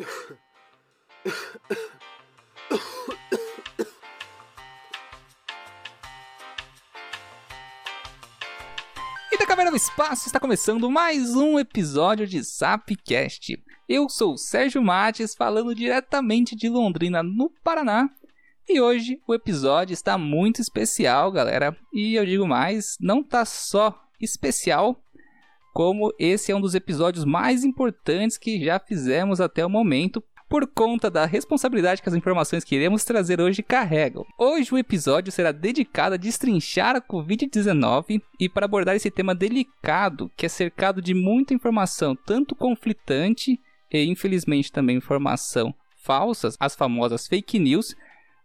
E da Caverna do Espaço está começando mais um episódio de Sapcast. Eu sou o Sérgio Mates, falando diretamente de Londrina, no Paraná. E hoje o episódio está muito especial, galera. E eu digo mais, não tá só especial, como esse é um dos episódios mais importantes que já fizemos até o momento, por conta da responsabilidade que as informações que iremos trazer hoje carregam. Hoje o episódio será dedicado a destrinchar a Covid-19 e para abordar esse tema delicado que é cercado de muita informação, tanto conflitante e infelizmente também informação falsas, as famosas fake news.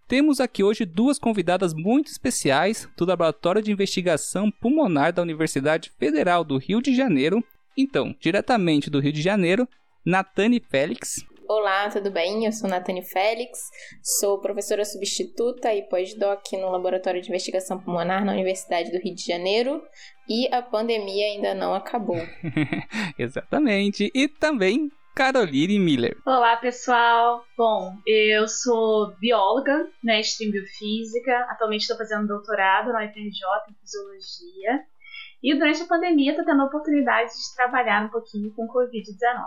Temos aqui hoje duas convidadas muito especiais do Laboratório de Investigação Pulmonar da Universidade Federal do Rio de Janeiro. Então, diretamente do Rio de Janeiro, Natane Félix. Olá, tudo bem? Eu sou Natane Félix, sou professora substituta e pós-doc no Laboratório de Investigação Pulmonar na Universidade do Rio de Janeiro e a pandemia ainda não acabou. Exatamente. E também Caroline Miller. Olá, pessoal. Bom, eu sou bióloga, mestre em biofísica. Atualmente estou fazendo doutorado na UFRJ em fisiologia. E durante a pandemia estou tendo a oportunidade de trabalhar um pouquinho com Covid-19.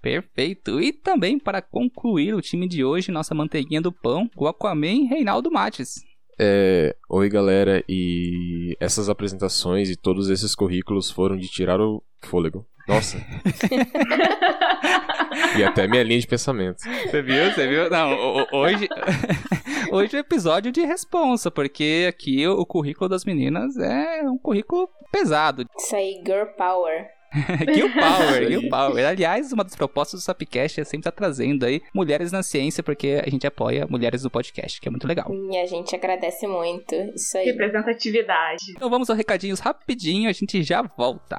Perfeito. E também para concluir o time de hoje, nossa manteiguinha do pão, o Aquaman Reinaldo Mates. É, oi galera, e essas apresentações e todos esses currículos foram de tirar o fôlego. Nossa. e até minha linha de pensamento. Você viu? Você viu? Não, hoje, hoje é episódio de responsa, porque aqui o, currículo das meninas é um currículo pesado. Isso aí, girl power. Kill Power, Kill Power. Aliás, uma das propostas do Sapcast é sempre estar trazendo aí mulheres na ciência, porque a gente apoia mulheres do podcast, que é muito legal. E a gente agradece muito. Isso aí. Representatividade. Então vamos aos recadinhos rapidinho, a gente já volta.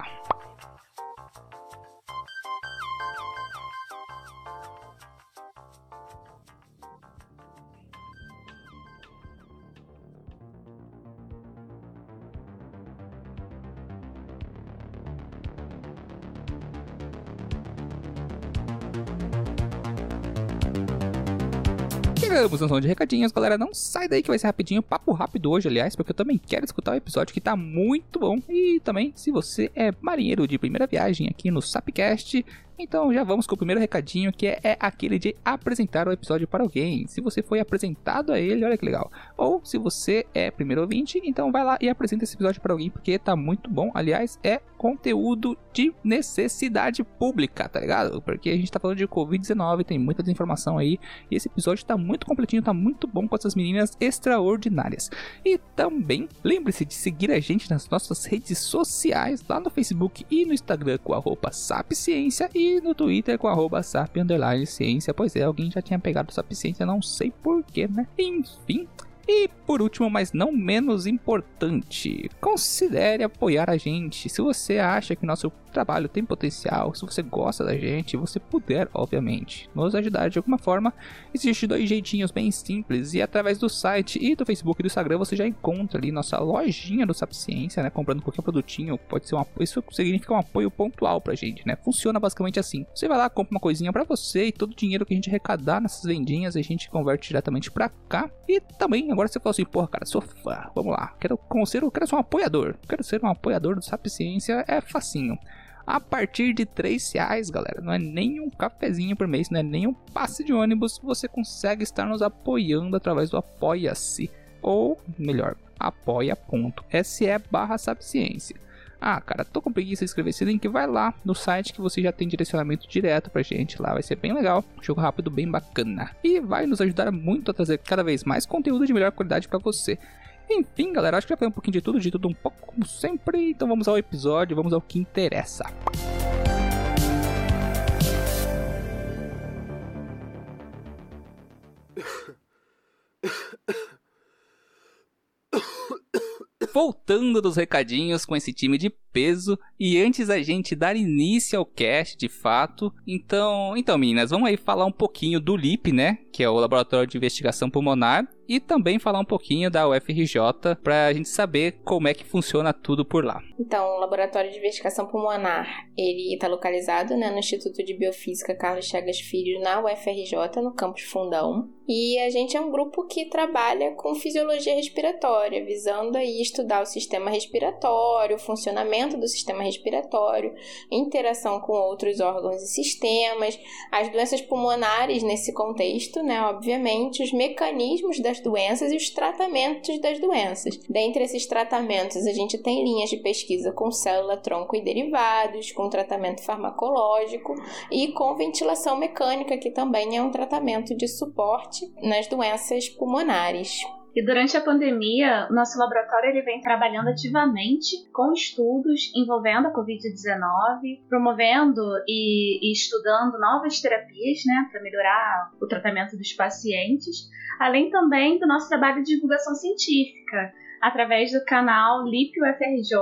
Chegamos na zona de recadinhos, galera. Não sai daí que vai ser rapidinho, papo rápido hoje, aliás, porque eu também quero escutar o episódio que tá muito bom. E também, se você é marinheiro de primeira viagem aqui no Sapcast, então já vamos com o primeiro recadinho, que é, é, aquele de apresentar o episódio para alguém. Se você foi apresentado a ele, olha que legal. Ou se você é primeiro ouvinte, então vai lá e apresenta esse episódio para alguém, porque tá muito bom. Aliás, é conteúdo de necessidade pública, tá ligado? Porque a gente tá falando de Covid-19, tem muita desinformação aí. E esse episódio tá muito completinho, tá muito bom com essas meninas extraordinárias. E também, lembre-se de seguir a gente nas nossas redes sociais, lá no Facebook e no Instagram com a roupa Sapciência e no Twitter com arroba sap ciência. Pois é, alguém já tinha pegado Sapciência, não sei porquê, né? Enfim. E por último, mas não menos importante, considere apoiar a gente. Se você acha que nosso trabalho tem potencial, se você gosta da gente, você puder, obviamente, nos ajudar de alguma forma, existe dois jeitinhos bem simples e através do site e do Facebook e do Instagram você já encontra ali nossa lojinha do Sapciência, né, comprando qualquer produtinho, pode ser um isso significa um apoio pontual pra gente, né? Funciona basicamente assim. Você vai lá, compra uma coisinha para você e todo o dinheiro que a gente arrecadar nessas vendinhas a gente converte diretamente para cá. E também, agora você fala assim, porra, cara, sou fã, vamos lá, quero conselho, quero ser um apoiador, quero ser um apoiador do Sapciência, é facinho a partir de 3 reais, galera. Não é nem um cafezinho por mês, não é nem um passe de ônibus. Você consegue estar nos apoiando através do Apoia-se. Ou, melhor, apoia.se barra Sapciência. Ah, cara, tô com preguiça de escrever esse link, vai lá no site que você já tem direcionamento direto pra gente lá, vai ser bem legal, jogo rápido, bem bacana. E vai nos ajudar muito a trazer cada vez mais conteúdo de melhor qualidade para você. Enfim, galera, acho que já foi um pouquinho de tudo, de tudo um pouco como sempre. Então vamos ao episódio, vamos ao que interessa. Voltando dos recadinhos com esse time de peso. E antes da gente dar início ao cast, de fato, então, então meninas, vamos aí falar um pouquinho do LIP, né, que é o Laboratório de Investigação Pulmonar, e também falar um pouquinho da UFRJ para a gente saber como é que funciona tudo por lá. Então, o Laboratório de Investigação Pulmonar, ele está localizado né, no Instituto de Biofísica Carlos Chagas Filho, na UFRJ, no campus Fundão. E a gente é um grupo que trabalha com fisiologia respiratória, visando aí estudar o sistema respiratório, o funcionamento do sistema respiratório, interação com outros órgãos e sistemas, as doenças pulmonares nesse contexto, né, obviamente, os mecanismos das doenças e os tratamentos das doenças. Dentre esses tratamentos, a gente tem linhas de pesquisa com célula, tronco e derivados, com tratamento farmacológico e com ventilação mecânica, que também é um tratamento de suporte nas doenças pulmonares. E durante a pandemia, nosso laboratório ele vem trabalhando ativamente com estudos envolvendo a Covid-19, promovendo e, e, estudando novas terapias né, para melhorar o tratamento dos pacientes, além também do nosso trabalho de divulgação científica, através do canal LIP UFRJ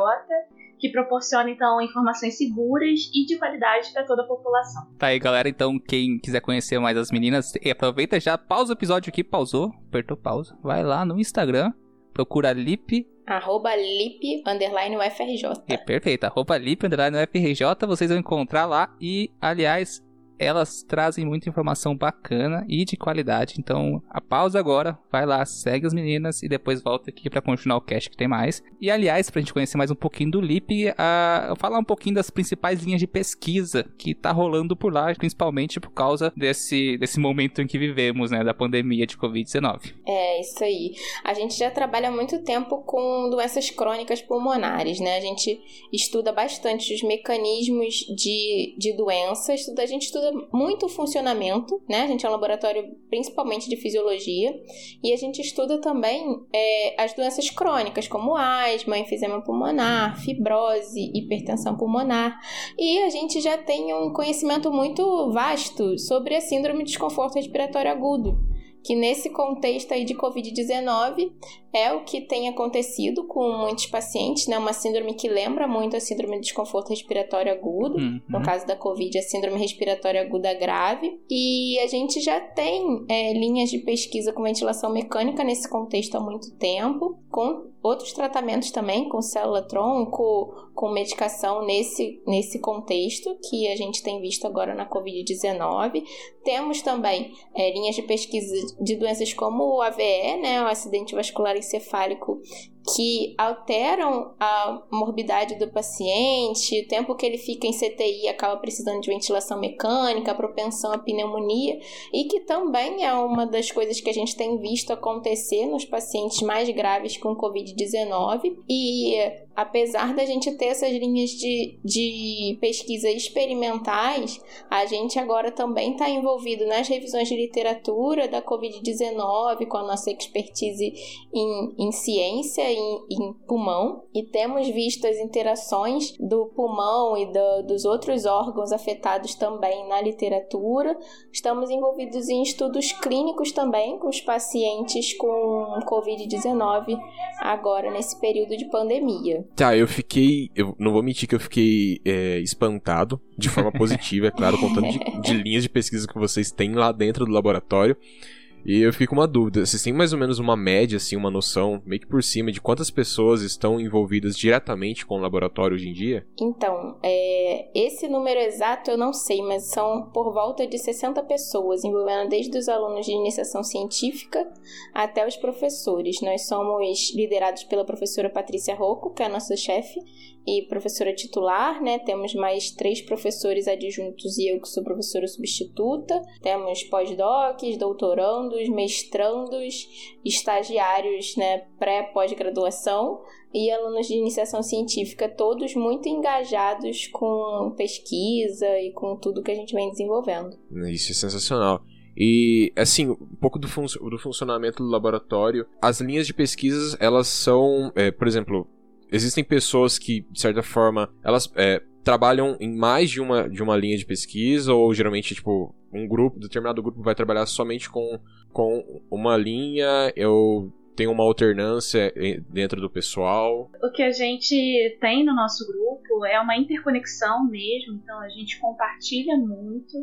que proporciona então informações seguras e de qualidade para toda a população. Tá aí, galera. Então, quem quiser conhecer mais as meninas, aproveita já, pausa o episódio aqui, pausou, apertou pausa, vai lá no Instagram, procura Lip Arroba lip, underline UFRJ. É, perfeito, arroba lip, underline UFRJ, vocês vão encontrar lá. E, aliás, elas trazem muita informação bacana e de qualidade. Então, a pausa agora, vai lá, segue as meninas e depois volta aqui para continuar o cast que tem mais. E aliás, pra gente conhecer mais um pouquinho do LIP, uh, falar um pouquinho das principais linhas de pesquisa que tá rolando por lá, principalmente por causa desse, desse momento em que vivemos, né, da pandemia de Covid-19. É, isso aí. A gente já trabalha muito tempo com doenças crônicas pulmonares, né? A gente estuda bastante os mecanismos de, de doenças, a gente estuda estuda muito o funcionamento, né? A gente é um laboratório principalmente de fisiologia e a gente estuda também é, as doenças crônicas, como asma, enfisema pulmonar, fibrose, hipertensão pulmonar. E a gente já tem um conhecimento muito vasto sobre a síndrome de desconforto respiratório agudo que nesse contexto aí de Covid-19 é o que tem acontecido com muitos pacientes, né? Uma síndrome que lembra muito a síndrome de desconforto respiratório agudo. Uhum. No caso da Covid, a síndrome respiratória aguda grave. E a gente já tem é, linhas de pesquisa com ventilação mecânica nesse contexto há muito tempo, com outros tratamentos também, com célula-tronco, com medicação nesse, nesse contexto que a gente tem visto agora na Covid-19. Temos também é, linhas de pesquisa de doenças como o AVE, né, o acidente vascular encefálico, que alteram a morbidade do paciente, o tempo que ele fica em CTI acaba precisando de ventilação mecânica, propensão à pneumonia, e que também é uma das coisas que a gente tem visto acontecer nos pacientes mais graves com Covid-19. E apesar da gente ter essas linhas de, de pesquisa experimentais, a gente agora também está envolvido nas revisões de literatura da Covid-19, com a nossa expertise em, em ciência em, em, pulmão, e temos visto as interações do pulmão e do, dos outros órgãos afetados também na literatura. Estamos envolvidos em estudos clínicos também com os pacientes com Covid-19 agora nesse período de pandemia. Tá, eu fiquei. Eu não vou mentir que eu fiquei é, espantado, de forma positiva, é claro, contando de, de linhas de pesquisa que vocês têm lá dentro do laboratório. E eu fico com uma dúvida, vocês têm mais ou menos uma média, assim, uma noção, meio que por cima, de quantas pessoas estão envolvidas diretamente com o laboratório hoje em dia? Então, é, esse número exato eu não sei, mas são por volta de 60 pessoas, envolvendo desde os alunos de iniciação científica até os professores. Nós somos liderados pela professora Patrícia Rocco, que é a nossa chefe, e professora titular, né? Temos mais três professores adjuntos e eu que sou professora substituta. Temos pós-docs, doutorandos, mestrandos, estagiários, né? Pré-pós-graduação e alunos de iniciação científica, todos muito engajados com pesquisa e com tudo que a gente vem desenvolvendo. Isso é sensacional. E, assim, um pouco do, fun do funcionamento do laboratório. As linhas de pesquisas, elas são, é, por exemplo, existem pessoas que, de certa forma, elas é, trabalham em mais de uma, de uma linha de pesquisa, ou geralmente, tipo, um grupo, determinado grupo vai trabalhar somente com, com uma linha, eu tem uma alternância dentro do pessoal? O que a gente tem no nosso grupo é uma interconexão mesmo, então a gente compartilha muito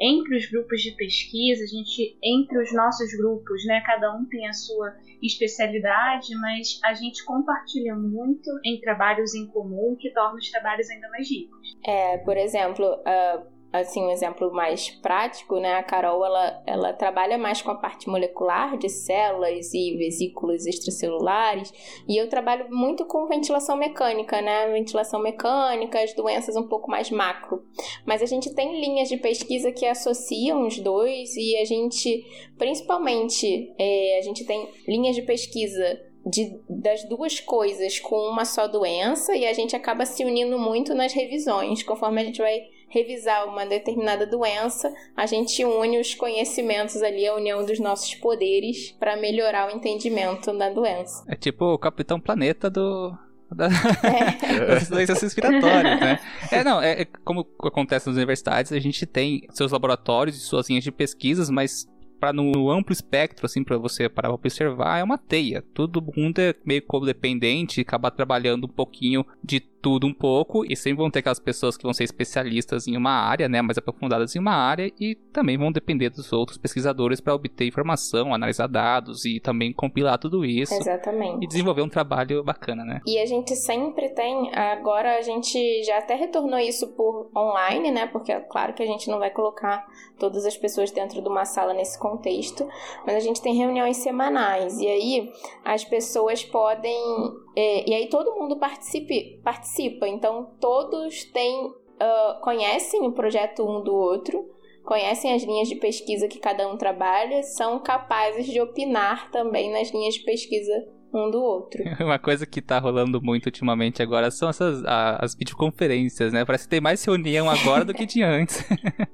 entre os grupos de pesquisa, a gente entre os nossos grupos, né, cada um tem a sua especialidade, mas a gente compartilha muito em trabalhos em comum que torna os trabalhos ainda mais ricos. É, por exemplo, uh, assim, um exemplo mais prático, né? A Carol, ela, ela trabalha mais com a parte molecular de células e vesículas extracelulares, e eu trabalho muito com ventilação mecânica, né? Ventilação mecânica, as doenças um pouco mais macro. Mas a gente tem linhas de pesquisa que associam os dois, e a gente, principalmente, é, a gente tem linhas de pesquisa de, das duas coisas com uma só doença e a gente acaba se unindo muito nas revisões. Conforme a gente vai revisar uma determinada doença, a gente une os conhecimentos ali, a união dos nossos poderes para melhorar o entendimento da doença. É tipo o Capitão Planeta do, da... é. das doenças respiratórias, né? É, não, é, é, como acontece nas universidades, a gente tem seus laboratórios e suas linhas de pesquisas, mas para no amplo espectro, assim, para você parar pra observar, é uma teia. Todo mundo é meio codependente, acaba trabalhando um pouquinho de tudo um pouco, e sempre vão ter aquelas pessoas que vão ser especialistas em uma área, né, mais aprofundadas em uma área, e também vão depender dos outros pesquisadores para obter informação, analisar dados e também compilar tudo isso. Exatamente. E desenvolver um trabalho bacana, né? E a gente sempre tem, agora a gente já até retornou isso por online, né, porque é claro que a gente não vai colocar todas as pessoas dentro de uma sala nesse contexto, mas a gente tem reuniões semanais, e aí as pessoas podem é, e aí todo mundo participe, participa, então todos têm, uh, conhecem o projeto um do outro, conhecem as linhas de pesquisa que cada um trabalha, são capazes de opinar também nas linhas de pesquisa um do outro. Uma coisa que tá rolando muito ultimamente agora são essas as videoconferências, né? Parece que tem mais reunião agora do que tinha antes.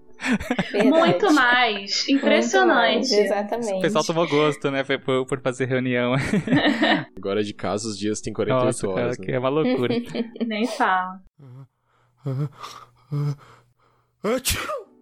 Muito mais. Impressionante. Muito mais, exatamente. O pessoal tomou gosto, né? Por, por fazer reunião. Agora de casa os dias tem 48 Nossa, horas. Cara, né? que é uma loucura. Nem fala.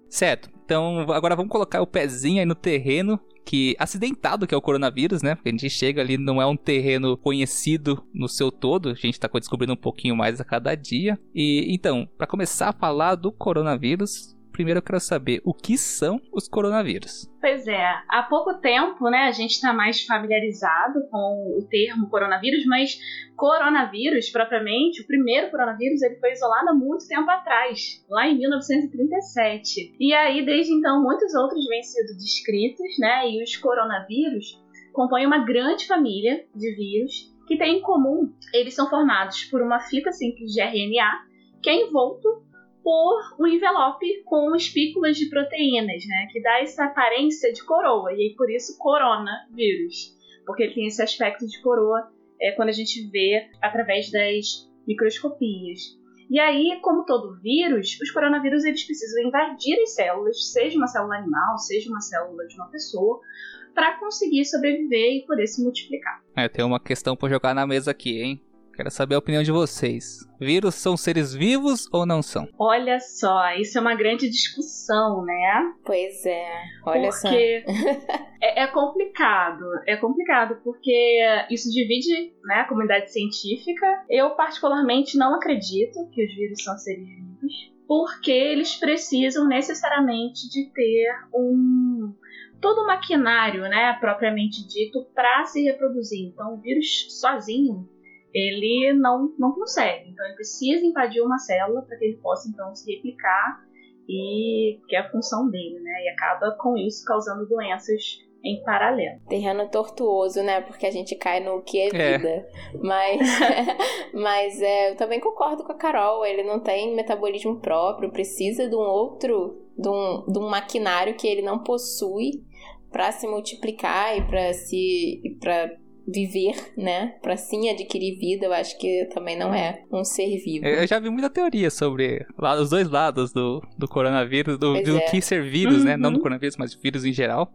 Certo. Então, agora vamos colocar o pezinho aí no terreno que acidentado que é o coronavírus, né? Porque a gente chega ali, não é um terreno conhecido no seu todo, a gente tá descobrindo um pouquinho mais a cada dia. E então, para começar a falar do coronavírus, primeiro eu quero saber o que são os coronavírus. Pois é, há pouco tempo, né, a gente está mais familiarizado com o termo coronavírus, mas coronavírus propriamente, o primeiro coronavírus, ele foi isolado há muito tempo atrás, lá em 1937. E aí, desde então, muitos outros vêm sendo descritos, né, e os coronavírus compõem uma grande família de vírus que tem em comum, eles são formados por uma fita simples de RNA que é envolto por um envelope com espículas de proteínas, né? Que dá essa aparência de coroa, e aí por isso coronavírus, porque ele tem esse aspecto de coroa é, quando a gente vê através das microscopias. E aí, como todo vírus, os coronavírus eles precisam invadir as células, seja uma célula animal, seja uma célula de uma pessoa, para conseguir sobreviver e poder se multiplicar. É, tem uma questão para jogar na mesa aqui, hein? Quero saber a opinião de vocês. Vírus são seres vivos ou não são? Olha só, isso é uma grande discussão, né? Pois é, olha porque só. é, é, complicado, é complicado porque isso divide né, a comunidade científica. Eu, particularmente, não acredito que os vírus são seres vivos, porque eles precisam necessariamente de ter um todo o maquinário, né, propriamente dito, para se reproduzir. Então, o vírus sozinho ele não, não consegue. Então ele precisa invadir uma célula para que ele possa então se replicar e que é a função dele, né? E acaba com isso causando doenças em paralelo. Terreno tortuoso, né? Porque a gente cai no que é, é. vida. É. Mas, mas é, eu também concordo com a Carol. Ele não tem metabolismo próprio, precisa de um outro, de um, de um maquinário que ele não possui para se multiplicar e para se para viver, né? Pra sim adquirir vida, eu acho que também não é um ser vivo. Eu já vi muita teoria sobre lá, os dois lados do, do coronavírus, do, do é. que ser vírus, uhum. né? Não do uhum. coronavírus, mas vírus em geral.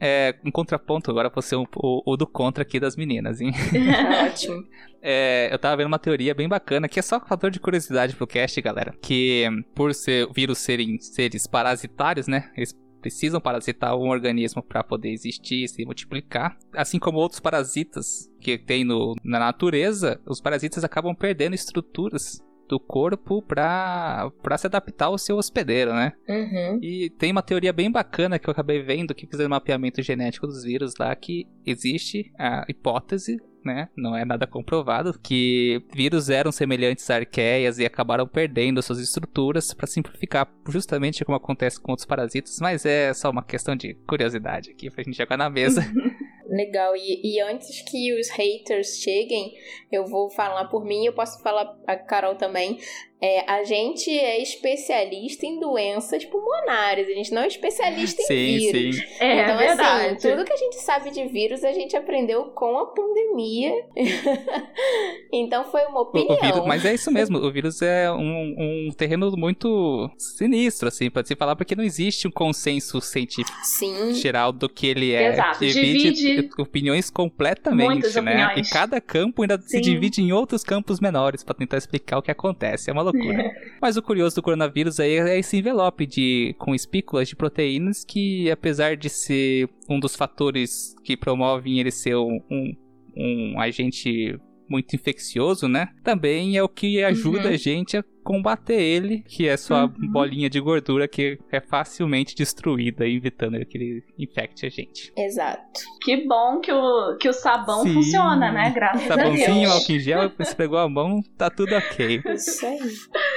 É, um contraponto agora um, o, o, do contra aqui das meninas, hein? Ótimo. É, eu tava vendo uma teoria bem bacana, que é só um fator de curiosidade pro cast, galera. Que por ser vírus serem seres parasitários, né? Eles precisam parasitar um organismo para poder existir e se multiplicar. Assim como outros parasitas que tem no, na natureza, os parasitas acabam perdendo estruturas do corpo para se adaptar ao seu hospedeiro, né? Uhum. E tem uma teoria bem bacana que eu acabei vendo que fizeram mapeamento genético dos vírus lá que existe a hipótese né? Não é nada comprovado que vírus eram semelhantes a arqueias e acabaram perdendo suas estruturas para simplificar, justamente como acontece com outros parasitas, mas é só uma questão de curiosidade aqui pra gente jogar na mesa. Legal, e, e, antes que os haters cheguem, eu vou falar por mim, eu posso falar a Carol também. É, a gente é especialista em doenças pulmonares, a gente não é especialista em sim, vírus. Sim. É, então, verdade. assim, tudo que a gente sabe de vírus a gente aprendeu com a pandemia. então foi uma opinião. O, o vírus, mas é isso mesmo, o vírus é um, um terreno muito sinistro, assim, pode se falar, porque não existe um consenso científico Sim. geral do que ele é. Exato, que divide opiniões completamente, muitas né? opiniões. E cada campo ainda se Sim. divide em outros campos menores para tentar explicar o que acontece. É uma loucura. Mas o curioso do coronavírus aí é esse envelope de com espículas de proteínas que, apesar de ser um dos fatores que promovem ele ser um, um, um agente muito infeccioso, né? Também é o que ajuda Uhum. a gente a combater ele, que é só a Uhum. bolinha de gordura que é facilmente destruída, evitando que ele infecte a gente. Exato. Que bom que o, que o sabão Sim. funciona, né? Graças a Sabãozinho, Deus. álcool em gel, esfregou a mão, tá tudo ok. Isso aí.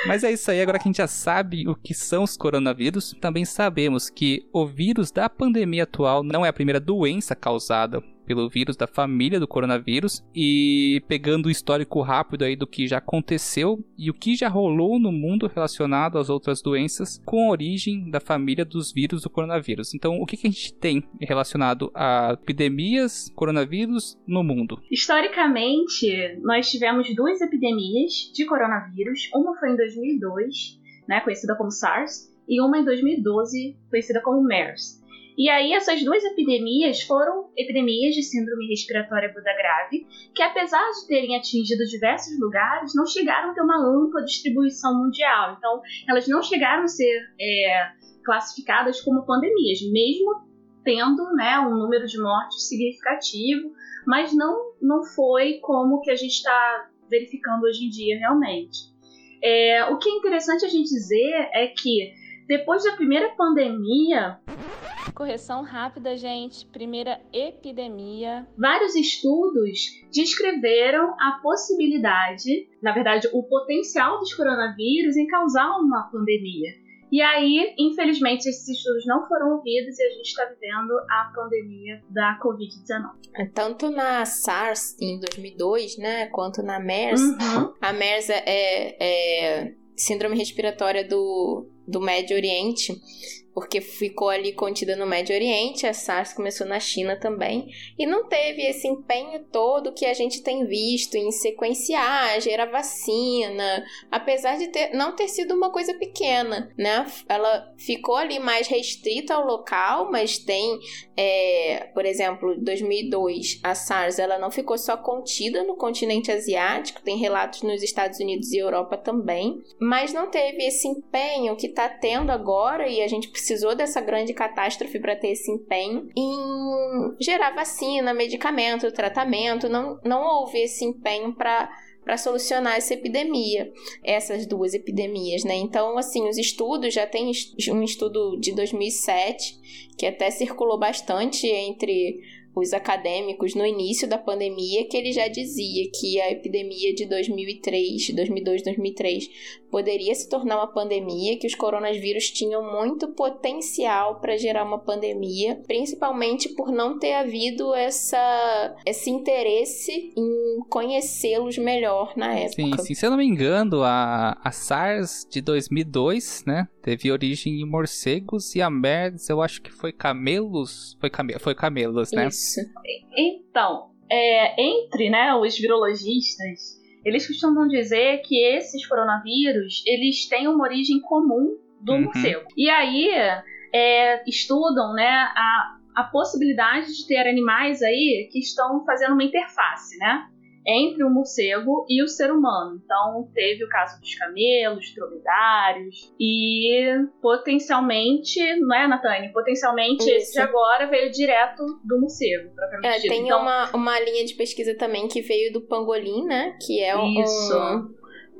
Mas é isso aí, agora que a gente já sabe o que são os coronavírus, também sabemos que o vírus da pandemia atual não é a primeira doença causada pelo vírus da família do coronavírus e pegando o histórico rápido aí do que já aconteceu e o que já rolou no mundo relacionado às outras doenças com origem da família dos vírus do coronavírus. Então, o que, que a gente tem relacionado a epidemias, coronavírus no mundo? Historicamente, nós tivemos duas epidemias de coronavírus. Uma foi em 2002, né, conhecida como SARS, e uma em 2012, conhecida como MERS. E aí, essas duas epidemias foram epidemias de síndrome respiratória aguda grave, que apesar de terem atingido diversos lugares, não chegaram a ter uma ampla distribuição mundial. Então, elas não chegaram a ser é, classificadas como pandemias, mesmo tendo né, um número de mortes significativo, mas não, não foi como que a gente está verificando hoje em dia realmente. É, o que é interessante a gente dizer é que depois da primeira pandemia, Correção rápida, gente. Primeira epidemia. vários estudos descreveram a possibilidade, na verdade, o potencial dos coronavírus em causar uma pandemia. E aí, infelizmente, esses estudos não foram ouvidos e a gente está vivendo a pandemia da Covid-19. Tanto na SARS em 2002, né, quanto na MERS, Uhum. A MERS é, é síndrome respiratória do, do Médio Oriente, porque ficou ali contida no Médio Oriente, a SARS começou na China também, e não teve esse empenho todo que a gente tem visto em sequenciar, gerar vacina, apesar de ter, não ter sido uma coisa pequena, né? Ela ficou ali mais restrita ao local, mas tem, é, por exemplo, 2002, a SARS, ela não ficou só contida no continente asiático, tem relatos nos Estados Unidos e Europa também, mas não teve esse empenho que está tendo agora e a gente precisou dessa grande catástrofe para ter esse empenho em gerar vacina, medicamento, tratamento. Não, não houve esse empenho para para solucionar essa epidemia, essas duas epidemias, né? Então, assim, os estudos já tem um estudo de 2007 que até circulou bastante entre os acadêmicos no início da pandemia, que ele já dizia que a epidemia de 2003, 2002, 2003 poderia se tornar uma pandemia, que os coronavírus tinham muito potencial para gerar uma pandemia, principalmente por não ter havido essa, esse interesse em conhecê-los melhor na Sim, época. sim, se eu não me engano, a, a SARS de 2002, né, teve origem em morcegos e a MERS, eu acho que foi camelos, foi, came, foi camelos, né? Isso. Então, é, entre né, os virologistas, eles costumam dizer que esses coronavírus eles têm uma origem comum do Uhum. morcego. E aí é, estudam né, a, a possibilidade de ter animais aí que estão fazendo uma interface, né? Entre o morcego e o ser humano. Então, teve o caso dos camelos, dromedários e potencialmente, não é, Natane? Potencialmente Isso. esse de agora veio direto do morcego, propriamente É, dito. tem Então, uma, uma linha de pesquisa também que veio do pangolim, né? Que é um. Isso.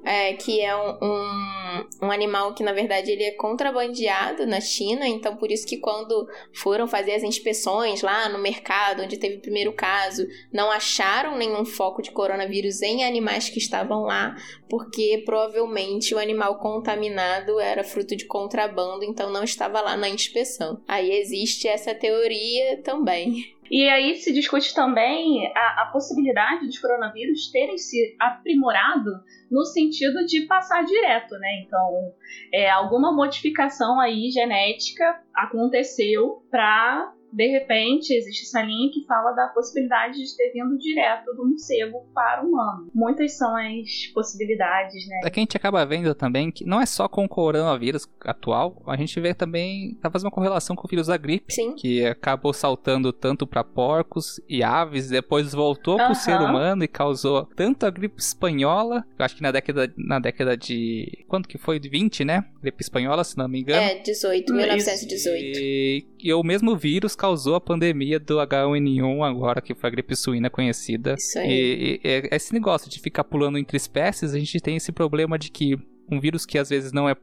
É, que é um, um, um animal que, na verdade, ele é contrabandeado na China. Então, por isso que quando foram fazer as inspeções lá no mercado, onde teve o primeiro caso, não acharam nenhum foco de coronavírus em animais que estavam lá, porque provavelmente o animal contaminado era fruto de contrabando, então não estava lá na inspeção. Aí existe essa teoria também. E aí se discute também a, a possibilidade dos coronavírus terem se aprimorado no sentido de passar direto, né? Então, é, alguma modificação aí genética aconteceu para de repente, existe essa linha que fala da possibilidade de ter vindo direto do morcego para o humano. Muitas são as possibilidades, né? É que a gente acaba vendo também que não é só com o coronavírus atual, a gente vê também, tá fazendo uma correlação com o vírus da gripe, Sim. que acabou saltando tanto para porcos e aves, depois voltou Aham. pro ser humano e causou tanto a gripe espanhola, eu acho que na década, na década de. Quanto que foi? De 20, né? Gripe espanhola, se não me engano. É, 18, 1918. E, e o mesmo vírus causou a pandemia do H1N1 agora, que foi a gripe suína conhecida. Isso aí. E, e- e esse negócio de ficar pulando entre espécies, a gente tem esse problema de que um vírus que às vezes não é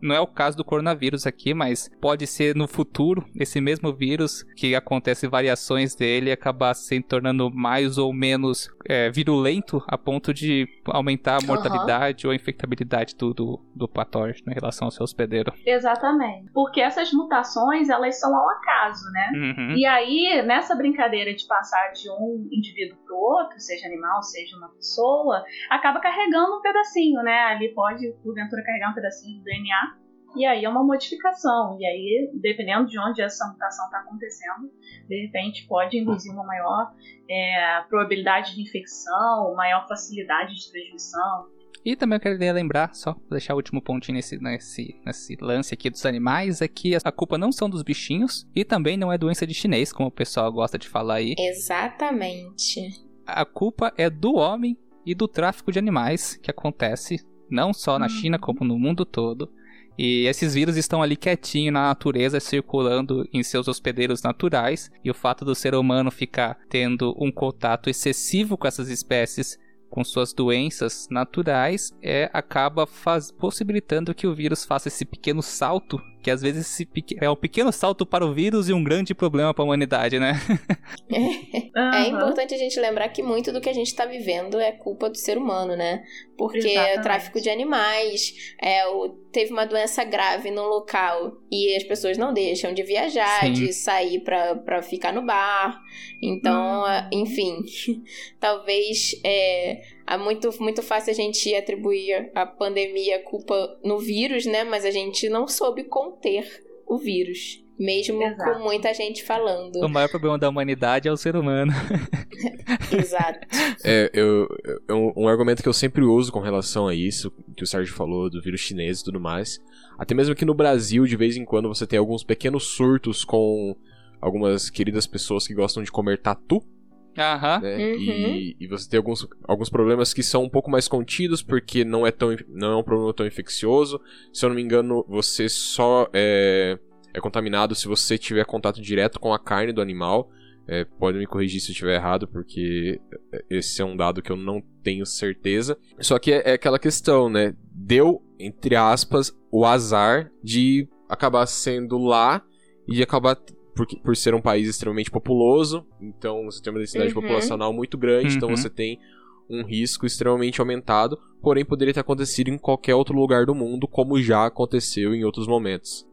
não é o caso do coronavírus aqui, mas pode ser no futuro esse mesmo vírus que acontece variações dele e acabar se tornando mais ou menos é, virulento a ponto de aumentar a mortalidade ou a infectabilidade do, do, do patógeno em relação ao seu hospedeiro. Exatamente. Porque essas mutações, elas são ao acaso, né? Uhum. E aí, nessa brincadeira de passar de um indivíduo pro outro, seja animal, seja uma pessoa, acaba carregando um pedacinho, né? Ali pode, porventura, carregar um pedacinho do DNA. E aí é uma modificação. E aí, dependendo de onde essa mutação está acontecendo, de repente pode induzir uma maior é, probabilidade de infecção, maior facilidade de transmissão. E também eu queria lembrar, só deixar o último pontinho nesse, nesse, nesse lance aqui dos animais, é que a culpa não são dos bichinhos e também não é doença de chinês, como o pessoal gosta de falar aí. Exatamente. A culpa é do homem e do tráfico de animais que acontece não só na China, como no mundo todo. E esses vírus estão ali quietinho na natureza, circulando em seus hospedeiros naturais. E o fato do ser humano ficar tendo um contato excessivo com essas espécies, com suas doenças naturais, é acaba faz, possibilitando que o vírus faça esse pequeno salto. Que às vezes é um pequeno salto para o vírus e um grande problema para a humanidade, né? É Aham. importante a gente lembrar que muito do que a gente está vivendo é culpa do ser humano, né? Porque é Exatamente. o tráfico de animais, é o, teve uma doença grave no local e as pessoas não deixam de viajar, Sim. de sair pra, pra ficar no bar. Então, Hum. é, enfim, talvez é, é muito, muito fácil a gente atribuir a pandemia a culpa no vírus, né? Mas a gente não soube conter o vírus. Mesmo Exato. com muita gente falando. O maior problema da humanidade é o ser humano. Exato. É, eu, eu- um, um argumento que eu sempre uso com relação a isso, que o Sérgio falou do vírus chinês e tudo mais. Até mesmo aqui no Brasil, de vez em quando, você tem alguns pequenos surtos com algumas queridas pessoas que gostam de comer tatu, Aham. né? Uhum. E, e você tem alguns, alguns problemas que são um pouco mais contidos, porque não é, tão, não é um problema tão infeccioso. Se eu não me engano, você só é, é contaminado se você tiver contato direto com a carne do animal. É, pode me corrigir se eu estiver errado, porque esse é um dado que eu não tenho certeza. Só que é, é aquela questão, né? Deu, entre aspas, o azar de acabar sendo lá e de acabar por, por ser um país extremamente populoso, então você tem uma densidade Uhum. populacional muito grande, então Uhum. você tem um risco extremamente aumentado, porém poderia ter acontecido em qualquer outro lugar do mundo, como já aconteceu em outros momentos.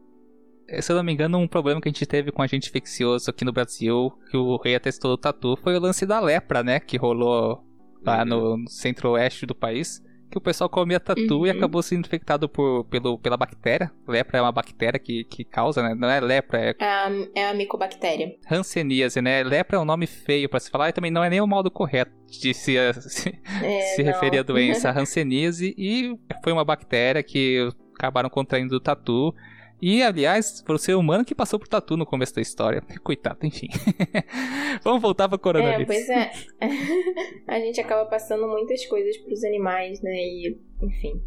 Se eu não me engano, um problema que a gente teve com agente infeccioso aqui no Brasil, que o rei atestou do tatu, foi o lance da lepra, né? Que rolou lá Uhum. no centro-oeste do país. Que o pessoal comia tatu e Uhum. acabou sendo infectado por, pelo, pela bactéria. Lepra é uma bactéria que, que causa, né? Não é lepra, é É é a micobactéria. hanseníase, né? Lepra é um nome feio pra se falar e também não é nem o modo correto de se, se, É, se referir à doença hanseníase. E foi uma bactéria que acabaram contraindo do tatu. E, aliás, foi o ser humano que passou por tatu no começo da história. Coitado, enfim. Vamos voltar pra coronavírus. É, pois é. a gente acaba passando muitas coisas pros animais, né? E, enfim.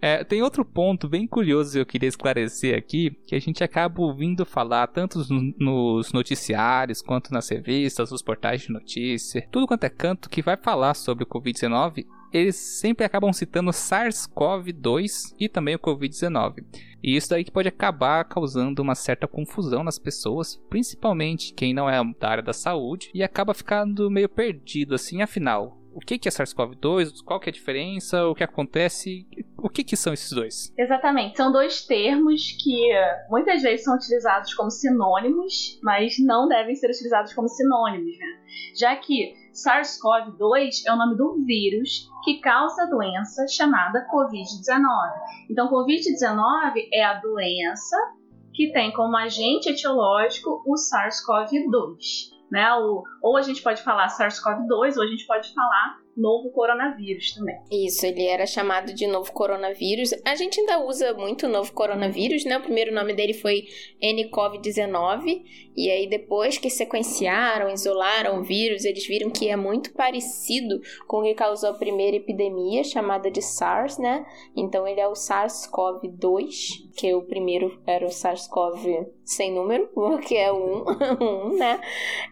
É, tem outro ponto bem curioso que eu queria esclarecer aqui, que a gente acaba ouvindo falar tanto nos noticiários quanto nas revistas, nos portais de notícia, tudo quanto é canto que vai falar sobre o Covid-19, eles sempre acabam citando SARS-CoV-2 e também o Covid-19. E isso daí que pode acabar causando uma certa confusão nas pessoas, principalmente quem não é da área da saúde, e acaba ficando meio perdido assim, afinal, o que, é SARS-CoV-2, qual que é a diferença, o que acontece, o que, que são esses dois? Exatamente, são dois termos que muitas vezes são utilizados como sinônimos, mas não devem ser utilizados como sinônimos, né? Já que SARS-CoV-2 é o nome do vírus que causa a doença chamada Covid-19. Então, Covid-19 é a doença que tem como agente etiológico o SARS-CoV-2 né? O, ou a gente pode falar SARS-CoV-2, ou a gente pode falar novo coronavírus também. Isso, ele era chamado de novo coronavírus. A gente ainda usa muito novo coronavírus, né? O primeiro nome dele foi nCoV-19, e aí depois que sequenciaram, isolaram o vírus, eles viram que é muito parecido com o que causou a primeira epidemia, chamada de SARS, né? Então ele é o SARS-CoV-2, que o primeiro era o SARS-CoV sem número, porque é um, um, né?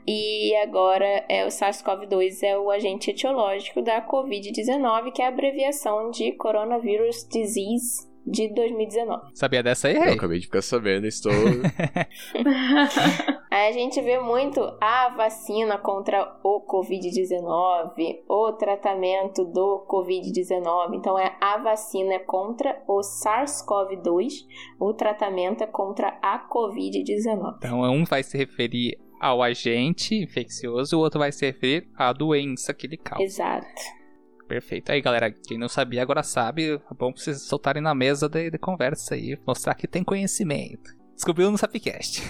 E agora é o SARS-CoV-2 é o agente etiológico da COVID-19, que é a abreviação de Coronavirus Disease de 2019. Sabia dessa aí, Eu acabei de ficar sabendo, estou. aí a gente vê muito a vacina contra o Covid-19, o tratamento do Covid-19. Então é a vacina contra o SARS-CoV-2, o tratamento é contra a Covid-19. Então um vai se referir ao agente infeccioso, o outro vai se referir à doença que ele causa. Exato. Perfeito. Aí, galera, quem não sabia agora sabe. É bom vocês soltarem na mesa de, de conversa aí, mostrar que tem conhecimento. Descobriu no Sapcast.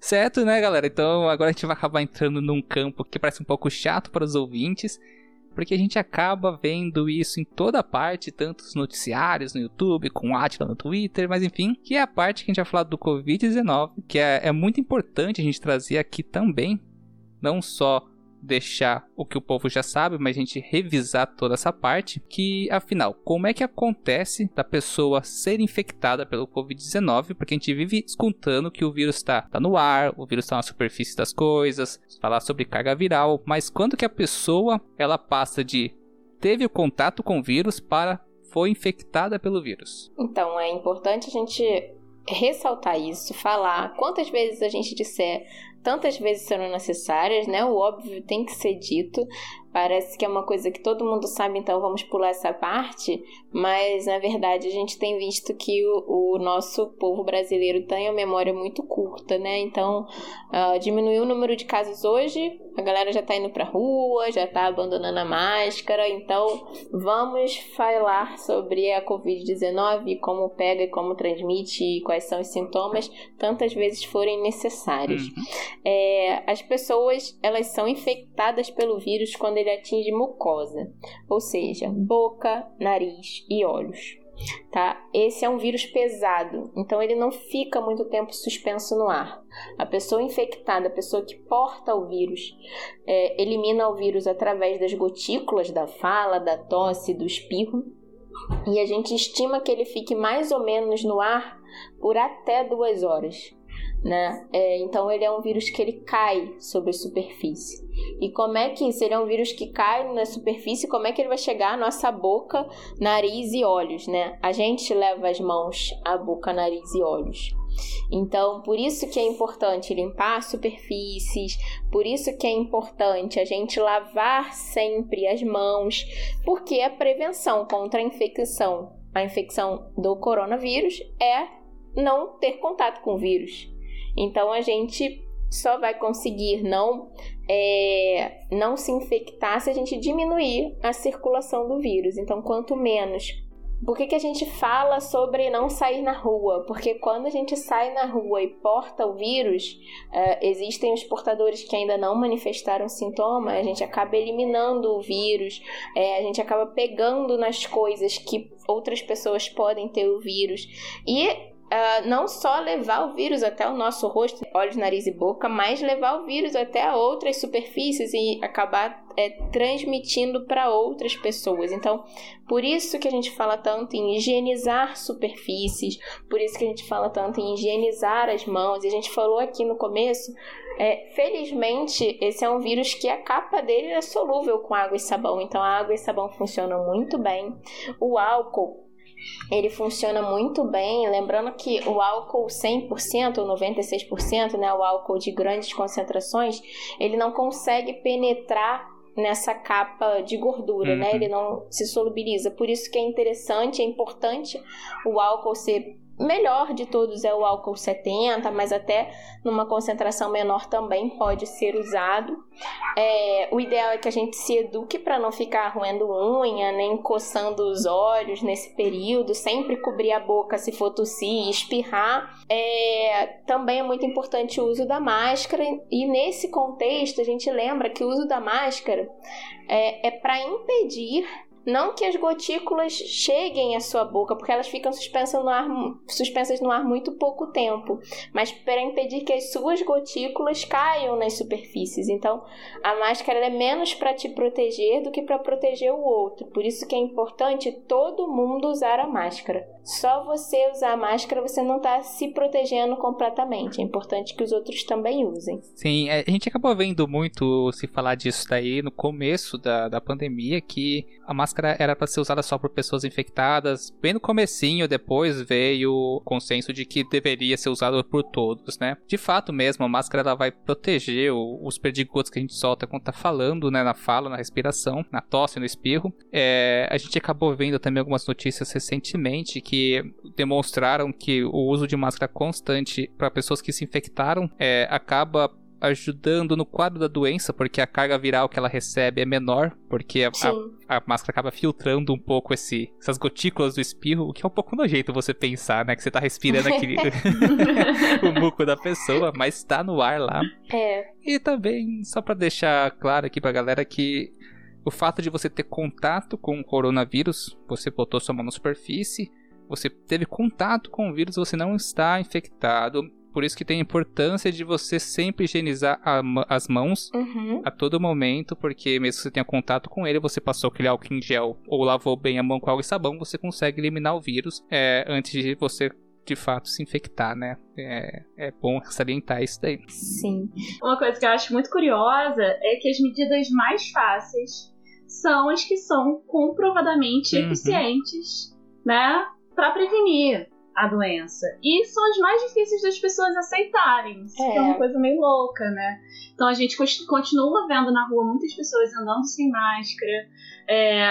certo, né, galera? Então agora a gente vai acabar entrando num campo que parece um pouco chato para os ouvintes, porque a gente acaba vendo isso em toda parte, tanto nos noticiários no YouTube, com Atila no Twitter, mas enfim, que é a parte que a gente vai falar do Covid-19, que é, é muito importante a gente trazer aqui também, não só deixar o que o povo já sabe, mas a gente revisar toda essa parte, que afinal, como é que acontece da pessoa ser infectada pelo Covid-19, porque a gente vive escutando que o vírus está tá no ar, o vírus está na superfície das coisas, falar sobre carga viral, mas quando que a pessoa ela passa de teve o contato com o vírus para foi infectada pelo vírus? Então, é importante a gente ressaltar isso, falar quantas vezes a gente disser tantas vezes serão necessárias, né? O óbvio tem que ser dito. Parece que é uma coisa que todo mundo sabe, então vamos pular essa parte, mas na verdade a gente tem visto que o, o nosso povo brasileiro tem a memória muito curta, né? Então uh, diminuiu o número de casos hoje, a galera já tá indo pra rua, já tá abandonando a máscara, então vamos falar sobre a Covid-19, como pega e como transmite, e quais são os sintomas, tantas vezes forem necessários. Uhum. É, as pessoas elas são infectadas pelo vírus quando ele atinge mucosa, ou seja, boca, nariz e olhos. Tá? Esse é um vírus pesado, então ele não fica muito tempo suspenso no ar. A pessoa infectada, a pessoa que porta o vírus, é, elimina o vírus através das gotículas da fala, da tosse, do espirro, e a gente estima que ele fique mais ou menos no ar por até duas horas né? É, então ele é um vírus que ele cai sobre a superfície. E como é que, se ele é um vírus que cai na superfície, como é que ele vai chegar à nossa boca, nariz e olhos, né? A gente leva as mãos à boca, nariz e olhos. Então, por isso que é importante limpar superfícies, por isso que é importante a gente lavar sempre as mãos, porque a prevenção contra a infecção, a infecção do coronavírus é não ter contato com o vírus. Então a gente só vai conseguir não é, não se infectar se a gente diminuir a circulação do vírus. Então, quanto menos por que, que a gente fala sobre não sair na rua? Porque quando a gente sai na rua e porta o vírus, uh, existem os portadores que ainda não manifestaram sintoma, a gente acaba eliminando o vírus, é, a gente acaba pegando nas coisas que outras pessoas podem ter o vírus. E Uh, não só levar o vírus até o nosso rosto, olhos, nariz e boca, mas levar o vírus até outras superfícies e acabar é, transmitindo para outras pessoas. Então, por isso que a gente fala tanto em higienizar superfícies, por isso que a gente fala tanto em higienizar as mãos. E a gente falou aqui no começo, é, felizmente, esse é um vírus que a capa dele é solúvel com água e sabão. Então, a água e sabão funcionam muito bem. O álcool ele funciona muito bem, lembrando que o álcool 100% ou 96%, né, o álcool de grandes concentrações, ele não consegue penetrar nessa capa de gordura, né? uhum. né? Ele não se solubiliza. Por isso que é interessante, é importante o álcool ser melhor de todos é o álcool 70, mas até numa concentração menor também pode ser usado. É, o ideal é que a gente se eduque para não ficar roendo unha, nem coçando os olhos nesse período, sempre cobrir a boca se for tossir e espirrar. É, também é muito importante o uso da máscara, e nesse contexto a gente lembra que o uso da máscara é, é para impedir não que as gotículas cheguem à sua boca, porque elas ficam suspensas no ar, suspensas no ar muito pouco tempo, mas para impedir que as suas gotículas caiam nas superfícies. Então, a máscara é menos para te proteger do que para proteger o outro. Por isso que é importante todo mundo usar a máscara. Só você usar a máscara, você não está se protegendo completamente. É importante que os outros também usem. Sim, é, a gente acabou vendo muito se falar disso daí no começo da, da pandemia, que a máscara era para ser usada só por pessoas infectadas. Bem no comecinho, depois veio o consenso de que deveria ser usado por todos, né? De fato mesmo, a máscara ela vai proteger os perdigotos que a gente solta quando tá falando, né? Na fala, na respiração, na tosse, no espirro. É, a gente acabou vendo também algumas notícias recentemente que demonstraram que o uso de máscara constante para pessoas que se infectaram é, acaba ajudando no quadro da doença, porque a carga viral que ela recebe é menor, porque a, a, a máscara acaba filtrando um pouco esse, essas gotículas do espirro, o que é um pouco nojento você pensar, né? Que você tá respirando aquele o muco da pessoa, mas tá no ar lá. É. E também, só para deixar claro aqui pra galera que o fato de você ter contato com o coronavírus, você botou sua mão na superfície, você teve contato com o vírus, você não está infectado por isso que tem a importância de você sempre higienizar a, as mãos uhum. a todo momento, porque mesmo que você tenha contato com ele, você passou aquele álcool em gel ou lavou bem a mão com água e sabão, você consegue eliminar o vírus é, antes de você de fato se infectar, né? É, é bom salientar isso daí. Sim. Uma coisa que eu acho muito curiosa é que as medidas mais fáceis são as que são comprovadamente uhum. eficientes, né? Para prevenir a doença. E são as mais difíceis das pessoas aceitarem. É. é uma coisa meio louca, né? Então a gente continua vendo na rua muitas pessoas andando sem máscara, é,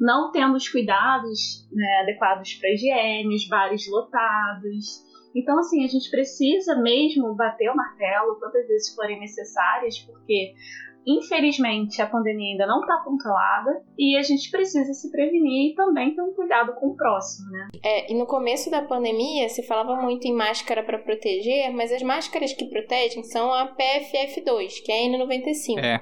não tendo os cuidados né, adequados para higiene, os bares lotados. Então, assim, a gente precisa mesmo bater o martelo quantas vezes forem necessárias, porque Infelizmente, a pandemia ainda não está controlada e a gente precisa se prevenir e também ter um cuidado com o próximo, né? É, e no começo da pandemia se falava muito em máscara para proteger, mas as máscaras que protegem são a PFF2, que é a N95. É.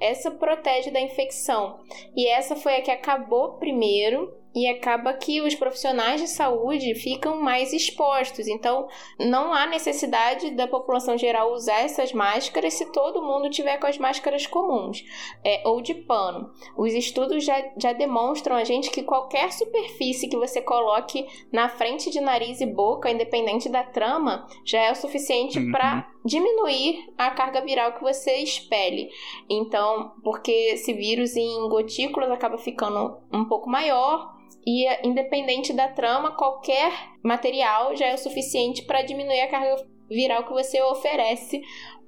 Essa protege da infecção. E essa foi a que acabou primeiro e acaba que os profissionais de saúde ficam mais expostos. Então, não há necessidade da população geral usar essas máscaras se todo mundo tiver com as máscaras comuns é, ou de pano. Os estudos já, já demonstram a gente que qualquer superfície que você coloque na frente de nariz e boca, independente da trama, já é o suficiente uhum. para diminuir a carga viral que você expele. Então, porque esse vírus em gotículas acaba ficando um pouco maior e independente da trama, qualquer material já é o suficiente para diminuir a carga viral que você oferece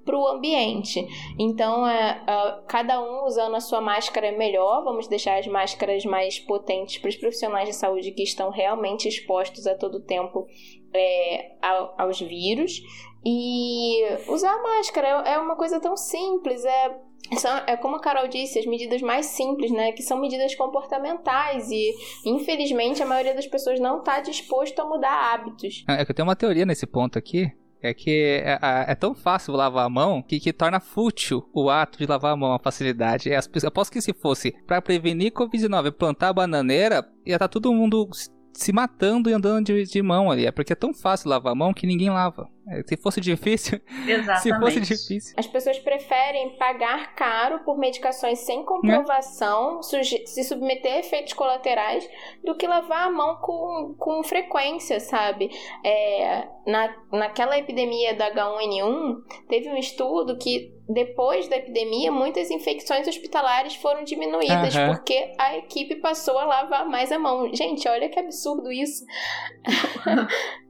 para o ambiente. Então, é, é, cada um usando a sua máscara é melhor. Vamos deixar as máscaras mais potentes para os profissionais de saúde que estão realmente expostos a todo tempo é, aos vírus. E usar máscara é uma coisa tão simples, é são, é como a Carol disse, as medidas mais simples, né? Que são medidas comportamentais e, infelizmente, a maioria das pessoas não está disposto a mudar hábitos. É que eu tenho uma teoria nesse ponto aqui. É que é, é, é tão fácil lavar a mão que, que, torna fútil o ato de lavar a mão, a facilidade. É, eu posso que se fosse para prevenir Covid-19 plantar bananeira, ia estar tá todo mundo se matando e andando de, de mão ali. É porque é tão fácil lavar a mão que ninguém lava. É, se fosse difícil. Exatamente. se fosse difícil. As pessoas preferem pagar caro por medicações sem comprovação, é. se submeter a efeitos colaterais, do que lavar a mão com, com frequência, sabe? É, na, naquela epidemia da H1N1, teve um estudo que depois da epidemia, muitas infecções hospitalares foram diminuídas uhum. porque a equipe passou a lavar mais a mão. Gente, olha que absurdo isso.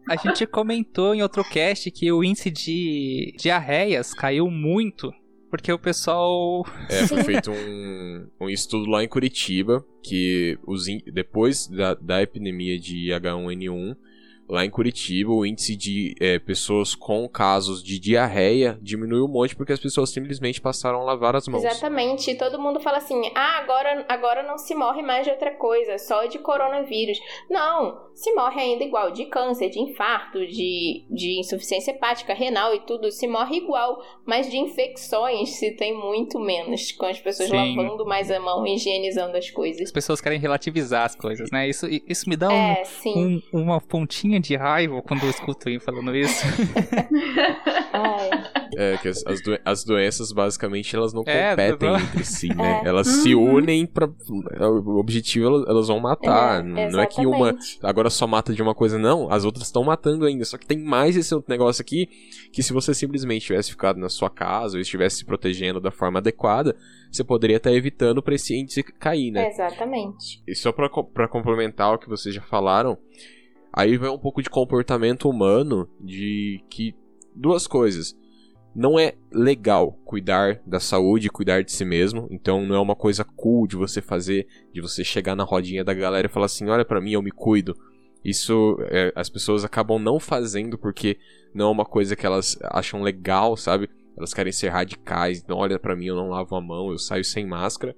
A gente comentou em outro cast que o índice de diarreias caiu muito porque o pessoal. É, foi feito um, um estudo lá em Curitiba que os in... depois da, da epidemia de H1N1 Lá em Curitiba, o índice de é, pessoas com casos de diarreia diminuiu um monte porque as pessoas simplesmente passaram a lavar as mãos. Exatamente. Todo mundo fala assim: ah, agora, agora não se morre mais de outra coisa, só de coronavírus. Não, se morre ainda igual de câncer, de infarto, de, de insuficiência hepática, renal e tudo, se morre igual. Mas de infecções se tem muito menos, com as pessoas Sim. lavando mais a mão higienizando as coisas. As pessoas querem relativizar as coisas, né? Isso, isso me dá um, é, um, uma pontinha de raiva quando eu escuto ele falando isso. é, que as, as, as, doenças, basicamente, elas não é, competem entre si, né? É. Elas uhum. se unem para O objetivo, elas, elas vão matar. É, não é que uma agora só mata de uma coisa, não. As outras estão matando ainda. Só que tem mais esse outro negócio aqui, que se você simplesmente tivesse ficado na sua casa ou estivesse se protegendo da forma adequada, você poderia estar evitando para esse índice cair, né? Exatamente. E só para complementar o que vocês já falaram, Aí vai um pouco de comportamento humano de que duas coisas. Não é legal cuidar da saúde, cuidar de si mesmo. Então não é uma coisa cool de você fazer, de você chegar na rodinha da galera e falar assim: olha para mim, eu me cuido. Isso é, as pessoas acabam não fazendo porque não é uma coisa que elas acham legal, sabe? Elas querem ser radicais. Então, olha para mim, eu não lavo a mão, eu saio sem máscara.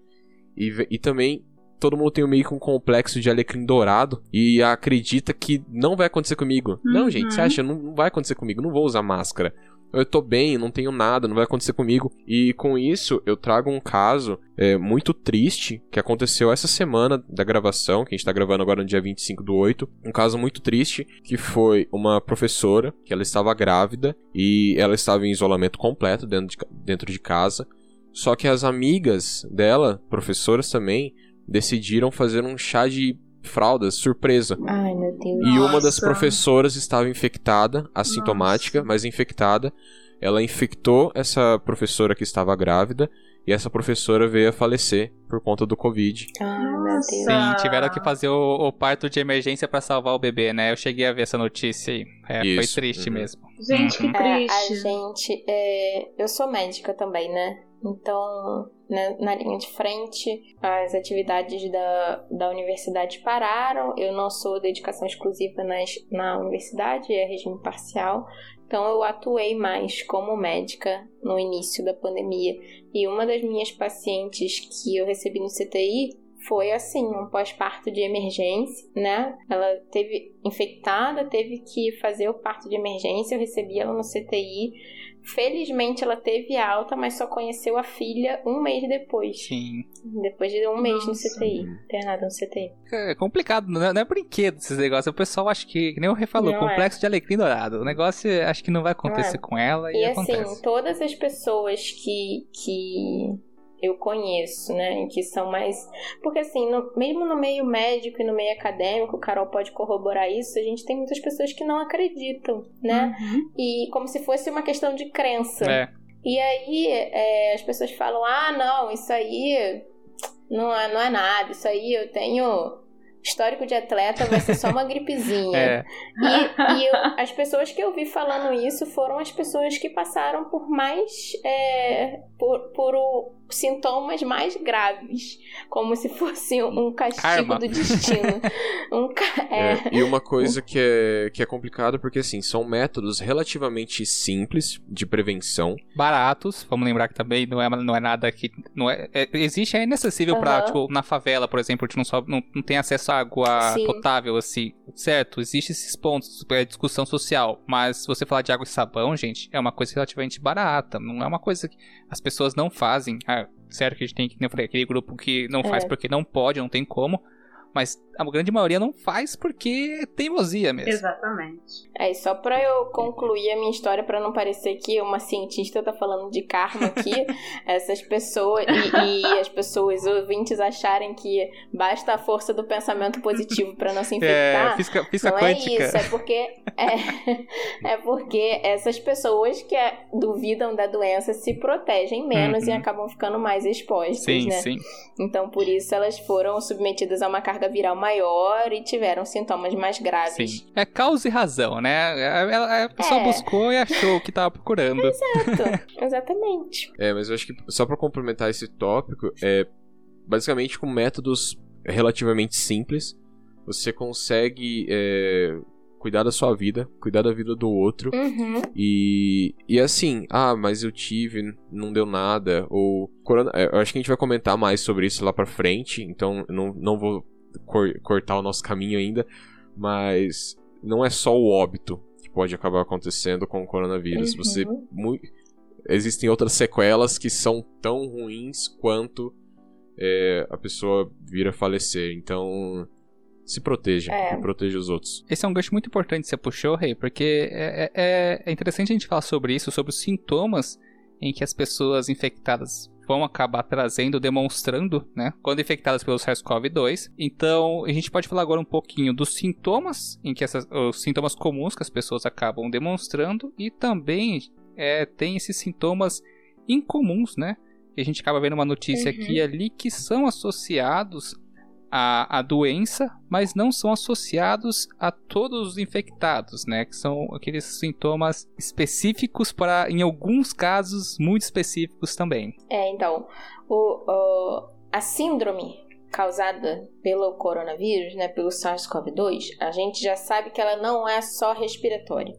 E, e também todo mundo tem meio que um complexo de alecrim dourado e acredita que não vai acontecer comigo. Uhum. Não, gente, você uhum. acha? Não, não vai acontecer comigo, não vou usar máscara. Eu tô bem, não tenho nada, não vai acontecer comigo. E com isso, eu trago um caso é, muito triste que aconteceu essa semana da gravação, que a gente tá gravando agora no dia 25 do 8. Um caso muito triste, que foi uma professora, que ela estava grávida e ela estava em isolamento completo dentro de, dentro de casa. Só que as amigas dela, professoras também, decidiram fazer um chá de fraldas surpresa. Ai, meu Deus. E uma das professoras estava infectada, assintomática, Nossa. mas infectada. Ela infectou essa professora que estava grávida e essa professora veio a falecer por conta do Covid. Ai, meu Deus. Sim, tiveram que fazer o, o parto de emergência para salvar o bebê, né? Eu cheguei a ver essa notícia aí. É, foi triste uhum. mesmo. Gente, que triste. É, a gente. É... Eu sou médica também, né? Então, né, na linha de frente, as atividades da, da universidade pararam. Eu não sou dedicação exclusiva nas, na universidade, é regime parcial. Então, eu atuei mais como médica no início da pandemia. E uma das minhas pacientes que eu recebi no CTI foi assim, um pós-parto de emergência, né? Ela teve infectada, teve que fazer o parto de emergência, eu recebi ela no CTI Felizmente ela teve alta, mas só conheceu a filha um mês depois. Sim. Depois de um mês no CTI. Internada no CTI. É complicado, não é, não é brinquedo esses negócios. O pessoal acha que, que nem o Rê falou, não é. complexo é. de alecrim dourado. O negócio acho que não vai acontecer não é. com ela. E, e assim, todas as pessoas que, que eu conheço, né? Que são mais. Porque, assim, no... mesmo no meio médico e no meio acadêmico, o Carol pode corroborar isso, a gente tem muitas pessoas que não acreditam, né? Uhum. E como se fosse uma questão de crença. É. E aí é, as pessoas falam: ah, não, isso aí não é, não é nada, isso aí eu tenho histórico de atleta vai ser só uma gripezinha. É. E, e eu- as pessoas que eu vi falando isso foram as pessoas que passaram por mais. é, por, por o- sintomas mais graves. Como se fosse um castigo Karma. do destino. Um ca- é. É, e uma coisa que é, que é complicada, porque assim, são métodos relativamente simples de prevenção. Baratos, vamos lembrar que também não é, não é nada que. Não é, é- existe, é inacessível pra, Aham. tipo, na favela, por exemplo, a gente não, sobe, não, não tem acesso a água Sim. potável, assim. Certo, existe esses pontos, é discussão social. Mas se você falar de água e sabão, gente, é uma coisa relativamente barata. Não é uma coisa que as pessoas não fazem. Ah, certo que a gente tem, que eu falei, aquele grupo que não faz É. porque não pode, não tem como. Mas a grande maioria não faz porque é teimosia mesmo. Exatamente. É, e só pra eu concluir a minha história, pra não parecer que uma cientista tá falando de karma aqui, essas pessoas e, e as pessoas ouvintes acharem que basta a força do pensamento positivo pra não se É, infectar. física, física não quântica. é isso, é porque é, é porque essas pessoas que é- duvidam da doença se protegem menos Uhum. e acabam ficando mais expostas, Sim, né? sim. Então por isso elas foram submetidas a uma carga viral maior e tiveram sintomas mais graves. Sim. É causa e razão, né? É- é- A pessoa É. buscou e achou o que tava procurando. Exato, exatamente. É, mas eu acho que só pra complementar esse tópico, é basicamente com métodos relativamente simples, você consegue é, cuidar da sua vida, cuidar da vida do outro. Uhum. E, e assim, ah, mas eu tive, não deu nada, ou... corona- é, eu acho que a gente vai comentar mais sobre isso lá pra frente, então eu não, não vou cor- cortar o nosso caminho ainda, mas não é só o óbito que pode acabar acontecendo com o coronavírus. Uhum. Você... mui- Existem outras sequelas que são tão ruins quanto é, a pessoa vir a falecer, então... Se proteja É. e proteja os outros. Esse é um gancho muito importante que você puxou, Rei, porque é, é- é interessante a gente falar sobre isso, sobre os sintomas em que as pessoas infectadas vão acabar trazendo, demonstrando, né, quando infectadas pelo SARS-CoV-2. Então, a gente pode falar agora um pouquinho dos sintomas, em que essas, os sintomas comuns que as pessoas acabam demonstrando, e também é, tem esses sintomas incomuns, né, que a gente acaba vendo uma notícia Uhum. aqui e ali que são associados a, a doença, mas não são associados a todos os infectados, né? Que são aqueles sintomas específicos para, em alguns casos, muito específicos também. É, então, o, o- a síndrome causada pelo coronavírus, né, pelo SARS-CoV-2, a gente já sabe que ela não é só respiratória.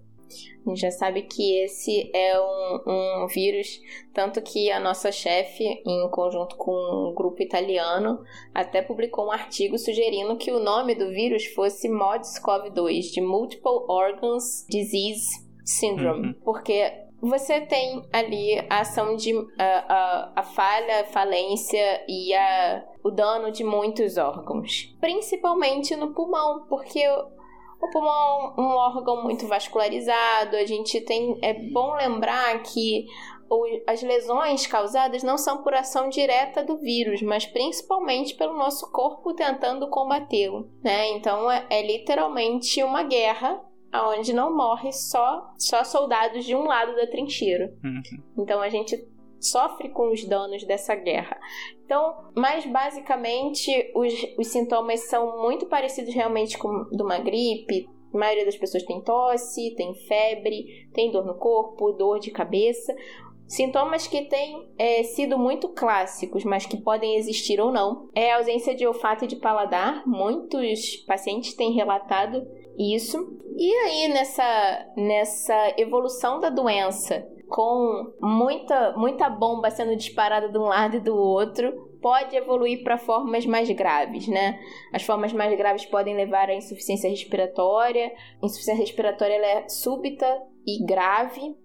A gente já sabe que esse é um, um vírus, tanto que a nossa chefe, em conjunto com um grupo italiano, até publicou um artigo sugerindo que o nome do vírus fosse MODS-CoV-2, de Multiple Organs Disease Syndrome, Uhum. porque você tem ali a ação de a, a, a falha, a falência e a, o dano de muitos órgãos, principalmente no pulmão, porque o pulmão é um órgão muito vascularizado. A gente tem é bom lembrar que as lesões causadas não são por ação direta do vírus, mas principalmente pelo nosso corpo tentando combatê-lo, né? Então é, é literalmente uma guerra onde não morre só só soldados de um lado da trincheira. Uhum. Então a gente sofre com os danos dessa guerra. Então, mas basicamente os, os sintomas são muito parecidos realmente com de uma gripe. A maioria das pessoas tem tosse, tem febre, tem dor no corpo, dor de cabeça. Sintomas que têm é, sido muito clássicos, mas que podem existir ou não, é a ausência de olfato e de paladar. Muitos pacientes têm relatado isso. E aí, nessa, nessa evolução da doença, com muita, muita bomba sendo disparada de um lado e do outro, pode evoluir para formas mais graves, né? As formas mais graves podem levar à insuficiência respiratória. A insuficiência respiratória é súbita e grave.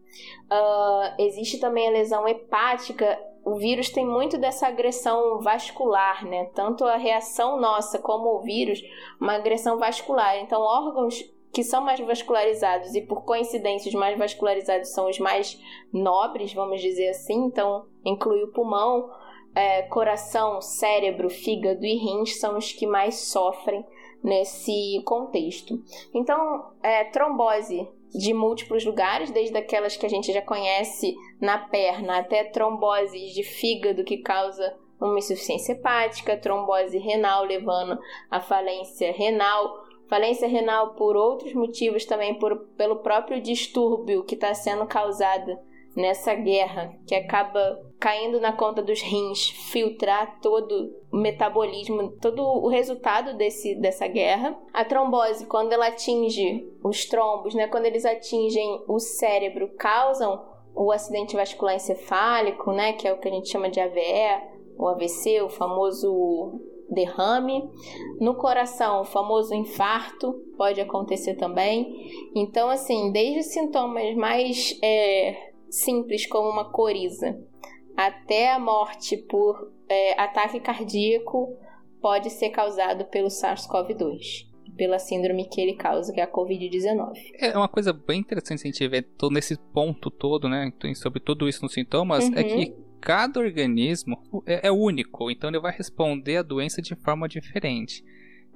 Ah, existe também a lesão hepática. O vírus tem muito dessa agressão vascular, né? Tanto a reação nossa como o vírus, uma agressão vascular. Então, órgãos que são mais vascularizados e por coincidência os mais vascularizados são os mais nobres, vamos dizer assim, então inclui o pulmão, é, coração, cérebro, fígado e rins são os que mais sofrem nesse contexto. Então, é, trombose de múltiplos lugares, desde aquelas que a gente já conhece na perna até tromboses de fígado que causa uma insuficiência hepática, trombose renal levando à falência renal, falência renal por outros motivos também, por, pelo próprio distúrbio que está sendo causado nessa guerra, que acaba caindo na conta dos rins, filtrar todo o metabolismo, todo o resultado desse, dessa guerra. A trombose, quando ela atinge os trombos, né, quando eles atingem o cérebro, causam o acidente vascular encefálico, né, que é o que a gente chama de AVE, o AVC, o famoso derrame. No coração, o famoso infarto pode acontecer também. Então, assim, desde os sintomas mais é, simples, como uma coriza, até a morte por é, ataque cardíaco, pode ser causado pelo SARS-CoV-2 pela síndrome que ele causa, que é a Covid-19. É uma coisa bem interessante a gente ver todo nesse ponto todo, né, sobre tudo isso nos sintomas, uhum. é que uhum cada organismo é, é único, então ele vai responder a doença de forma diferente.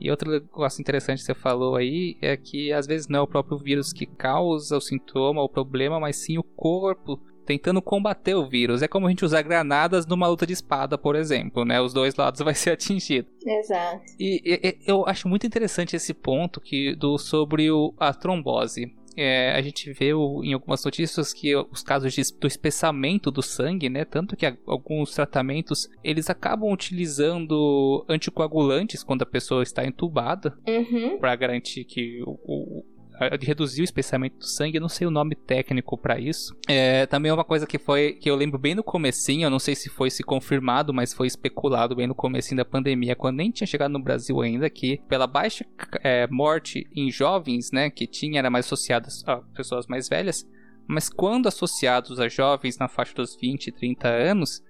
E outro negócio interessante que você falou aí é que às vezes não é o próprio vírus que causa o sintoma, o problema, mas sim o corpo tentando combater o vírus. É como a gente usar granadas numa luta de espada, por exemplo, né? Os dois lados vai ser atingido. Exato. E, e eu acho muito interessante esse ponto que do sobre o, a trombose. É, a gente vê o, em algumas notícias que os casos de, do espessamento do sangue, né, tanto que alguns tratamentos eles acabam utilizando anticoagulantes quando a pessoa está entubada uhum. para garantir que o, o, de reduzir o espessamento do sangue, eu não sei o nome técnico para isso. É, também é uma coisa que foi que eu lembro bem no comecinho, eu não sei se foi se confirmado, mas foi especulado bem no comecinho da pandemia, quando nem tinha chegado no Brasil ainda, que pela baixa é, morte em jovens, né, que tinha era mais associada a pessoas mais velhas, mas quando associados a jovens na faixa dos 20, 30 anos,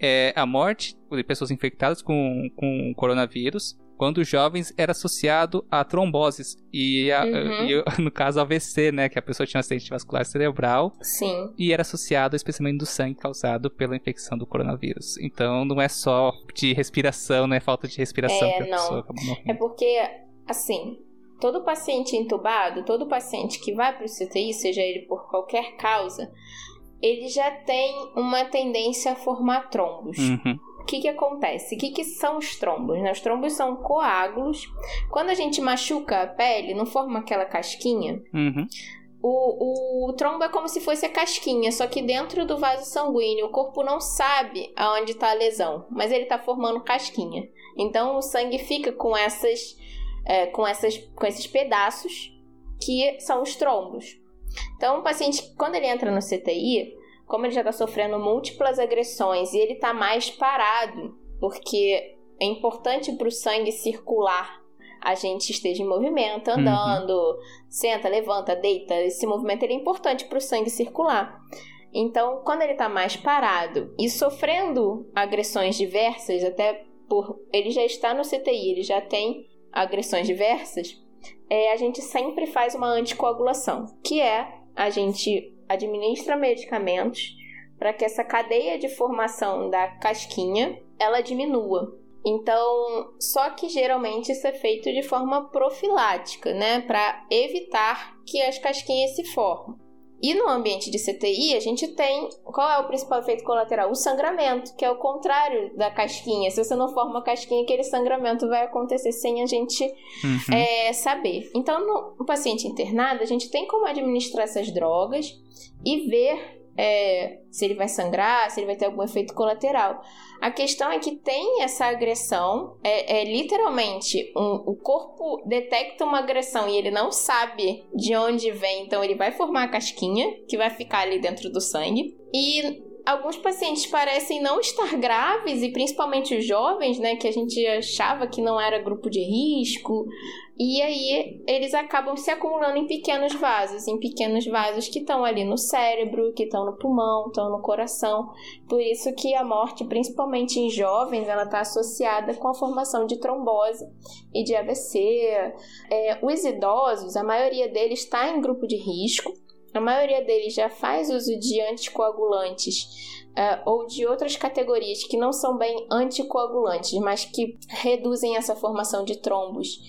é, a morte de pessoas infectadas com, com coronavírus quando jovens era associado a tromboses e, a, uhum. e, no caso AVC, né, que a pessoa tinha um acidente vascular cerebral. Sim. E era associado ao especiamento do sangue causado pela infecção do coronavírus. Então não é só de respiração, não é falta de respiração é, que a não. pessoa acaba morrendo. É porque assim, todo paciente entubado, todo paciente que vai para o CTI, seja ele por qualquer causa, ele já tem uma tendência a formar trombos. Uhum. O que, que acontece? O que, que são os trombos? Né? Os trombos são coágulos. Quando a gente machuca a pele, não forma aquela casquinha. Uhum. O, o, o, trombo é como se fosse a casquinha, só que dentro do vaso sanguíneo. O corpo não sabe aonde está a lesão, mas ele está formando casquinha. Então o sangue fica com essas, é, com essas, com esses pedaços que são os trombos. Então o paciente, quando ele entra no CTI, como ele já está sofrendo múltiplas agressões e ele está mais parado, porque é importante para o sangue circular, a gente esteja em movimento, uhum. andando, uhum. senta, levanta, deita. Esse movimento é importante para o sangue circular. Então, quando ele está mais parado e sofrendo agressões diversas, até por ele já está no CTI, ele já tem agressões diversas, é, a gente sempre faz uma anticoagulação, que é a gente administra medicamentos para que essa cadeia de formação da casquinha ela diminua. Então, só que geralmente isso é feito de forma profilática, né, para evitar que as casquinhas se formem. E no ambiente de CTI, a gente tem. Qual é o principal efeito colateral? O sangramento, que é o contrário da casquinha. Se você não forma casquinha, aquele sangramento vai acontecer sem a gente uhum. é, saber. Então, no, no paciente internado, a gente tem como administrar essas drogas e ver é, se ele vai sangrar, se ele vai ter algum efeito colateral. A questão é que tem essa agressão, é, é literalmente um, o corpo detecta uma agressão e ele não sabe de onde vem, então ele vai formar a casquinha que vai ficar ali dentro do sangue. E alguns pacientes parecem não estar graves, e principalmente os jovens, né, que a gente achava que não era grupo de risco, e aí eles acabam se acumulando em pequenos vasos, em pequenos vasos que estão ali no cérebro, que estão no pulmão, estão no coração. Por isso que a morte, principalmente em jovens, ela está associada com a formação de trombose e de AVC. É, os idosos, a maioria deles está em grupo de risco. A maioria deles já faz uso de anticoagulantes Uh, ou de outras categorias que não são bem anticoagulantes, mas que reduzem essa formação de trombos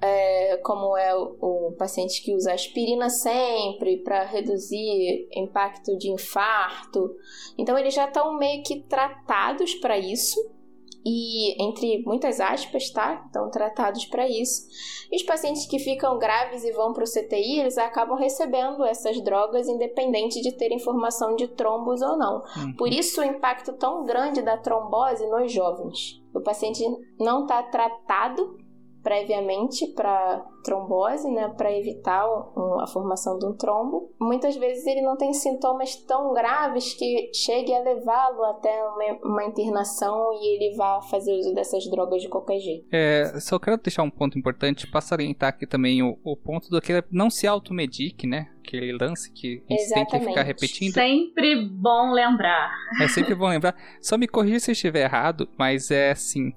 é, como é o, o, paciente que usa aspirina sempre para reduzir impacto de infarto. Então eles já estão meio que tratados para isso. E entre muitas aspas, tá? Estão tratados para isso. E os pacientes que ficam graves e vão para o CTI, eles acabam recebendo essas drogas independente de ter informação de trombos ou não. Uhum. Por isso o impacto tão grande da trombose nos jovens. O paciente não está tratado previamente para trombose, né, para evitar a formação de um trombo. Muitas vezes ele não tem sintomas tão graves que chegue a levá-lo até uma, uma, internação e ele vá fazer uso dessas drogas de qualquer jeito. É, só quero deixar um ponto importante para salientar aqui também o, o ponto do que não se automedique, né? Aquele lance que a gente Exatamente. tem que ficar repetindo. Sempre bom lembrar. É sempre bom lembrar. Só me corrija se eu estiver errado, mas é assim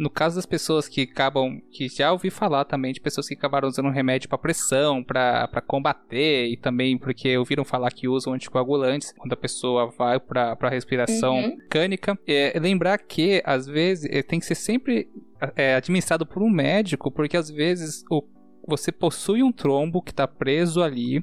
no caso das pessoas que acabam, que já ouvi falar também de pessoas que acabaram usando remédio para pressão, para combater e também porque ouviram falar que usam anticoagulantes quando a pessoa vai para respiração uhum. mecânica. É, lembrar que às vezes é, tem que ser sempre é, administrado por um médico, porque às vezes o, você possui um trombo que está preso ali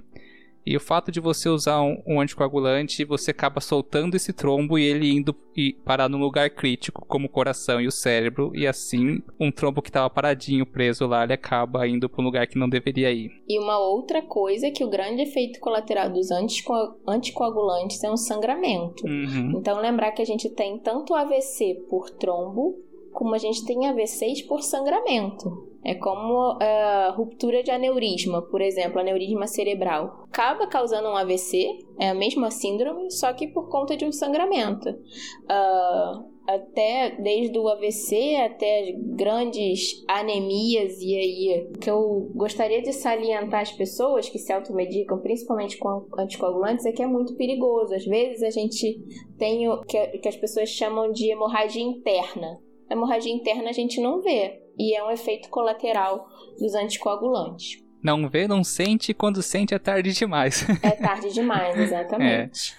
e o fato de você usar um, um, anticoagulante, você acaba soltando esse trombo e ele indo e parar num lugar crítico, como o coração e o cérebro, e assim um trombo que estava paradinho, preso lá, ele acaba indo para um lugar que não deveria ir. E uma outra coisa é que o grande efeito colateral dos antico anticoagulantes é um sangramento. Uhum. Então lembrar que a gente tem tanto AVC por trombo, como a gente tem AVCs por sangramento. É como a uh, ruptura de aneurisma, por exemplo, aneurisma cerebral. Acaba causando um AVC, é a mesma síndrome, só que por conta de um sangramento. Uh, até desde o AVC até as grandes anemias e aí que eu gostaria de salientar as pessoas que se automedicam, principalmente com anticoagulantes, é que é muito perigoso. Às vezes a gente tem o que as pessoas chamam de hemorragia interna. A hemorragia interna a gente não vê, e é um efeito colateral dos anticoagulantes. Não vê, não sente, quando sente é tarde demais. É tarde demais, exatamente.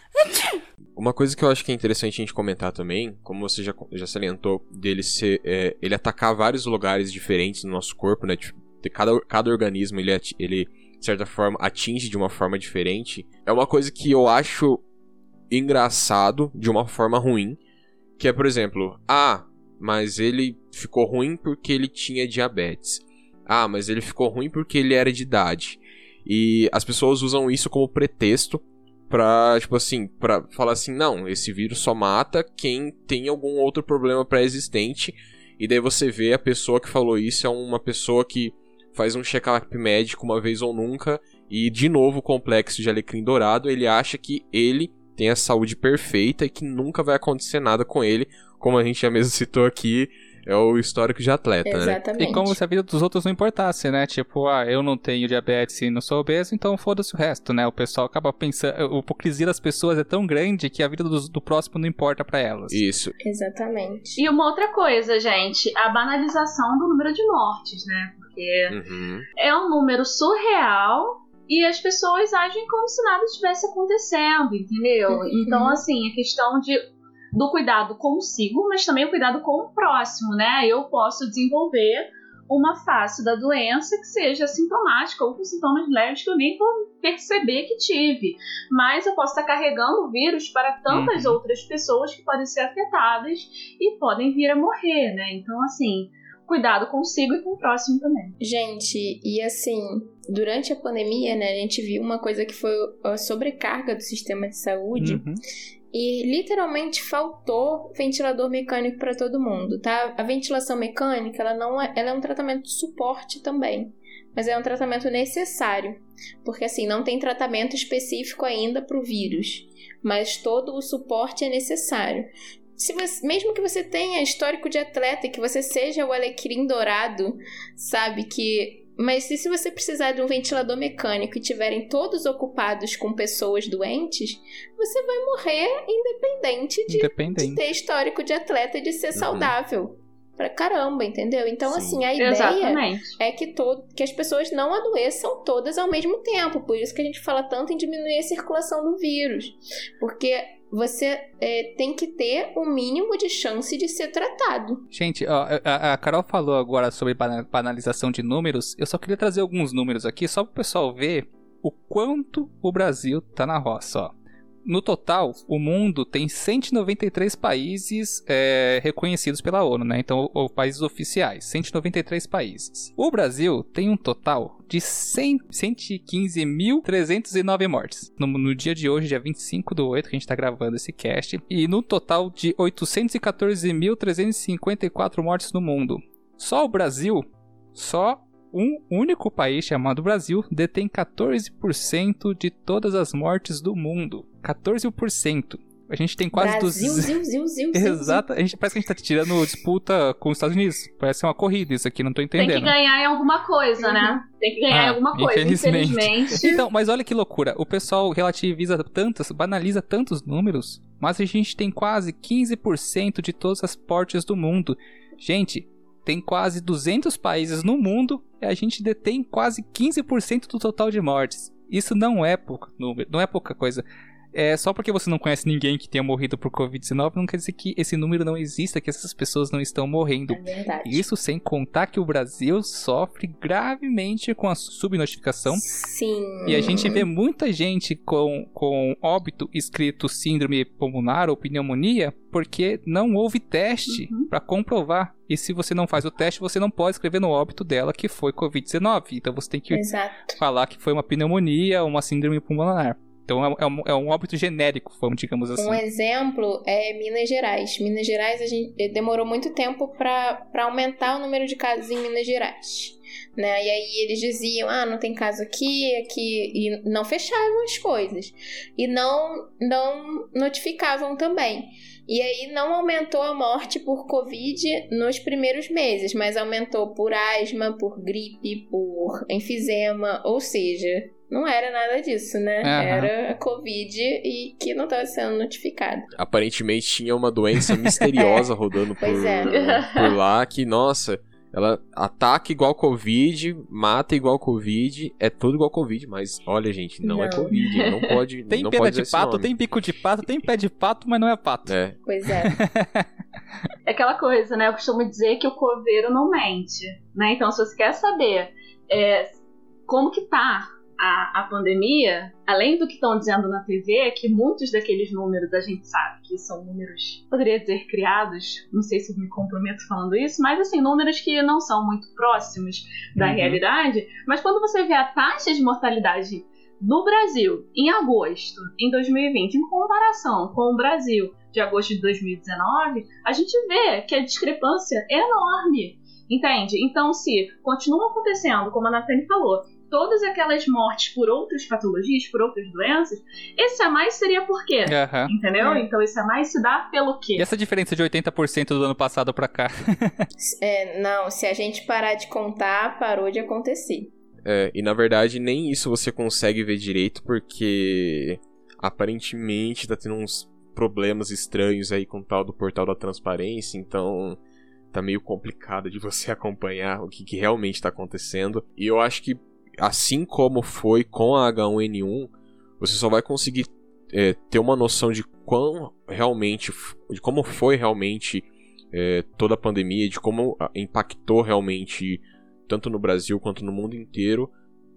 É. Uma coisa que eu acho que é interessante a gente comentar também, como você já, já salientou, dele ser. É, ele atacar vários lugares diferentes no nosso corpo, né? Tipo, cada, cada organismo ele, ele, de certa forma, atinge de uma forma diferente. É uma coisa que eu acho engraçado de uma forma ruim. Que é, por exemplo, ah, mas ele ficou ruim porque ele tinha diabetes. Ah, mas ele ficou ruim porque ele era de idade. E as pessoas usam isso como pretexto pra, tipo assim, pra falar assim, não, esse vírus só mata quem tem algum outro problema pré-existente. E daí você vê a pessoa que falou isso é uma pessoa que faz um check-up médico uma vez ou nunca. E de novo, o complexo de alecrim dourado, ele acha que ele tem a saúde perfeita e que nunca vai acontecer nada com ele, como a gente já mesmo citou aqui, é o histórico de atleta, né? Exatamente. né? E como se a vida dos outros não importasse, né? Tipo, ah, eu não tenho diabetes e não sou obeso, então foda-se o resto, né? O pessoal acaba pensando. A hipocrisia das pessoas é tão grande que a vida do, do próximo não importa para elas. Isso. Exatamente. E uma outra coisa, gente, a banalização do número de mortes, né? Porque uhum. é um número surreal e as pessoas agem como se nada estivesse acontecendo, entendeu? Uhum. Então, assim, a questão de do cuidado consigo, mas também o cuidado com o próximo, né? Eu posso desenvolver uma face da doença que seja sintomática ou com sintomas leves que eu nem vou perceber que tive. Mas eu posso estar carregando o vírus para tantas uhum. outras pessoas que podem ser afetadas e podem vir a morrer, né? Então, assim, cuidado consigo e com o próximo também. Gente, e assim, durante a pandemia, né, a gente viu uma coisa que foi a sobrecarga do sistema de saúde. Uhum e literalmente faltou ventilador mecânico para todo mundo, tá? A ventilação mecânica, ela não é, ela é um tratamento de suporte também, mas é um tratamento necessário, porque assim, não tem tratamento específico ainda para o vírus, mas todo o suporte é necessário. Se você, mesmo que você tenha histórico de atleta e que você seja o alecrim dourado, sabe que mas se, se você precisar de um ventilador mecânico e tiverem todos ocupados com pessoas doentes, você vai morrer independente de, independente. de ter histórico de atleta e de ser uhum. saudável. Pra caramba, entendeu? Então, Sim. assim, a ideia Exatamente. é que, todo, que as pessoas não adoeçam todas ao mesmo tempo. Por isso que a gente fala tanto em diminuir a circulação do vírus. Porque você é, tem que ter o mínimo de chance de ser tratado. Gente, ó, a, a, Carol falou agora sobre banalização de números. Eu só queria trazer alguns números aqui, só para o pessoal ver o quanto o Brasil tá na roça. Ó. no total, o mundo tem 193 países é, reconhecidos pela ONU, né? Então, o, o, países oficiais, 193 países. O Brasil tem um total de 115.309 mortes. No, no, dia de hoje, dia 25 do 8, que a gente tá gravando esse cast. E no total de 814.354 mortes no mundo. Só o Brasil, só um único país chamado Brasil detém 14% de todas as mortes do mundo. 14%. A gente tem quase Brasil, 200... Zil, zil, zil, Exato. A gente, parece que a gente tá tirando disputa com os Estados Unidos. Parece uma corrida isso aqui, não tô entendendo. Tem que ganhar em alguma coisa, né? Tem que ganhar ah, em alguma coisa, infelizmente. infelizmente. Então, mas olha que loucura. O pessoal relativiza tantas, banaliza tantos números, mas a gente tem quase 15% de todas as portes do mundo. Gente, tem quase 200 países no mundo e a gente detém quase 15% do total de mortes. Isso não é número, não é pouca coisa. É, só porque você não conhece ninguém que tenha morrido por Covid-19 não quer dizer que esse número não exista, que essas pessoas não estão morrendo. É verdade. Isso sem contar que o Brasil sofre gravemente com a subnotificação. Sim. E a gente vê muita gente com, com óbito escrito síndrome pulmonar ou pneumonia porque não houve teste uhum. para comprovar. E se você não faz o teste, você não pode escrever no óbito dela que foi Covid-19. Então você tem que Exato. falar que foi uma pneumonia ou uma síndrome pulmonar. Então é, é, um, é um óbito genérico, vamos digamos assim. Um exemplo é Minas Gerais. Minas Gerais a gente eh, demorou muito tempo para aumentar o número de casos em Minas Gerais. Né? E aí eles diziam, ah, não tem caso aqui, aqui, e não fechavam as coisas. E não, não notificavam também. E aí não aumentou a morte por Covid nos primeiros meses, mas aumentou por asma, por gripe, por enfisema, ou seja, não era nada disso, né? Uhum. Era Covid e que não estava sendo notificado. Aparentemente tinha uma doença misteriosa rodando por, é. por lá que, nossa, ela ataca igual Covid, mata igual Covid, é tudo igual Covid, mas olha, gente, não, é não. é Covid, não pode. tem não pena pode de pato, tem bico de pato, tem pé de pato, mas não é pato. É. Pois é. é aquela coisa, né? Eu costumo dizer que o coveiro não mente, né? Então, se você quer saber é, como que tá a, a pandemia, além do que estão dizendo na TV, é que muitos daqueles números a gente sabe que são números, poderia dizer, criados, não sei se me comprometo falando isso, mas assim, números que não são muito próximos da uhum. realidade. Mas quando você vê a taxa de mortalidade no Brasil em agosto, em 2020, em comparação com o Brasil de agosto de 2019, a gente vê que a discrepância é enorme. Entende? Então, se continua acontecendo, como a Nathalie falou, todas aquelas mortes por outras patologias, por outras doenças, esse a mais seria por quê? Uhum. Entendeu? É. Então esse a mais se dá pelo quê? E essa diferença de 80% do ano passado para cá? é, não, se a gente parar de contar, parou de acontecer. É, e na verdade nem isso você consegue ver direito porque aparentemente tá tendo uns problemas estranhos aí com o tal do portal da transparência, então tá meio complicado de você acompanhar o que, que realmente está acontecendo. E eu acho que assim como foi com a H1N1, você só vai conseguir é, ter uma noção de quão realmente, de como foi realmente é, toda a pandemia, de como impactou realmente tanto no Brasil quanto no mundo inteiro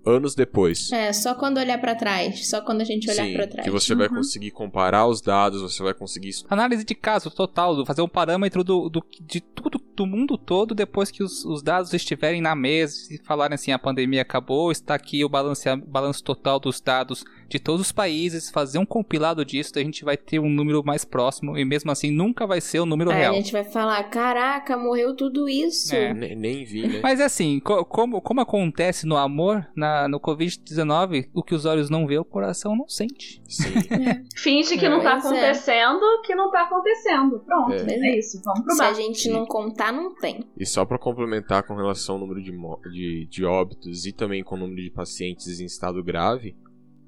anos depois. É, só quando olhar para trás, só quando a gente olhar para trás. que você uhum. vai conseguir comparar os dados, você vai conseguir... Análise de caso total, fazer um parâmetro do, do de tudo do mundo todo depois que os, os, dados estiverem na mesa e falarem assim, a pandemia acabou, está aqui o balanço, balanço total dos dados de todos os países, fazer um compilado disso, a gente vai ter um número mais próximo e mesmo assim nunca vai ser o um número Aí real. a gente vai falar, caraca, morreu tudo isso. É. Nem, vi, né? Mas é assim, co como, como acontece no amor, na, no Covid-19, o que os olhos não vê, o coração não sente. Sim. É. Finge que não tá é. acontecendo, é. que não tá acontecendo. Pronto, é, é isso, vamos pro Se a gente não contar, não tem. E só para complementar com relação ao número de, de, de óbitos e também com o número de pacientes em estado grave,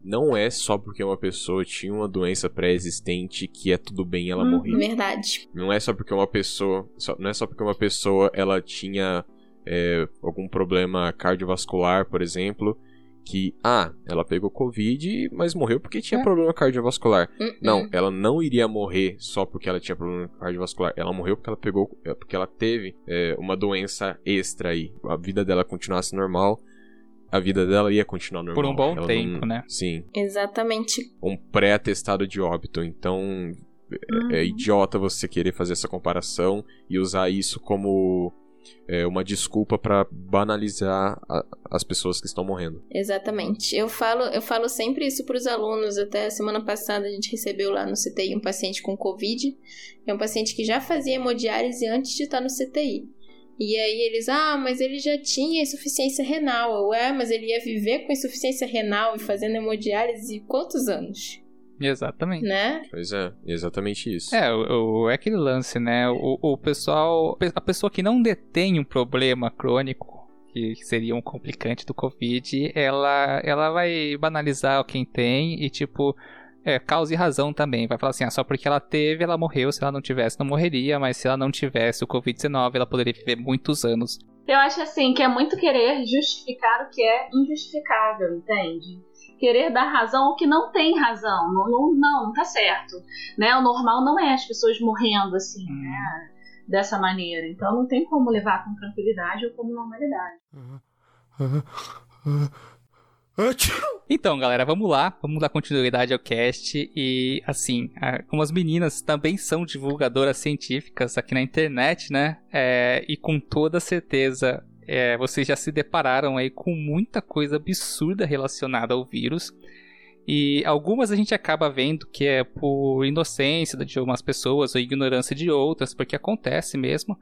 não é só porque uma pessoa tinha uma doença pré-existente que é tudo bem ela hum, morrer. Verdade. Não é só porque uma pessoa, só, não é só porque uma pessoa ela tinha é, algum problema cardiovascular, por exemplo, que ah, ela pegou covid, mas morreu porque tinha é. problema cardiovascular. Uh -uh. Não, ela não iria morrer só porque ela tinha problema cardiovascular. Ela morreu porque ela pegou, é, porque ela teve é, uma doença extra aí. A vida dela continuasse normal a vida dela ia continuar normal. Por um bom Ela tempo, não- né? Sim. Exatamente. Um pré-atestado de óbito. Então, é- é Uhum. idiota você querer fazer essa comparação e usar isso como é, uma desculpa pra banalizar a- as pessoas que estão morrendo. Exatamente. Eu falo, eu falo sempre isso para os alunos. Até a semana passada a gente recebeu lá no CTI um paciente com Covid. É um paciente que já fazia hemodiálise antes de estar no CTI. E aí eles, ah, mas ele já tinha insuficiência renal. Ué, mas ele ia viver com insuficiência renal e fazendo hemodiálise quantos anos? Exatamente. Né? Pois é, exatamente isso. É, o, o- é aquele lance, né? O, o pessoal. A pessoa que não detém um problema crônico, que seria um complicante do Covid, ela, ela vai banalizar quem tem e, tipo. É, causa e razão também. Vai falar assim, ah, só porque ela teve, ela morreu. Se ela não tivesse, não morreria. Mas se ela não tivesse o Covid-19, ela poderia viver muitos anos. Eu acho assim que é muito querer justificar o que é injustificável, entende? Querer dar razão ao que não tem razão. Não, não, não, não tá certo. Né? O normal não é as pessoas morrendo assim, né? Dessa maneira. Então não tem como levar com tranquilidade ou como normalidade. Então, galera, vamos lá, vamos dar continuidade ao cast e assim, como as meninas também são divulgadoras científicas aqui na internet, né? É, e com toda certeza é, vocês já se depararam aí com muita coisa absurda relacionada ao vírus. E algumas a gente acaba vendo que é por inocência de algumas pessoas ou ignorância de outras, porque acontece mesmo.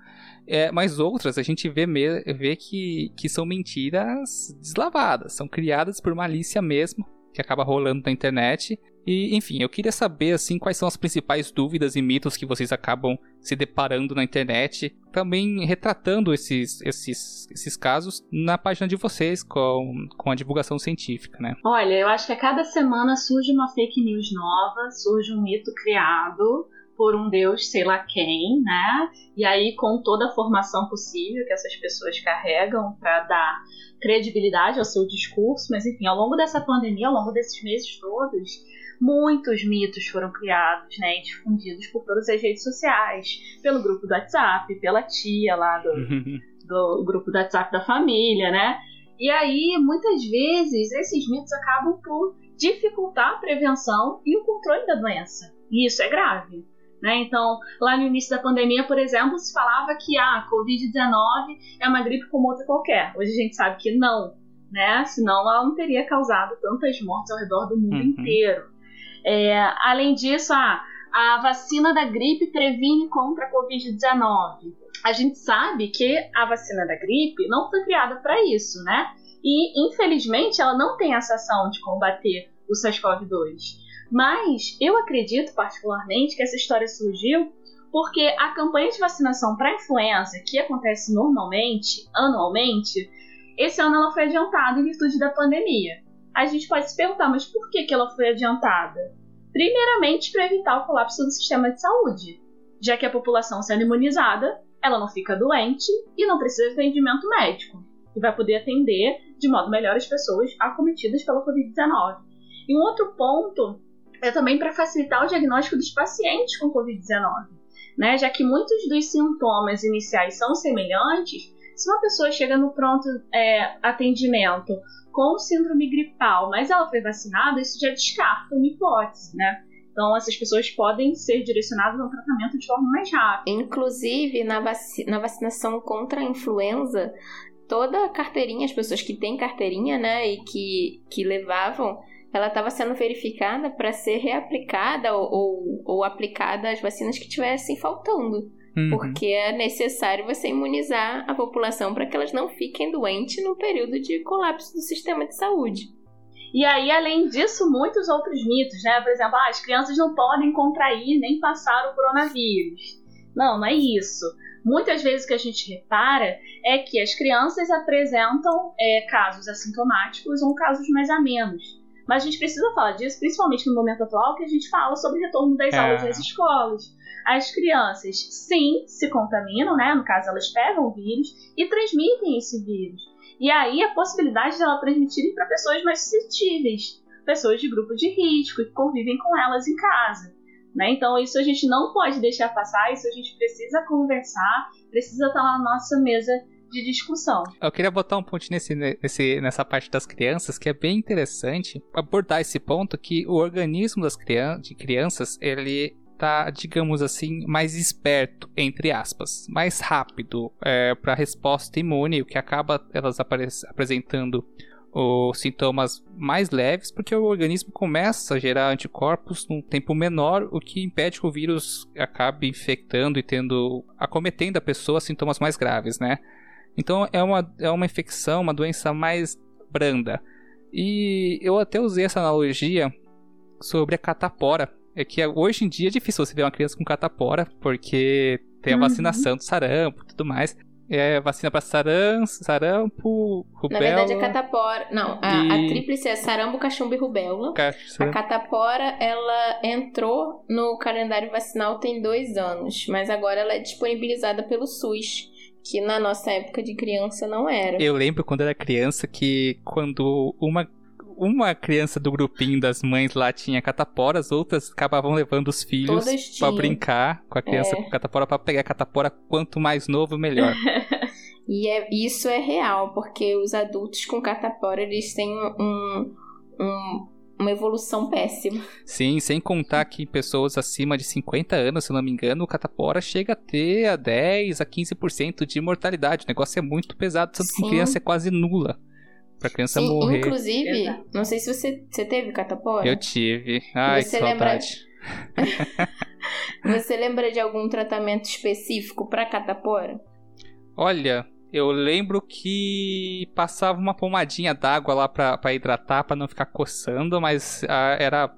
É, mas outras a gente vê, vê que, que são mentiras deslavadas, são criadas por malícia mesmo, que acaba rolando na internet. E, enfim, eu queria saber assim quais são as principais dúvidas e mitos que vocês acabam se deparando na internet, também retratando esses, esses, esses casos na página de vocês com, com a divulgação científica, né? Olha, eu acho que a cada semana surge uma fake news nova, surge um mito criado por um deus, sei lá quem, né? E aí com toda a formação possível que essas pessoas carregam para dar credibilidade ao seu discurso, mas enfim, ao longo dessa pandemia, ao longo desses meses todos, muitos mitos foram criados, né, e difundidos por todas as redes sociais, pelo grupo do WhatsApp, pela tia lá do, do grupo do WhatsApp da família, né? E aí, muitas vezes, esses mitos acabam por dificultar a prevenção e o controle da doença. E isso é grave. Né? Então, lá no início da pandemia, por exemplo, se falava que a ah, Covid-19 é uma gripe como outra qualquer. Hoje a gente sabe que não, né? Senão ela não teria causado tantas mortes ao redor do mundo Uhum. inteiro. É, além disso, a vacina da gripe previne contra a Covid-19 a gente sabe que a vacina da gripe não foi criada para isso, né? E infelizmente ela não tem essa ação de combater o SARS-CoV-2. Mas eu acredito particularmente que essa história surgiu porque a campanha de vacinação para influenza, que acontece normalmente, anualmente, esse ano ela foi adiantada em virtude da pandemia. A gente pode se perguntar, mas por que, que ela foi adiantada? Primeiramente, para evitar o colapso do sistema de saúde, já que a população sendo imunizada ela não fica doente e não precisa de atendimento médico, e vai poder atender de modo melhor as pessoas acometidas pela Covid-19. E um outro ponto é também para facilitar o diagnóstico dos pacientes com Covid-19, né? já que muitos dos sintomas iniciais são semelhantes, se uma pessoa chega no pronto é, atendimento com síndrome gripal, mas ela foi vacinada, isso já descarta uma hipótese, né? Então, essas pessoas podem ser direcionadas ao tratamento de forma mais rápida. Inclusive, na, na vacinação contra a influenza, toda a carteirinha, as pessoas que têm carteirinha, né, e que, que levavam, ela estava sendo verificada para ser reaplicada ou, ou, ou aplicada as vacinas que tivessem faltando. Uhum. Porque é necessário você imunizar a população para que elas não fiquem doentes no período de colapso do sistema de saúde. E aí, além disso, muitos outros mitos, né? Por exemplo, ah, as crianças não podem contrair nem passar o coronavírus. Não, não é isso. Muitas vezes o que a gente repara é que as crianças apresentam é, casos assintomáticos ou casos mais a menos. Mas a gente precisa falar disso, principalmente no momento atual, que a gente fala sobre o retorno das É. aulas nas escolas. As crianças, sim, se contaminam, né? No caso, elas pegam o vírus e transmitem esse vírus. E aí a possibilidade de ela transmitirem para pessoas mais suscetíveis, pessoas de grupo de risco que convivem com elas em casa. Né? Então isso a gente não pode deixar passar, isso a gente precisa conversar, precisa estar na nossa mesa de discussão. Eu queria botar um ponto nesse, nesse, nessa parte das crianças, que é bem interessante abordar esse ponto que o organismo das crian de crianças, ele tá, digamos assim, mais esperto, entre aspas, mais rápido é, para resposta imune, o que acaba elas apresentando os sintomas mais leves, porque o organismo começa a gerar anticorpos num tempo menor, o que impede que o vírus acabe infectando e tendo acometendo a pessoa sintomas mais graves, né? Então é uma, é uma infecção, uma doença mais branda. E eu até usei essa analogia sobre a catapora, é que hoje em dia é difícil você ver uma criança com catapora, porque tem a uhum. vacinação do sarampo e tudo mais. É vacina para saram, sarampo, rubéola... Na verdade, a catapora... Não, a, e... a tríplice é sarampo, cachumba e rubéola. A catapora, ela entrou no calendário vacinal tem dois anos, mas agora ela é disponibilizada pelo SUS que na nossa época de criança não era. Eu lembro quando era criança que quando uma uma criança do grupinho das mães lá tinha catapora, as outras acabavam levando os filhos para brincar com a criança é. com catapora para pegar catapora quanto mais novo melhor. e é, isso é real, porque os adultos com catapora eles têm um, um, uma evolução péssima. Sim, sem contar que pessoas acima de 50 anos, se não me engano, o catapora chega a ter a 10 a 15% de mortalidade. O negócio é muito pesado, tanto que criança é quase nula pra criança Sim, morrer. Inclusive, Exato. não sei se você, você teve catapora. Eu tive. Ai, você saudade. Lembra... você lembra de algum tratamento específico pra catapora? Olha, eu lembro que passava uma pomadinha d'água lá pra, pra hidratar, pra não ficar coçando, mas ah, era,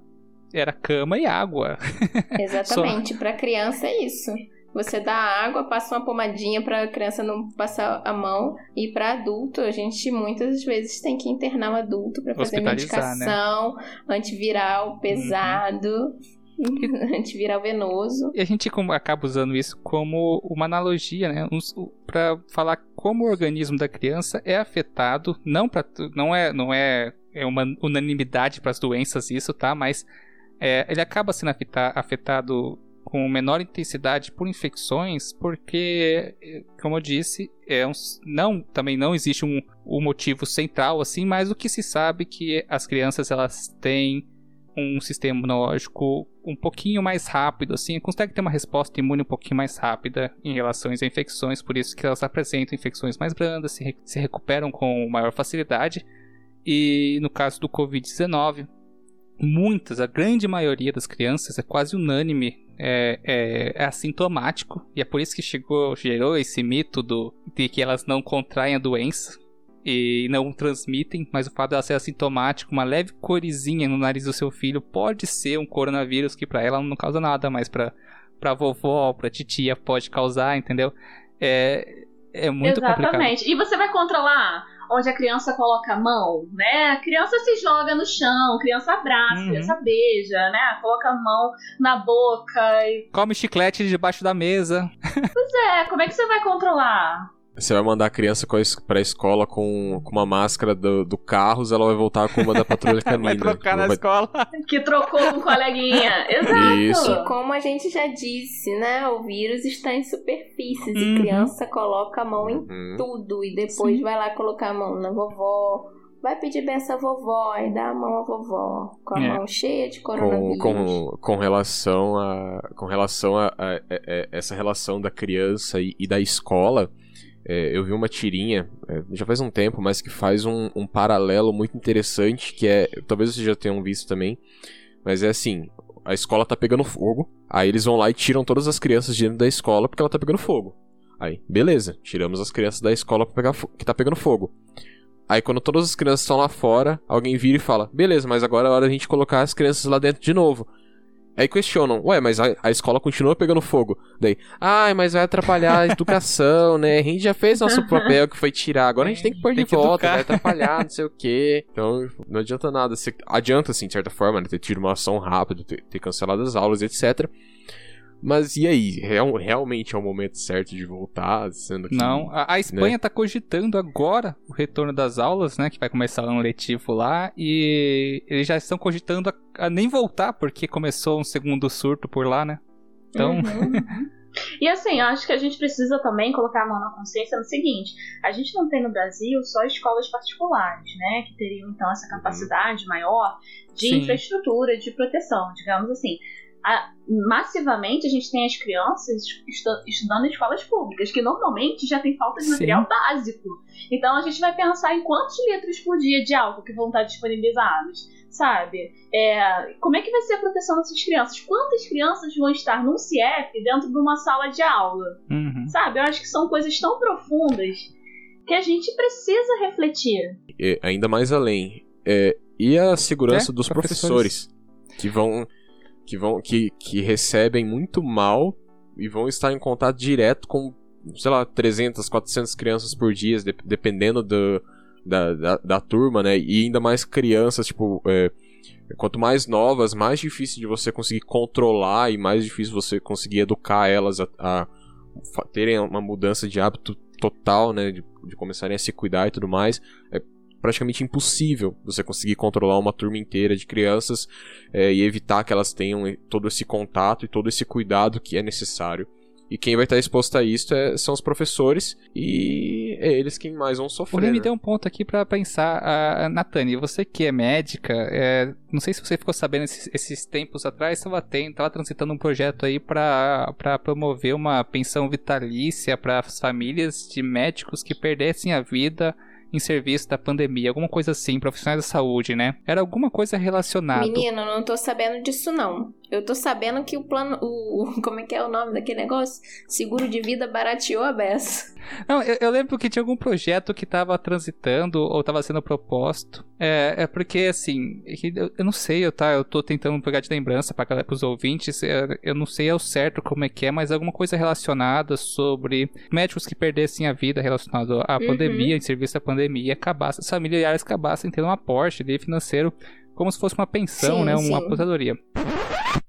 era cama e água. Exatamente, Só... pra criança é isso. Você dá água, passa uma pomadinha para a criança não passar a mão. E para adulto, a gente muitas vezes tem que internar o adulto para fazer né? medicação, né? antiviral pesado. Uhum. antiviral venoso. E a gente acaba usando isso como uma analogia, né? para falar como o organismo da criança é afetado, não para não é não é, é uma unanimidade para as doenças isso, tá? Mas é, ele acaba sendo afetado com menor intensidade por infecções, porque, como eu disse, é um, não, também não existe um, um motivo central assim, mas o que se sabe que as crianças elas têm um sistema imunológico um pouquinho mais rápido, assim, consegue ter uma resposta imune um pouquinho mais rápida em relação às infecções, por isso que elas apresentam infecções mais brandas, se, se recuperam com maior facilidade. E no caso do Covid-19, muitas, a grande maioria das crianças, é quase unânime é, é, é, assintomático e é por isso que chegou, gerou esse mito do, de que elas não contraem a doença e não transmitem, mas o fato de ela ser assintomática, uma leve corizinha no nariz do seu filho pode ser um coronavírus que para ela não causa nada, mas para para vovó, para titia pode causar, entendeu? É, é muito Exatamente. complicado. E você vai controlar onde a criança coloca a mão, né? A criança se joga no chão, criança abraça, uhum. criança beija, né? Coloca a mão na boca e... Come chiclete debaixo da mesa. Pois é, como é que você vai controlar? Você vai mandar a criança pra escola com, com uma máscara do, do Carros, ela vai voltar com uma da patrulha canina. vai trocar na vai... escola. Que trocou com um coleguinha. Exato. Isso. E como a gente já disse, né? O vírus está em superfícies uhum. e criança coloca a mão em uhum. tudo e depois Sim. vai lá colocar a mão na vovó. Vai pedir benção à vovó e dá a mão à vovó, com a é. mão cheia de coronavírus. Com, com, com relação a, com relação a, a, a, a essa relação da criança e, e da escola, é, eu vi uma tirinha, é, já faz um tempo, mas que faz um, um, paralelo muito interessante, que é, talvez vocês já tenham visto também, mas é assim, a escola tá pegando fogo, aí eles vão lá e tiram todas as crianças de dentro da escola porque ela tá pegando fogo. Aí, beleza, tiramos as crianças da escola pegar que tá pegando fogo. Aí quando todas as crianças estão lá fora, alguém vira e fala, beleza, mas agora é hora da gente colocar as crianças lá dentro de novo. Aí questionam, ué, mas a, a escola continua pegando fogo. Daí, ai, mas vai atrapalhar a educação, né? A gente já fez nosso papel que foi tirar, agora a gente tem que pôr de volta, vai atrapalhar, não sei o quê. Então, não adianta nada. Adianta, assim, de certa forma, né, ter tido uma ação rápida, ter, ter cancelado as aulas, etc. Mas e aí? Real, realmente é o momento certo de voltar? Sendo que, Não, a, a Espanha está né? cogitando agora o retorno das aulas, né? Que vai começar um letivo lá. E eles já estão cogitando a, a nem voltar, porque começou um segundo surto por lá, né? Então. Uhum. E assim, eu acho que a gente precisa também colocar a mão na consciência no seguinte: a gente não tem no Brasil só escolas particulares, né? Que teriam então essa Uhum. capacidade maior de Sim. infraestrutura, de proteção, digamos assim. A- massivamente a gente tem as crianças estu- estudando em escolas públicas, que normalmente já tem falta de Sim. material básico. Então a gente vai pensar em quantos litros por dia de álcool que vão estar disponibilizados, sabe? É, como é que vai ser a proteção dessas crianças? Quantas crianças vão estar num CIEP dentro de uma sala de aula? Uhum. Sabe? Eu acho que são coisas tão profundas que a gente precisa refletir. E ainda mais além. é, e a segurança É, dos professores. professores, que vão que vão que, que recebem muito mal e vão estar em contato direto com, sei lá, 300, 400 crianças por dia, de- dependendo do, da, da, da turma, né? E ainda mais crianças, tipo, é, quanto mais novas, mais difícil de você conseguir controlar e mais difícil você conseguir educar elas a, a terem uma mudança de hábito total, né? De, de começarem a se cuidar e tudo mais. É praticamente impossível você conseguir controlar uma turma inteira de crianças é, e evitar que elas tenham todo esse contato e todo esse cuidado que é necessário. E quem vai estar exposto a isso é- são os professores e é eles quem mais vão O sofrer. Me né? deu um ponto aqui pra pensar, a Natane, você que é médica, é, não sei se você ficou sabendo esses, esses tempos atrás, estava tendo, tava transitando um projeto aí pra promover uma pensão vitalícia para as famílias de médicos que perdessem a vida em serviço da pandemia, alguma coisa assim, profissionais da saúde, né? Era alguma coisa relacionada. Menino, não tô sabendo disso não. Eu tô sabendo que o plano. O, como é que é o nome daquele negócio? Seguro de vida barateou a beça. Não, eu, eu lembro que tinha algum projeto que tava transitando ou tava sendo proposto. É, é porque, assim, eu, eu não sei, eu, tá, eu tô tentando pegar de lembrança para galera, pros ouvintes, é, eu não sei ao certo como é que é, mas alguma coisa relacionada sobre médicos que perdessem a vida relacionado à Uhum. pandemia, em serviço à pandemia, acabassem, os familiares acabassem tendo um aporte financeiro, como se fosse uma pensão, Sim, né, uma sim. aposentadoria.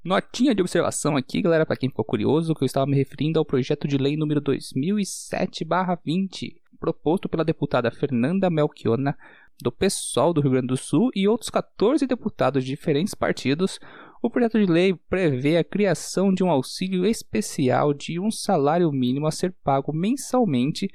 Notinha de observação aqui, galera, para quem ficou curioso, que eu estava me referindo ao projeto de lei número 2007/20, proposto pela deputada Fernanda Melchiona, do PSOL do Rio Grande do Sul e outros 14 deputados de diferentes partidos. O projeto de lei prevê a criação de um auxílio especial de um salário mínimo a ser pago mensalmente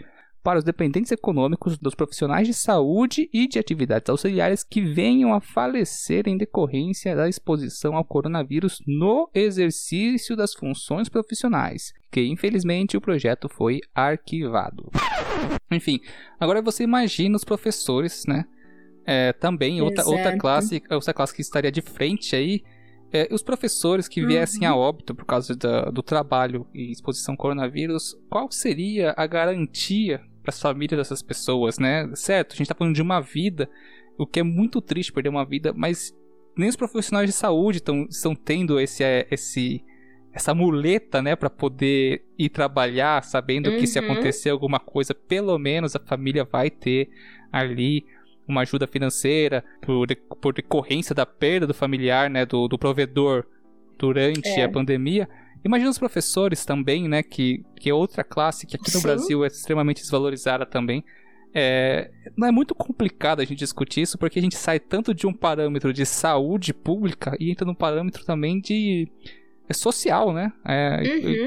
para os dependentes econômicos dos profissionais de saúde e de atividades auxiliares que venham a falecer em decorrência da exposição ao coronavírus no exercício das funções profissionais, que infelizmente o projeto foi arquivado. Enfim, agora você imagina os professores, né? É, também outra, outra classe, outra classe que estaria de frente aí é, os professores que viessem a óbito por causa da- do trabalho e exposição ao coronavírus, qual seria a garantia para as famílias dessas pessoas, né? Certo, a gente está falando de uma vida, o que é muito triste perder uma vida, mas nem os profissionais de saúde tão, estão tendo esse, é, esse, essa muleta, né, para poder ir trabalhar, sabendo que se Uhum. acontecer alguma coisa, pelo menos a família vai ter ali uma ajuda financeira por, por decorrência da perda do familiar, né, do, do provedor durante É. a pandemia. Imagina os professores também, né, que, que é outra classe que aqui no Sim. Brasil é extremamente desvalorizada também. É, não é muito complicado a gente discutir isso, porque a gente sai tanto de um parâmetro de saúde pública e entra num parâmetro também de é social, né? É,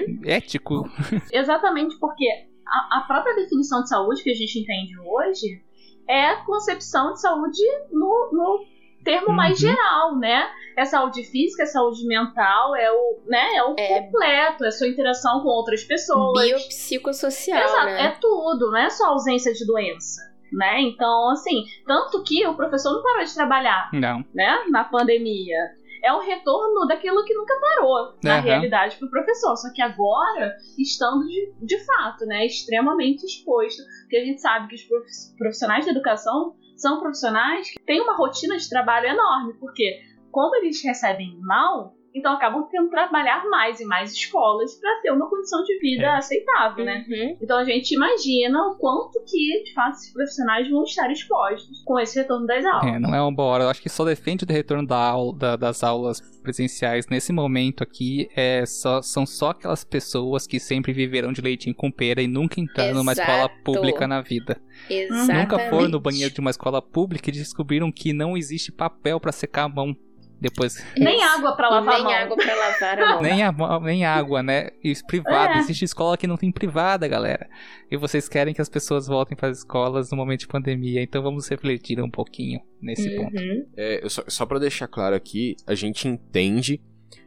Uhum. ético. Exatamente porque a, a própria definição de saúde que a gente entende hoje é a concepção de saúde no, no termo mais Uhum. geral, né? É saúde física, é saúde mental, é o, né, é o É. completo, é sua interação com outras pessoas. Biopsicossocial, Exato, né? é tudo, não é só ausência de doença, né? Então, assim, tanto que o professor não parou de trabalhar, Não. né, na pandemia. É o retorno daquilo que nunca parou, na Aham. realidade, para o professor. Só que agora, estando de, de fato, né, extremamente exposto, porque a gente sabe que os prof- profissionais da educação são profissionais que têm uma rotina de trabalho enorme, porque como eles recebem mal, então acabam tendo que trabalhar mais em mais escolas para ter uma condição de vida É. aceitável, né? Uhum. Então a gente imagina o quanto que, de fato, esses profissionais vão estar expostos com esse retorno das aulas. É, não é uma boa hora. Eu acho que só defende do retorno da aula, da- das aulas presenciais nesse momento aqui é só, são só aquelas pessoas que sempre viveram de leitinho com pera e nunca entraram numa escola Exato. pública na vida. Exatamente. Nunca foram no banheiro de uma escola pública e descobriram que não existe papel pra secar a mão. Depois. Nem água pra lavar Nem a mão. água pra lavar a mão. Nem, a- nem água, né? E privada. É. Existe escola que não tem privada, galera. E vocês querem que as pessoas voltem para as escolas no momento de pandemia. Então vamos refletir um pouquinho nesse ponto. Uhum. É, eu só, só para deixar claro aqui, a gente entende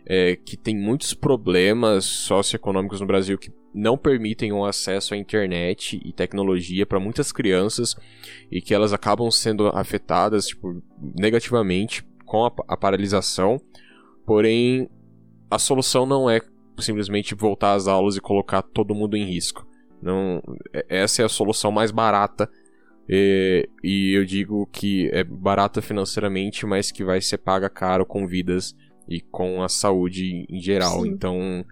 é, que tem muitos problemas socioeconômicos no Brasil que não permitem o acesso à internet e tecnologia para muitas crianças e que elas acabam sendo afetadas tipo, negativamente com a, a paralisação. Porém, a solução não é simplesmente voltar às aulas e colocar todo mundo em risco. Não, é- essa é a solução mais barata e, e eu digo que é barata financeiramente, mas que vai ser paga caro com vidas e com a saúde em geral. Sim. Então,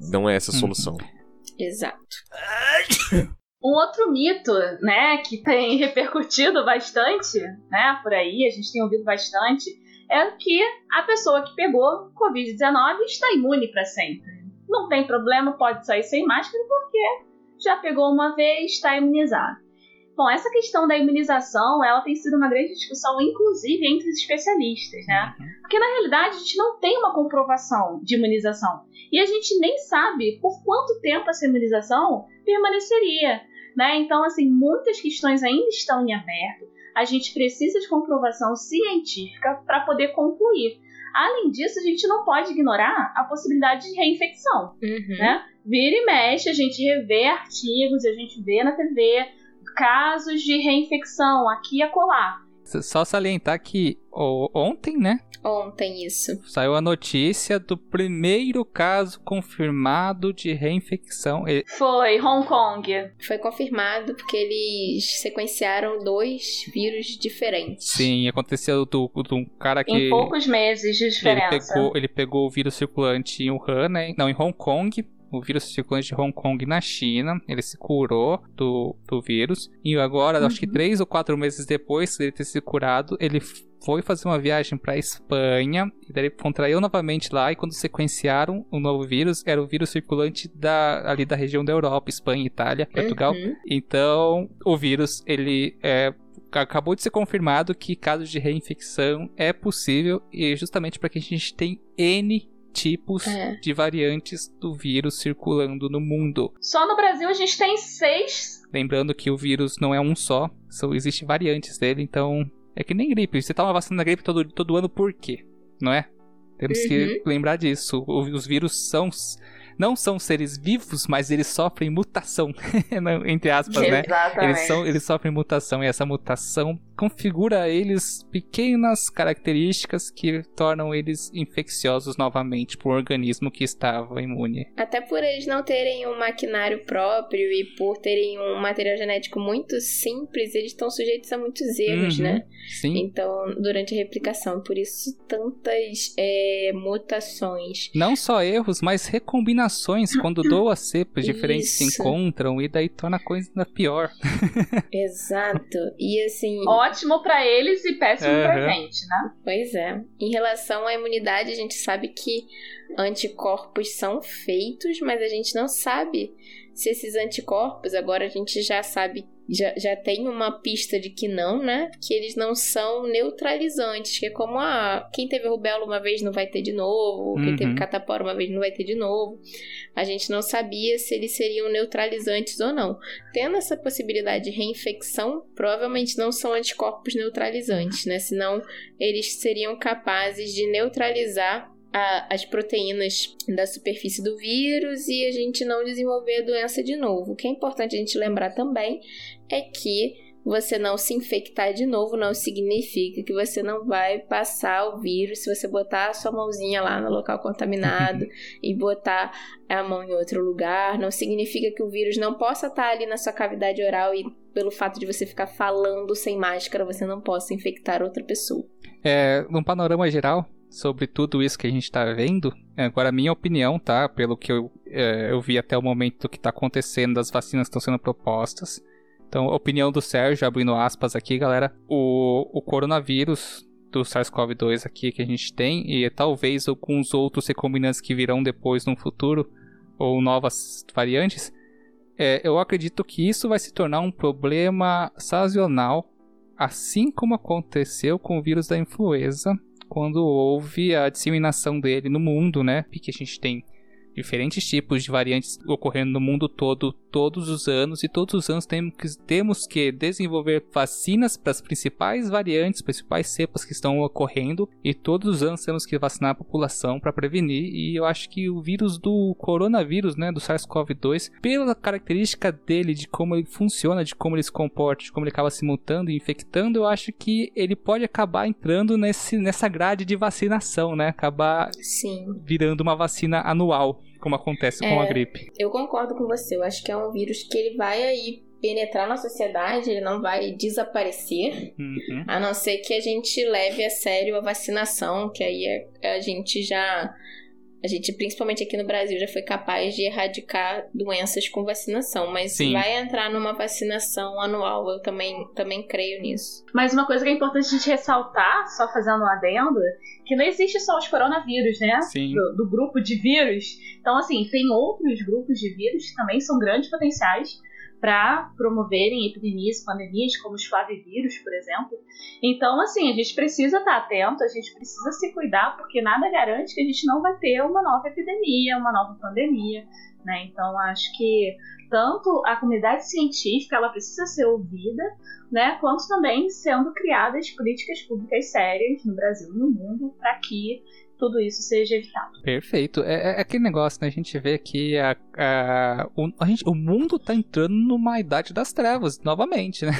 não é essa a Uhum. solução. Exato. Um outro mito, né, que tem repercutido bastante, né, por aí, a gente tem ouvido bastante, é que a pessoa que pegou Covid-19 está imune para sempre. Não tem problema, pode sair sem máscara porque já pegou uma vez, está imunizado. Bom, essa questão da imunização, ela tem sido uma grande discussão, inclusive entre os especialistas, né? Porque na realidade a gente não tem uma comprovação de imunização. E a gente nem sabe por quanto tempo essa imunização permaneceria. Né? Então, assim, muitas questões ainda estão em aberto. A gente precisa de comprovação científica para poder concluir. Além disso, a gente não pode ignorar a possibilidade de reinfecção. Uhum. Né? Vira e mexe, a gente revê artigos, a gente vê na TV casos de reinfecção aqui e acolá. Só salientar que ontem, né? Ontem isso. Saiu a notícia do primeiro caso confirmado de reinfecção. Foi Hong Kong. Foi confirmado porque eles sequenciaram dois vírus diferentes. Sim, aconteceu do, do um cara que. Em poucos meses de Ele diferença. pegou, ele pegou o vírus circulante em Wuhan, né? Não, em Hong Kong. O vírus circulante de Hong Kong na China. Ele se curou do, do vírus. E agora, acho que Uhum. três ou quatro meses depois dele ter se curado, ele foi fazer uma viagem pra Espanha. E daí ele contraiu novamente lá. E quando sequenciaram o novo vírus, era o vírus circulante da, ali da região da Europa, Espanha, Itália, Portugal. Uhum. Então, o vírus, ele é, acabou de ser confirmado que casos de reinfecção é possível e justamente para que a gente tem N tipos É. de variantes do vírus circulando no mundo. Só no Brasil a gente tem seis. Lembrando que o vírus não é um só, são, existem variantes dele, então é que nem gripe. Você toma vacina da gripe todo, todo ano por quê? Não é? Temos que lembrar disso. Os vírus são não são seres vivos, mas eles sofrem mutação, entre aspas, né? Exatamente. Eles, são, eles sofrem mutação e essa mutação configura a eles pequenas características que tornam eles infecciosos novamente para o organismo que estava imune. Até por eles não terem um maquinário próprio e por terem um material genético muito simples, eles estão sujeitos a muitos erros, Uhum. né? Sim. Então, durante a replicação, por isso tantas é, mutações. Não só erros, mas recombinações quando duas cepas diferentes se Isso. encontram e daí torna a coisa ainda pior. Exato. E assim, Ótimo pra eles e péssimo pra Aham. gente, né? Pois é. Em relação à imunidade, a gente sabe que anticorpos são feitos, mas a gente não sabe se esses anticorpos, agora a gente já sabe, já, já tem uma pista de que não, né? Que eles não são neutralizantes, que é como a quem teve rubéola uma vez não vai ter de novo, quem Uhum. teve catapora uma vez não vai ter de novo. A gente não sabia se eles seriam neutralizantes ou não. Tendo essa possibilidade de reinfecção, provavelmente não são anticorpos neutralizantes, né? Senão eles seriam capazes de neutralizar as proteínas da superfície do vírus e a gente não desenvolver a doença de novo. O que é importante a gente lembrar também é que você não se infectar de novo não significa que você não vai passar o vírus se você botar a sua mãozinha lá no local contaminado e botar a mão em outro lugar. Não significa que o vírus não possa estar ali na sua cavidade oral e pelo fato de você ficar falando sem máscara, você não possa infectar outra pessoa. É, num panorama geral sobre tudo isso que a gente tá vendo, agora a minha opinião, tá? Pelo que eu, é, eu vi até o momento que tá acontecendo, das vacinas que estão sendo propostas. Então, opinião do Sérgio, abrindo aspas aqui, galera. O, o coronavírus do SARS-CoV-2 aqui que a gente tem, e talvez alguns outros recombinantes que virão depois no futuro, ou novas variantes, é, eu acredito que isso vai se tornar um problema sazonal, assim como aconteceu com o vírus da influenza, quando houve a disseminação dele no mundo, né? Porque a gente tem diferentes tipos de variantes ocorrendo no mundo todo todos os anos e todos os anos temos que, temos que desenvolver vacinas para as principais variantes, principais cepas que estão ocorrendo e todos os anos temos que vacinar a população para prevenir e eu acho que o vírus do coronavírus, né, do SARS-CoV-2, pela característica dele, de como ele funciona, de como ele se comporta, de como ele acaba se mutando e infectando, eu acho que ele pode acabar entrando nesse, nessa grade de vacinação, né, acabar Sim. virando uma vacina anual como acontece com a É. gripe. Eu concordo com você. Eu acho que é um vírus que ele vai aí penetrar na sociedade, ele não vai desaparecer, Uhum. a não ser que a gente leve a sério a vacinação, que aí é- a gente já. A gente, principalmente aqui no Brasil, já foi capaz de erradicar doenças com vacinação. Mas Sim. vai entrar numa vacinação anual. Eu também, também creio nisso. Mas uma coisa que é importante a gente ressaltar, só fazendo um adendo, que não existe só os coronavírus, né? Sim. Do, do grupo de vírus. Então, assim, tem outros grupos de vírus que também são grandes potenciais para promoverem epidemias, pandemias, como os flavivírus, por exemplo. Então, assim, a gente precisa estar atento, a gente precisa se cuidar, porque nada garante que a gente não vai ter uma nova epidemia, uma nova pandemia, né? Então, acho que tanto a comunidade científica ela precisa ser ouvida, né, quanto também sendo criadas políticas públicas sérias no Brasil e no mundo para que tudo isso seja evitado. Perfeito. É, é aquele negócio, né? A gente vê que a, a, o, a gente, o mundo tá entrando numa idade das trevas, novamente, né?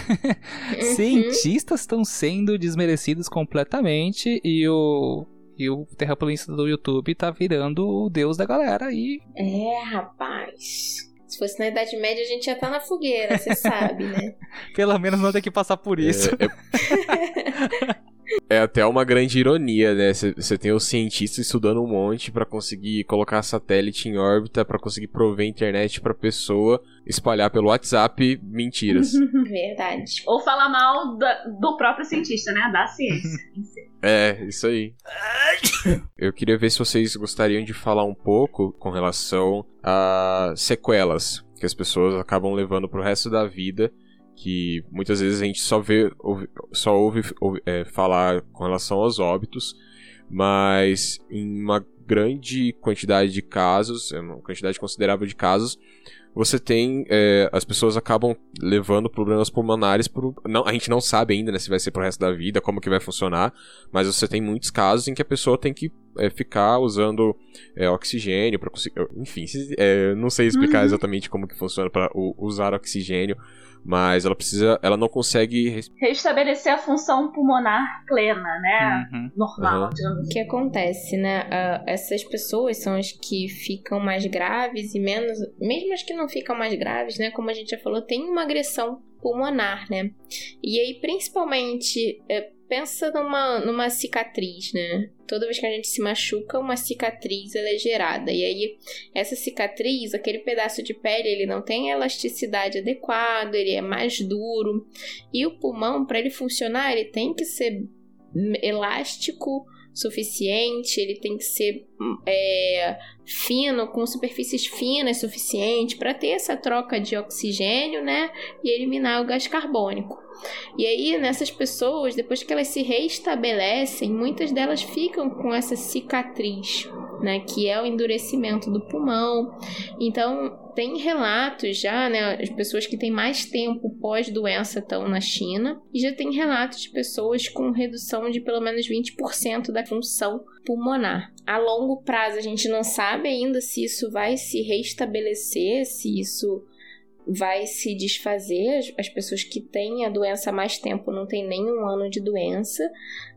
Uhum. Cientistas estão sendo desmerecidos completamente e o. E o terraplanista do YouTube tá virando o deus da galera e É, rapaz. Se fosse na Idade Média, a gente ia estar na fogueira, você sabe, né? pelo menos não tem que passar por isso. É, é- é até uma grande ironia, né? Você tem os cientistas estudando um monte pra conseguir colocar satélite em órbita, pra conseguir prover internet pra pessoa, espalhar pelo WhatsApp mentiras. Verdade. Ou falar mal da- do próprio cientista, né, da ciência. em si. É, isso aí. Eu queria ver se vocês gostariam de falar um pouco com relação a sequelas que as pessoas acabam levando pro resto da vida, que muitas vezes a gente só vê, ouve- só ouve, ouve, é, falar com relação aos óbitos, mas em uma grande quantidade de casos, é uma quantidade considerável de casos, você tem. é, as pessoas acabam levando problemas pulmonares pro. Não, a gente não sabe ainda né, se vai ser pro resto da vida, como que vai funcionar. Mas você tem muitos casos em que a pessoa tem que é, ficar usando é, oxigênio para conseguir. Enfim, é, não sei explicar Uhum. exatamente como que funciona para usar oxigênio, mas ela precisa. Ela não consegue. res- Restabelecer a função pulmonar plena, né? Uhum. Normal, digamos O que acontece, né? Ah, essas pessoas são as que ficam mais graves e menos. Mesmo as que não ficam mais graves, né? Como a gente já falou, tem uma agressão pulmonar, né? E aí, principalmente, é, pensa numa, numa cicatriz, né? Toda vez que a gente se machuca, uma cicatriz ela é gerada. E aí, essa cicatriz, aquele pedaço de pele, ele não tem elasticidade adequada, ele é mais duro. E o pulmão, para ele funcionar, ele tem que ser elástico suficiente, ele tem que ser é, fino, com superfícies finas suficiente para ter essa troca de oxigênio, né? E eliminar o gás carbônico. E aí, nessas pessoas, depois que elas se reestabelecem, muitas delas ficam com essa cicatriz, né? Que é o endurecimento do pulmão. Então, tem relatos já, né? As pessoas que têm mais tempo pós-doença estão na China. E já tem relatos de pessoas com redução de pelo menos 20% da função pulmonar. A longo prazo, a gente não sabe ainda se isso vai se restabelecer, se isso vai se desfazer. As, as pessoas que têm a doença há mais tempo não têm nem um ano de doença.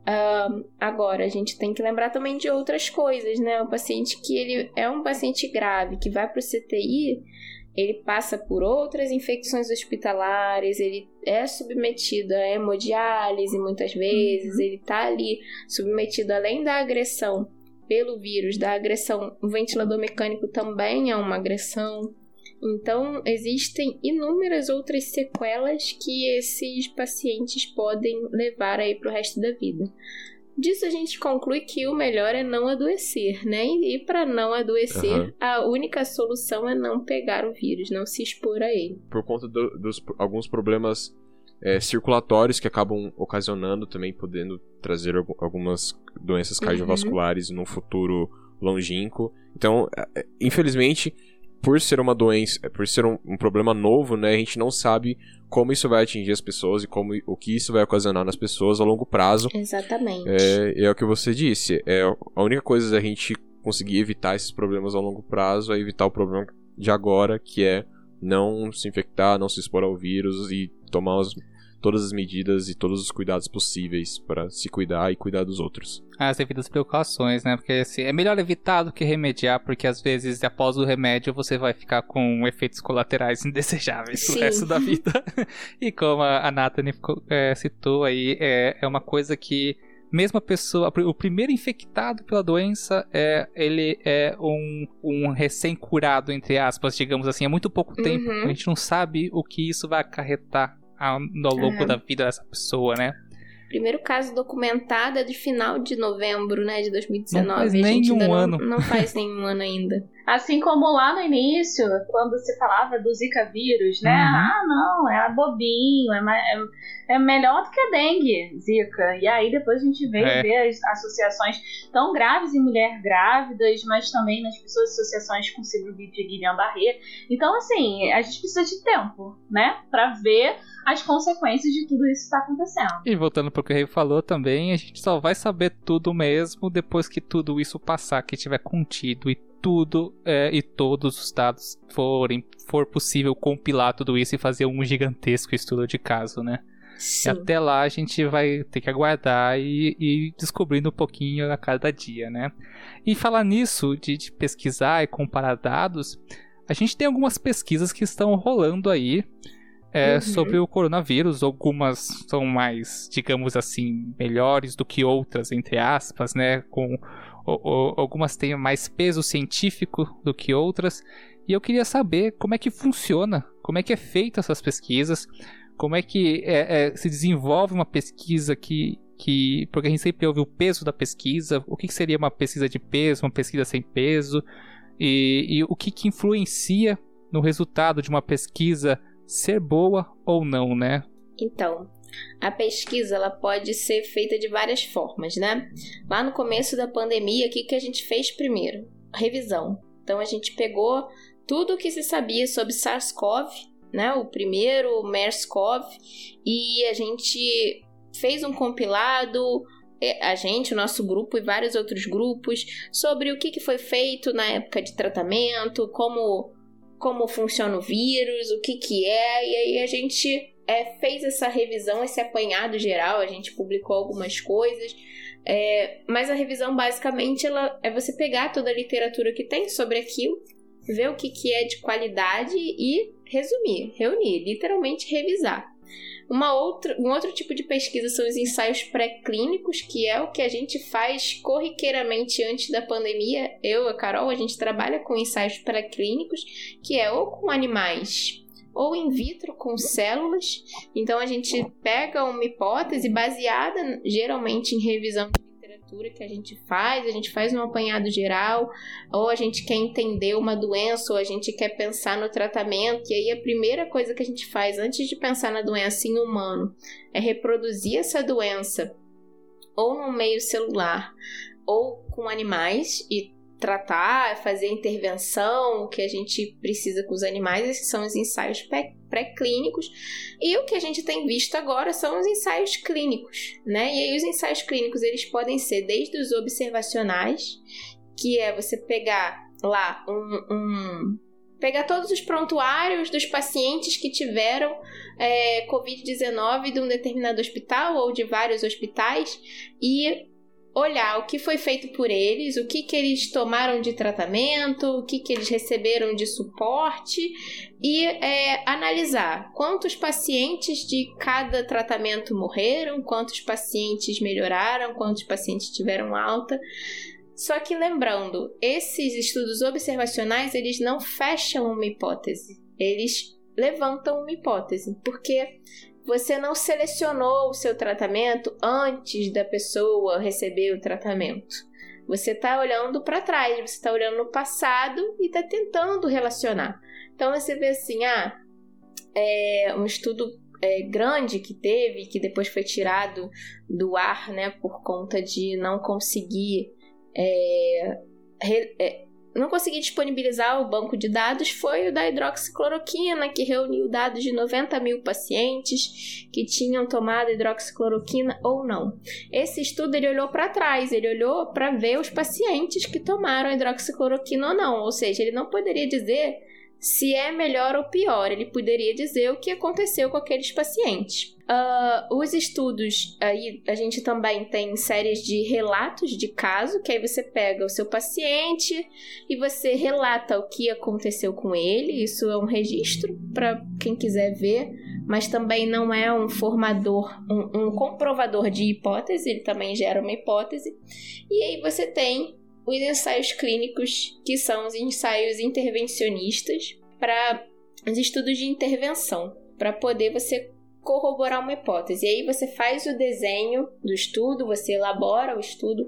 Ahn, agora, a gente tem que lembrar também de outras coisas, né? O paciente que ele é um paciente grave, que vai para o CTI, ele passa por outras infecções hospitalares, ele é submetido a hemodiálise muitas vezes, ele tá ali submetido além da agressão pelo vírus, da agressão, o ventilador mecânico também é uma agressão. Então, existem inúmeras outras sequelas que esses pacientes podem levar aí para o resto da vida. Disso a gente conclui que o melhor é não adoecer, né? E para não adoecer, Aham. a única solução é não pegar o vírus, não se expor a ele. Por conta do- dos alguns problemas é, circulatórios que acabam ocasionando também, podendo trazer algumas doenças uhum. cardiovasculares uhum. no futuro longínquo. Então, é, é, infelizmente, por ser uma doença, por ser um, um, problema novo, né, a gente não sabe como isso vai atingir as pessoas e como o que isso vai ocasionar nas pessoas a longo prazo. Exatamente. É, é o que você disse. É a única coisa da gente conseguir evitar esses problemas a longo prazo é evitar o problema de agora, que é não se infectar, não se expor ao vírus e tomar as, todas as medidas e todos os cuidados possíveis para se cuidar e cuidar dos outros. As devidas precauções, né? Porque assim, é melhor evitar do que remediar, porque às vezes após o remédio você vai ficar com efeitos colaterais indesejáveis Sim. pro resto da vida. e como a Nathalie é, citou aí, é, é uma coisa que mesmo a pessoa, o primeiro infectado pela doença, é, ele é um, um recém-curado, entre aspas, digamos assim, há muito pouco tempo. Uhum. A gente não sabe o que isso vai acarretar ao, ao longo da vida dessa pessoa, né? Primeiro caso documentado é de final de novembro, né, de 2019. Não faz nenhum ano. Não, não faz nenhum ano ainda. Assim como lá no início, quando se falava do Zika vírus, né? Uhum. Ah, não, é bobinho, é, é, é, melhor do que a dengue, Zika. E aí depois a gente veio é. ver as associações tão graves em mulheres grávidas, mas também nas pessoas associações com síndrome de Guillain-Barré. Então, assim, a gente precisa de tempo, né, para ver as consequências de tudo isso que está acontecendo. E voltando para o que o Rei falou também, a gente só vai saber tudo mesmo depois que tudo isso passar, que tiver contido e tudo é, e todos os dados forem for possível compilar tudo isso e fazer um gigantesco estudo de caso, né? Sim. E até lá a gente vai ter que aguardar e, ir descobrindo um pouquinho a cada dia, né? E falar nisso, de, de pesquisar e comparar dados, a gente tem algumas pesquisas que estão rolando aí é, uhum. sobre o coronavírus. Algumas são mais, digamos assim, melhores do que outras, entre aspas, né? Com, algumas têm mais peso científico do que outras. E eu queria saber como é que funciona, como é que é feita essas pesquisas, como é que é, é, se desenvolve uma pesquisa que, que. Porque a gente sempre ouve o peso da pesquisa, o que, que seria uma pesquisa de peso, uma pesquisa sem peso, e, e o que, que influencia no resultado de uma pesquisa ser boa ou não, né? Então, a pesquisa ela pode ser feita de várias formas, né? Lá no começo da pandemia, o que, que a gente fez primeiro? Revisão. Então a gente pegou tudo o que se sabia sobre SARS-CoV, né? O primeiro MERS-CoV, e a gente fez um compilado a gente, o nosso grupo e vários outros grupos sobre o que, que foi feito na época de tratamento, como como funciona o vírus, o que que é, e aí a gente é, fez essa revisão, esse apanhado geral, a gente publicou algumas coisas, é, mas a revisão basicamente ela, é você pegar toda a literatura que tem sobre aquilo, ver o que, que é de qualidade e resumir, reunir, literalmente revisar. Uma outra, um outro tipo de pesquisa são os ensaios pré-clínicos, que é o que a gente faz corriqueiramente antes da pandemia. Eu a Carol, a gente trabalha com ensaios pré-clínicos, que é ou com animais ou in vitro com células. Então a gente pega uma hipótese baseada geralmente em revisão de literatura que a gente faz, a gente faz um apanhado geral, ou a gente quer entender uma doença, ou a gente quer pensar no tratamento, e aí a primeira coisa que a gente faz antes de pensar na doença em humano é reproduzir essa doença ou no meio celular ou com animais e tratar, fazer intervenção, o que a gente precisa com os animais, esses são os ensaios pré-clínicos. E o que a gente tem visto agora são os ensaios clínicos, né? E aí os ensaios clínicos, eles podem ser desde os observacionais, que é você pegar lá um, um pegar todos os prontuários dos pacientes que tiveram é, Covid-19 de um determinado hospital ou de vários hospitais e olhar o que foi feito por eles, o que, que eles tomaram de tratamento, o que, que eles receberam de suporte e é, analisar quantos pacientes de cada tratamento morreram, quantos pacientes melhoraram, quantos pacientes tiveram alta. Só que lembrando, esses estudos observacionais eles não fecham uma hipótese, eles levantam uma hipótese, porque você não selecionou o seu tratamento antes da pessoa receber o tratamento. Você está olhando para trás, você está olhando no passado e está tentando relacionar. Então você vê assim, ah, é um estudo é, grande que teve, que depois foi tirado do ar, né, por conta de não conseguir é, re, é, não consegui disponibilizar o banco de dados foi o da hidroxicloroquina, que reuniu dados de 90 mil pacientes que tinham tomado hidroxicloroquina ou não. Esse estudo ele olhou para trás, ele olhou para ver os pacientes que tomaram hidroxicloroquina ou não, ou seja, ele não poderia dizer se é melhor ou pior, ele poderia dizer o que aconteceu com aqueles pacientes. Uh, os estudos, aí a gente também tem séries de relatos de caso, que aí você pega o seu paciente e você relata o que aconteceu com ele. Isso é um registro para quem quiser ver, mas também não é um formador, um, um comprovador de hipótese, ele também gera uma hipótese. E aí você tem os ensaios clínicos, que são os ensaios intervencionistas, para os estudos de intervenção, para poder você corroborar uma hipótese. E aí você faz o desenho do estudo, você elabora o estudo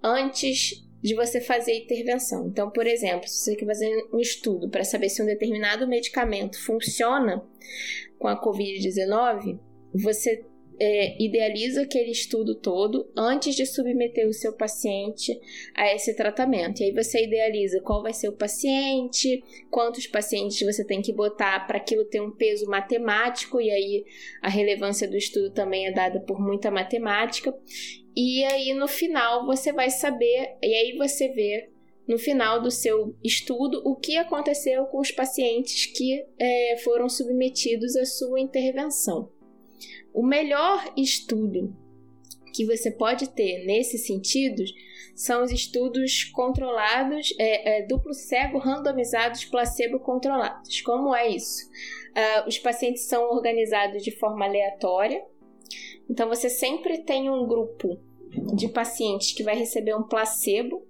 antes de você fazer a intervenção. Então, por exemplo, se você quer fazer um estudo para saber se um determinado medicamento funciona com a COVID-19, você é, idealiza aquele estudo todo antes de submeter o seu paciente a esse tratamento. E aí você idealiza qual vai ser o paciente, quantos pacientes você tem que botar para aquilo ter um peso matemático, e aí a relevância do estudo também é dada por muita matemática. E aí no final você vai saber, e aí você vê no final do seu estudo o que aconteceu com os pacientes que é, foram submetidos à sua intervenção. O melhor estudo que você pode ter nesse sentido são os estudos controlados, é, é, duplo cego, randomizados, placebo controlados. Como é isso? Uh, os pacientes são organizados de forma aleatória, então você sempre tem um grupo de pacientes que vai receber um placebo,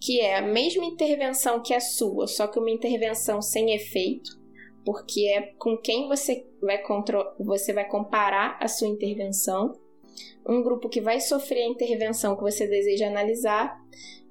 que é a mesma intervenção que a sua, só que uma intervenção sem efeito porque é com quem você vai, você vai comparar a sua intervenção, um grupo que vai sofrer a intervenção que você deseja analisar,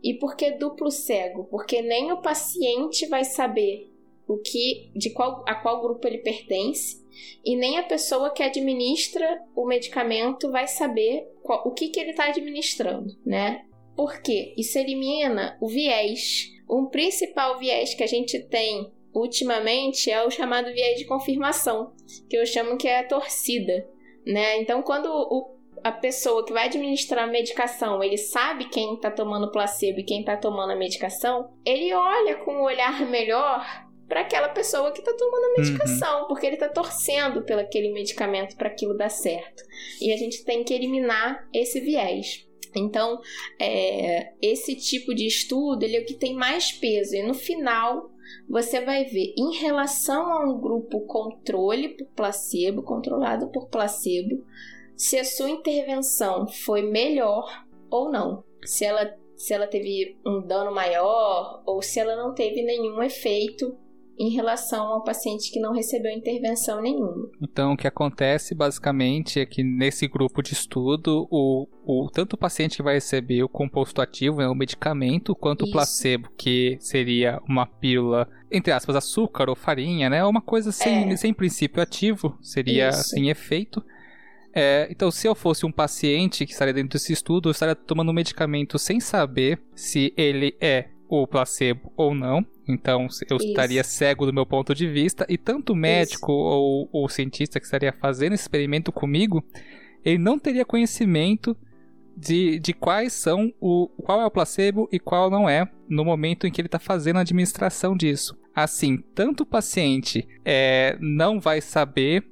e por que duplo cego? Porque nem o paciente vai saber o que, de qual, a qual grupo ele pertence, e nem a pessoa que administra o medicamento vai saber qual, o que, que ele está administrando, né? Porque isso elimina o viés. Um principal viés que a gente tem ultimamente é o chamado viés de confirmação, que eu chamo que é a torcida, né? Então, quando o, a pessoa que vai administrar a medicação, ele sabe quem está tomando placebo e quem está tomando a medicação, ele olha com um olhar melhor para aquela pessoa que está tomando a medicação, uhum. porque ele está torcendo pelo aquele medicamento para aquilo dar certo. E a gente tem que eliminar esse viés. Então, é, esse tipo de estudo ele é o que tem mais peso. E no final, você vai ver em relação a um grupo controle por placebo, controlado por placebo, se a sua intervenção foi melhor ou não. Se ela, se ela teve um dano maior ou se ela não teve nenhum efeito em relação ao paciente que não recebeu intervenção nenhuma. Então, o que acontece basicamente é que nesse grupo de estudo, o, o tanto o paciente que vai receber o composto ativo, né, o medicamento, quanto Isso. o placebo, que seria uma pílula, entre aspas, açúcar ou farinha, né? Uma coisa sem, é. sem princípio ativo, seria Isso. sem efeito. É, então, se eu fosse um paciente que estaria dentro desse estudo, eu estaria tomando um medicamento sem saber se ele é o placebo ou não. Então, eu Isso. estaria cego do meu ponto de vista, e tanto o médico ou o cientista que estaria fazendo esse experimento comigo, ele não teria conhecimento de, de quais são o qual é o placebo e qual não é no momento em que ele está fazendo a administração disso. Assim, tanto o paciente é, não vai saber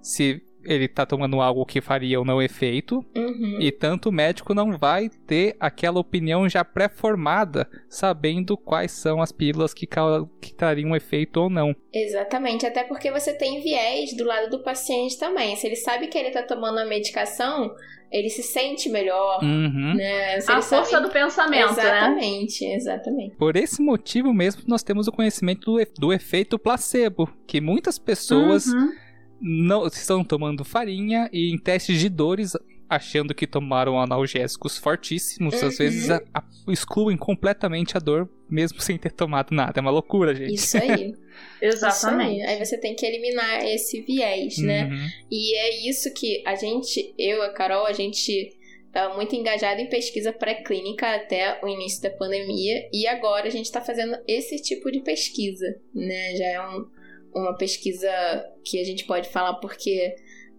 se ele tá tomando algo que faria ou não efeito, uhum. e tanto o médico não vai ter aquela opinião já pré-formada, sabendo quais são as pílulas que, que trariam um efeito ou não. Exatamente, até porque você tem viés do lado do paciente também. Se ele sabe que ele tá tomando a medicação, ele se sente melhor, uhum. né? Se a força sabe... do pensamento, né? exatamente, né? Exatamente, Por esse motivo mesmo, nós temos o conhecimento do, do efeito placebo, que muitas pessoas... Uhum não estão tomando farinha e em testes de dores achando que tomaram analgésicos fortíssimos, às Uhum. vezes a- a- excluem completamente a dor, mesmo sem ter tomado nada. É uma loucura, gente. Isso aí. Exatamente. Isso aí. Aí você tem que eliminar esse viés, né? Uhum. E é isso que a gente, eu a Carol, a gente estava muito engajado em pesquisa pré-clínica até o início da pandemia e agora a gente está fazendo esse tipo de pesquisa, né? Já é um- uma pesquisa que a gente pode falar porque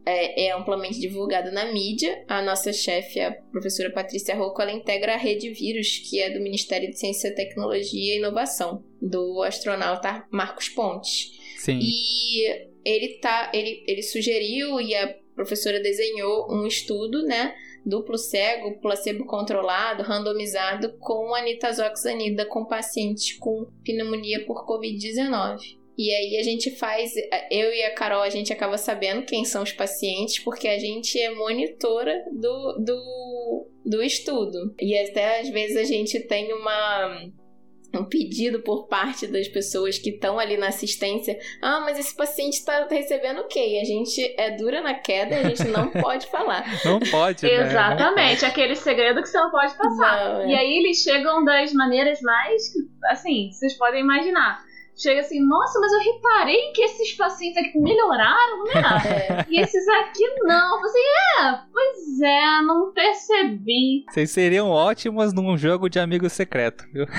é, é amplamente divulgada na mídia. A nossa chefe, a professora Patrícia Rocco, ela integra a Rede Vírus, que é do Ministério de Ciência, Tecnologia e Inovação, do astronauta Marcos Pontes. Sim. E ele tá, ele, ele sugeriu e a professora desenhou um estudo, né, duplo cego, placebo controlado, randomizado com a nitazoxanida com pacientes com pneumonia por COVID-19. E aí a gente faz, eu e a Carol, a gente acaba sabendo quem são os pacientes, porque a gente é monitora do, do, do estudo. E até às vezes a gente tem uma, um pedido por parte das pessoas que estão ali na assistência. Ah, mas esse paciente está recebendo o quê? E a gente é dura na queda e a gente não pode falar. Não pode, né? Exatamente, aquele segredo que você não pode passar. Não, é. E aí eles chegam das maneiras mais, assim, vocês podem imaginar. Chega assim, nossa, mas eu reparei que esses pacientes aqui melhoraram, né? É. E esses aqui não. Você, é, pois é, não percebi. Vocês seriam ótimos num jogo de amigo secreto, viu?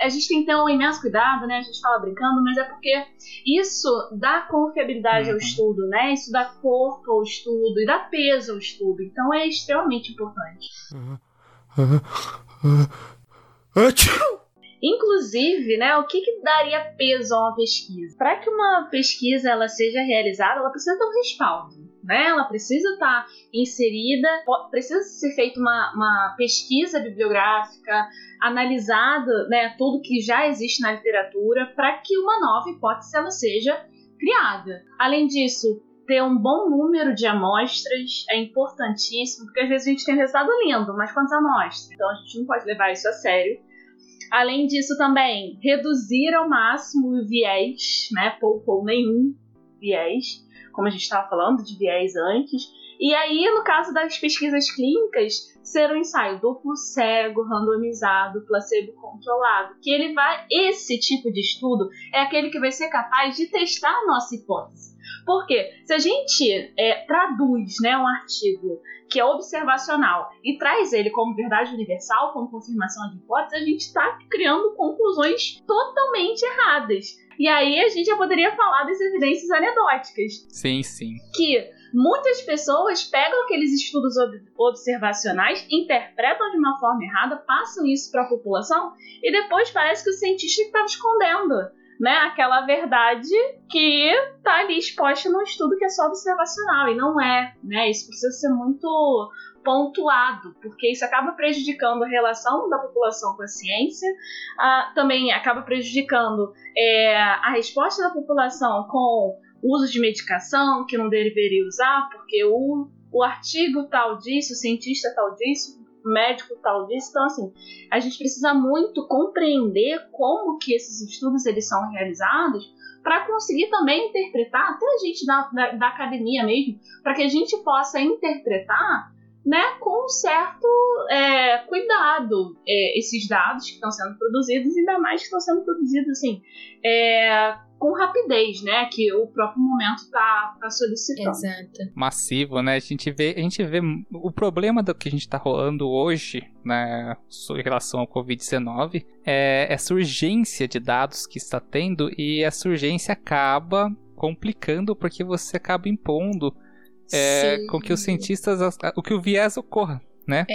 A gente tem que ter um imenso cuidado, né? A gente fala brincando, mas é porque isso dá confiabilidade ao Uhum. estudo, né? Isso dá corpo ao estudo e dá peso ao estudo. Então é extremamente importante. Inclusive, né, o que, que daria peso a uma pesquisa? Para que uma pesquisa ela seja realizada, ela precisa ter um respaldo, né? Ela precisa estar inserida, po- precisa ser feita uma, uma pesquisa bibliográfica, analisado, né, tudo que já existe na literatura, para que uma nova hipótese ela seja criada. Além disso, ter um bom número de amostras é importantíssimo, porque às vezes a gente tem resultado lindo, mas quantas amostras? Então a gente não pode levar isso a sério. Além disso, também reduzir ao máximo o viés, né? Pouco ou nenhum viés, como a gente estava falando de viés antes. E aí, no caso das pesquisas clínicas, ser um ensaio duplo cego, randomizado, placebo controlado, que ele vai esse tipo de estudo é aquele que vai ser capaz de testar a nossa hipótese. Porque se a gente é, traduz né, um artigo que é observacional e traz ele como verdade universal, como confirmação de hipótese, a gente está criando conclusões totalmente erradas. E aí a gente já poderia falar das evidências anedóticas, Sim, sim. que muitas pessoas pegam aqueles estudos ob- observacionais, interpretam de uma forma errada, passam isso para a população e depois parece que o cientista estava escondendo, né, aquela verdade que está ali exposta no estudo que é só observacional e não é, né? Isso precisa ser muito pontuado, porque isso acaba prejudicando a relação da população com a ciência, ah, também acaba prejudicando é, a resposta da população com uso de medicação que não deveria usar, porque o, o artigo tal disso, o cientista tal disso, o médico tal disso. Então, assim, a gente precisa muito compreender como que esses estudos eles são realizados para conseguir também interpretar, até a gente da, da, da academia mesmo, para que a gente possa interpretar né, com um certo é, cuidado é, esses dados que estão sendo produzidos, ainda mais que estão sendo produzidos assim, é, com rapidez, né, que o próprio momento está tá solicitando. Exato. Massivo, né? A gente vê, a gente vê o problema do que a gente tá rolando hoje, né, em relação ao Covid-19, é essa urgência de dados que está tendo e essa urgência acaba complicando porque você acaba impondo é, com que os cientistas, o que o viés ocorra, né?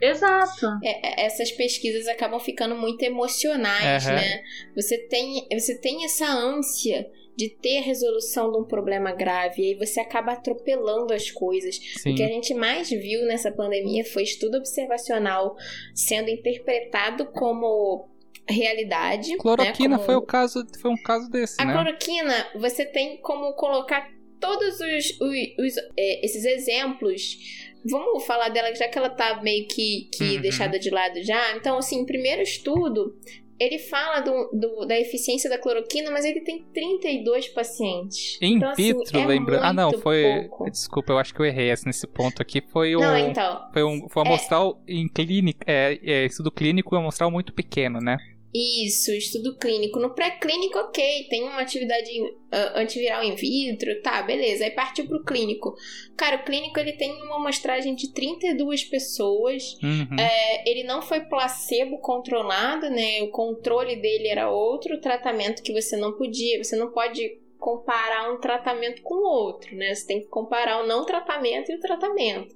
Exato. É, é, essas pesquisas acabam ficando muito emocionais, Aham. né? Você tem, você tem essa ânsia de ter a resolução de um problema grave e aí você acaba atropelando as coisas. Sim. O que a gente mais viu nessa pandemia foi estudo observacional sendo interpretado como realidade. Cloroquina né? Como- foi o caso, foi um caso desse, A né? cloroquina, você tem como colocar todos os, os- os, é, esses exemplos. Vamos falar dela, já que ela tá meio que, que Uhum. deixada de lado já. Então, assim, primeiro estudo, ele fala do, do, da eficiência da cloroquina, mas ele tem 32 pacientes. In então, assim, vitro, é lembra? Ah, não, foi. pouco. Desculpa, eu acho que eu errei esse- nesse ponto aqui. Foi o. Não, então. Foi um, foi um É. amostral em clínica. É, é, estudo clínico é um amostral muito pequeno, né? Isso, estudo clínico. No pré-clínico, ok, tem uma atividade ah, antiviral in vitro, tá, beleza. Aí partiu pro clínico. Cara, o clínico ele tem uma amostragem de 32 pessoas. Uhum. É, ele não foi placebo controlado, né? O controle dele era outro tratamento que você não podia, você não pode comparar um tratamento com o outro, né? Você tem que comparar o não tratamento e o tratamento.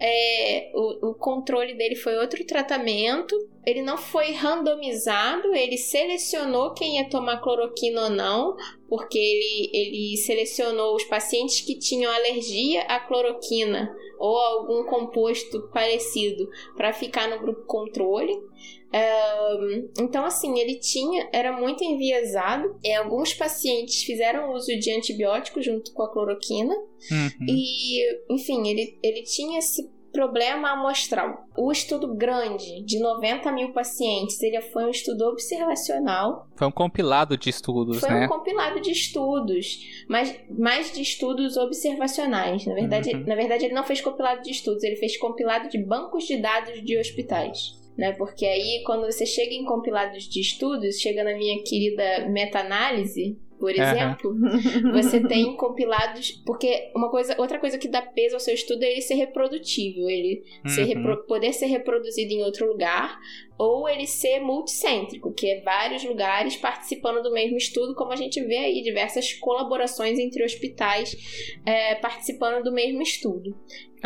É, o, o controle dele foi outro tratamento. Ele não foi randomizado, ele selecionou quem ia tomar cloroquina ou não, porque ele, ele selecionou os pacientes que tinham alergia à cloroquina ou algum composto parecido para ficar no grupo controle. Então, assim, ele tinha, era muito enviesado. E alguns pacientes fizeram uso de antibióticos junto com a cloroquina. Uhum. E, enfim, ele, ele tinha esse problema amostral. O estudo grande, de 90 mil pacientes, ele foi um estudo observacional. Foi um compilado de estudos, Foi né? um compilado de estudos, mas mais de estudos observacionais. Na verdade, Uhum. na verdade, ele não fez compilado de estudos, ele fez compilado de bancos de dados de hospitais. Né? Porque aí, quando você chega em compilados de estudos, chega na minha querida meta-análise, por exemplo, você tem compilados. Porque uma coisa, outra coisa que dá peso ao seu estudo é ele ser reprodutível, ele ser Uhum. repro- poder ser reproduzido em outro lugar, ou ele ser multicêntrico, que é vários lugares participando do mesmo estudo, como a gente vê aí, diversas colaborações entre hospitais é, participando do mesmo estudo.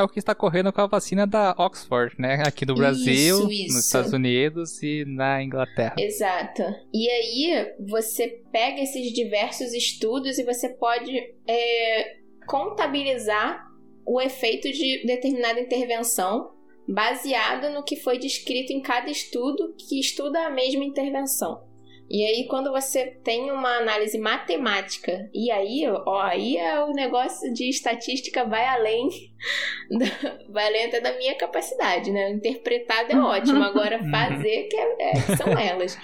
É o que está correndo com a vacina da Oxford, né? Aqui do Brasil, Isso, nos isso. Estados Unidos e na Inglaterra. Exato. E aí você pega esses diversos estudos e você pode é, contabilizar o efeito de determinada intervenção baseado no que foi descrito em cada estudo que estuda a mesma intervenção. E aí, quando você tem uma análise matemática, e aí, ó, aí é o negócio de estatística vai além, da- vai além até da minha capacidade, né? Interpretado é ótimo, agora Uhum. fazer que é- é, que são elas.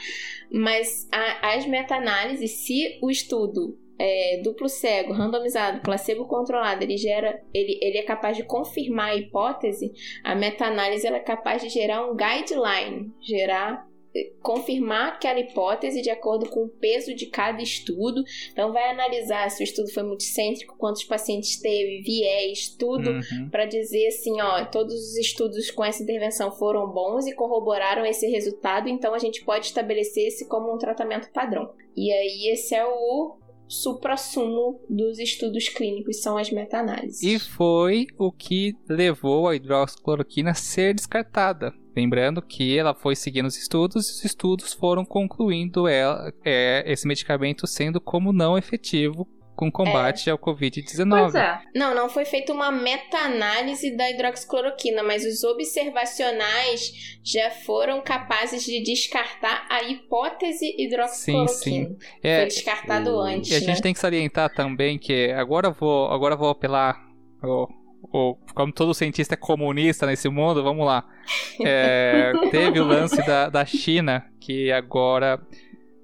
Mas a- as meta-análises, se o estudo é, duplo cego, randomizado, placebo controlado, ele gera, ele, ele é capaz de confirmar a hipótese, a meta-análise ela é capaz de gerar um guideline, gerar confirmar aquela hipótese de acordo com o peso de cada estudo. Então vai analisar se o estudo foi multicêntrico, quantos pacientes teve, viés, tudo Uhum. para dizer assim, ó, todos os estudos com essa intervenção foram bons e corroboraram esse resultado, então a gente pode estabelecer esse como um tratamento padrão. E aí esse é o suprassumo dos estudos clínicos, são as meta-análises. E foi o que levou a hidroxicloroquina a ser descartada. Lembrando que ela foi seguindo os estudos e os estudos foram concluindo ela, é, esse medicamento sendo como não efetivo com combate ao Covid-19. Pois é. Não, não foi feita uma meta-análise da hidroxicloroquina, mas os observacionais já foram capazes de descartar a hipótese hidroxicloroquina. É, Foi descartado antes, E a né? gente tem que salientar também que agora vou, agora vou apelar. como todo cientista é comunista nesse mundo, vamos lá. É, teve o lance da, da China, que agora.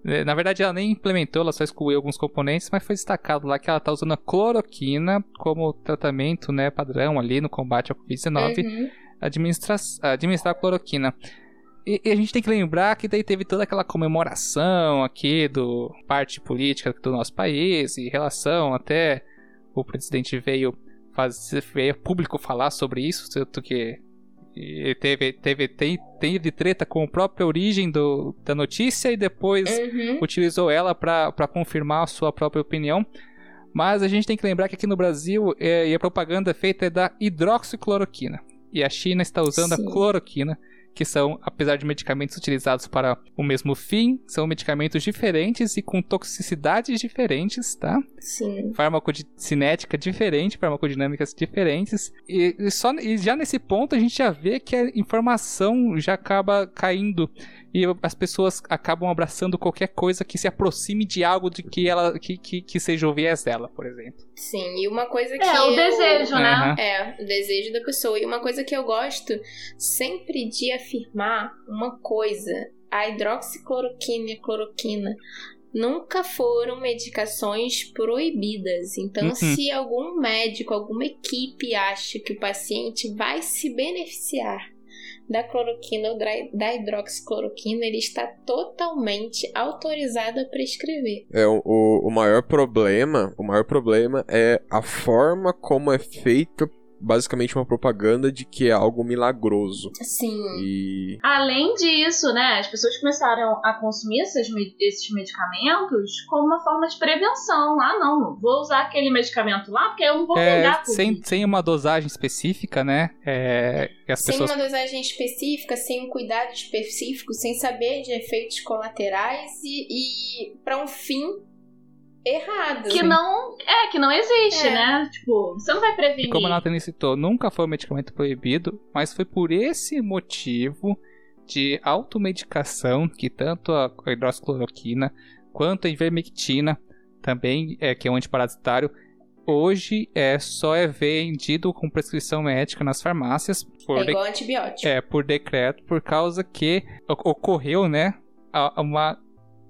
Eh, Na verdade, ela nem implementou, ela só excluiu alguns componentes, mas foi destacado lá que ela está usando a cloroquina como tratamento né, padrão ali no combate ao Covid-19 Uhum. administra administrar a cloroquina. E, e a gente tem que lembrar que daí teve toda aquela comemoração aqui do parte política do nosso país em relação até o presidente veio fazer veio público falar sobre isso, tanto que e teve teve tem, teve treta com a própria origem do, da notícia e depois Uhum. utilizou ela para confirmar a sua própria opinião. Mas a gente tem que lembrar que aqui no Brasil é, e a propaganda feita é da hidroxicloroquina. E a China está usando Sim. a cloroquina, que são, apesar de medicamentos utilizados para o mesmo fim, são medicamentos diferentes e com toxicidades diferentes, tá? Sim. farmacocinética diferente, farmacodinâmicas diferentes. E, e só, e já nesse ponto a gente já vê que a informação já acaba caindo e as pessoas acabam abraçando qualquer coisa que se aproxime de algo de que ela que, que, que seja o viés dela, por exemplo. Sim, e uma coisa que. É, o eu- desejo, né? Aham. É, o desejo da pessoa. E uma coisa que eu gosto sempre de afirmar uma coisa. a hidroxicloroquina e a cloroquina nunca foram medicações proibidas. Então, Uhum. se algum médico, alguma equipe acha que o paciente vai se beneficiar da cloroquina ou da hidroxicloroquina, ele está totalmente autorizado a prescrever. É, o, o maior problema, o maior problema é a forma como é feita basicamente uma propaganda de que é algo milagroso. Sim. E Além disso, né, as pessoas começaram a consumir esses, esses medicamentos como uma forma de prevenção. Ah, não, vou usar aquele medicamento lá porque eu não vou É, pegar sem, Covid. sem uma dosagem específica, né? É, as Sem pessoas. uma dosagem específica, sem um cuidado específico, sem saber de efeitos colaterais e, e para um fim errado. Que não, é, que não existe, É. né? Tipo, você não vai E prevenir. como a Nathalie citou, nunca foi um medicamento proibido, mas foi por esse motivo de automedicação que tanto a hidroxicloroquina quanto a ivermectina, também é, que é um antiparasitário, hoje é só é vendido com prescrição médica nas farmácias por, É de- igual antibiótico. é, por decreto, por causa que ocorreu, né, uma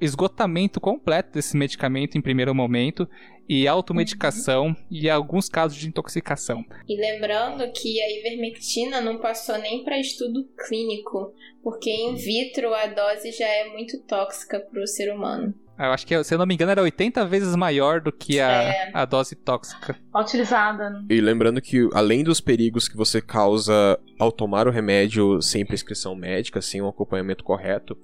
esgotamento completo desse medicamento em primeiro momento e automedicação e alguns casos de intoxicação. E lembrando que a ivermectina não passou nem para estudo clínico, porque in vitro a dose já é muito tóxica para o ser humano. Eu acho que, se eu não me engano, era 80 vezes maior do que a, É. a dose tóxica. Utilizada. né? E lembrando que, além dos perigos que você causa ao tomar o remédio sem prescrição médica, sem um acompanhamento correto,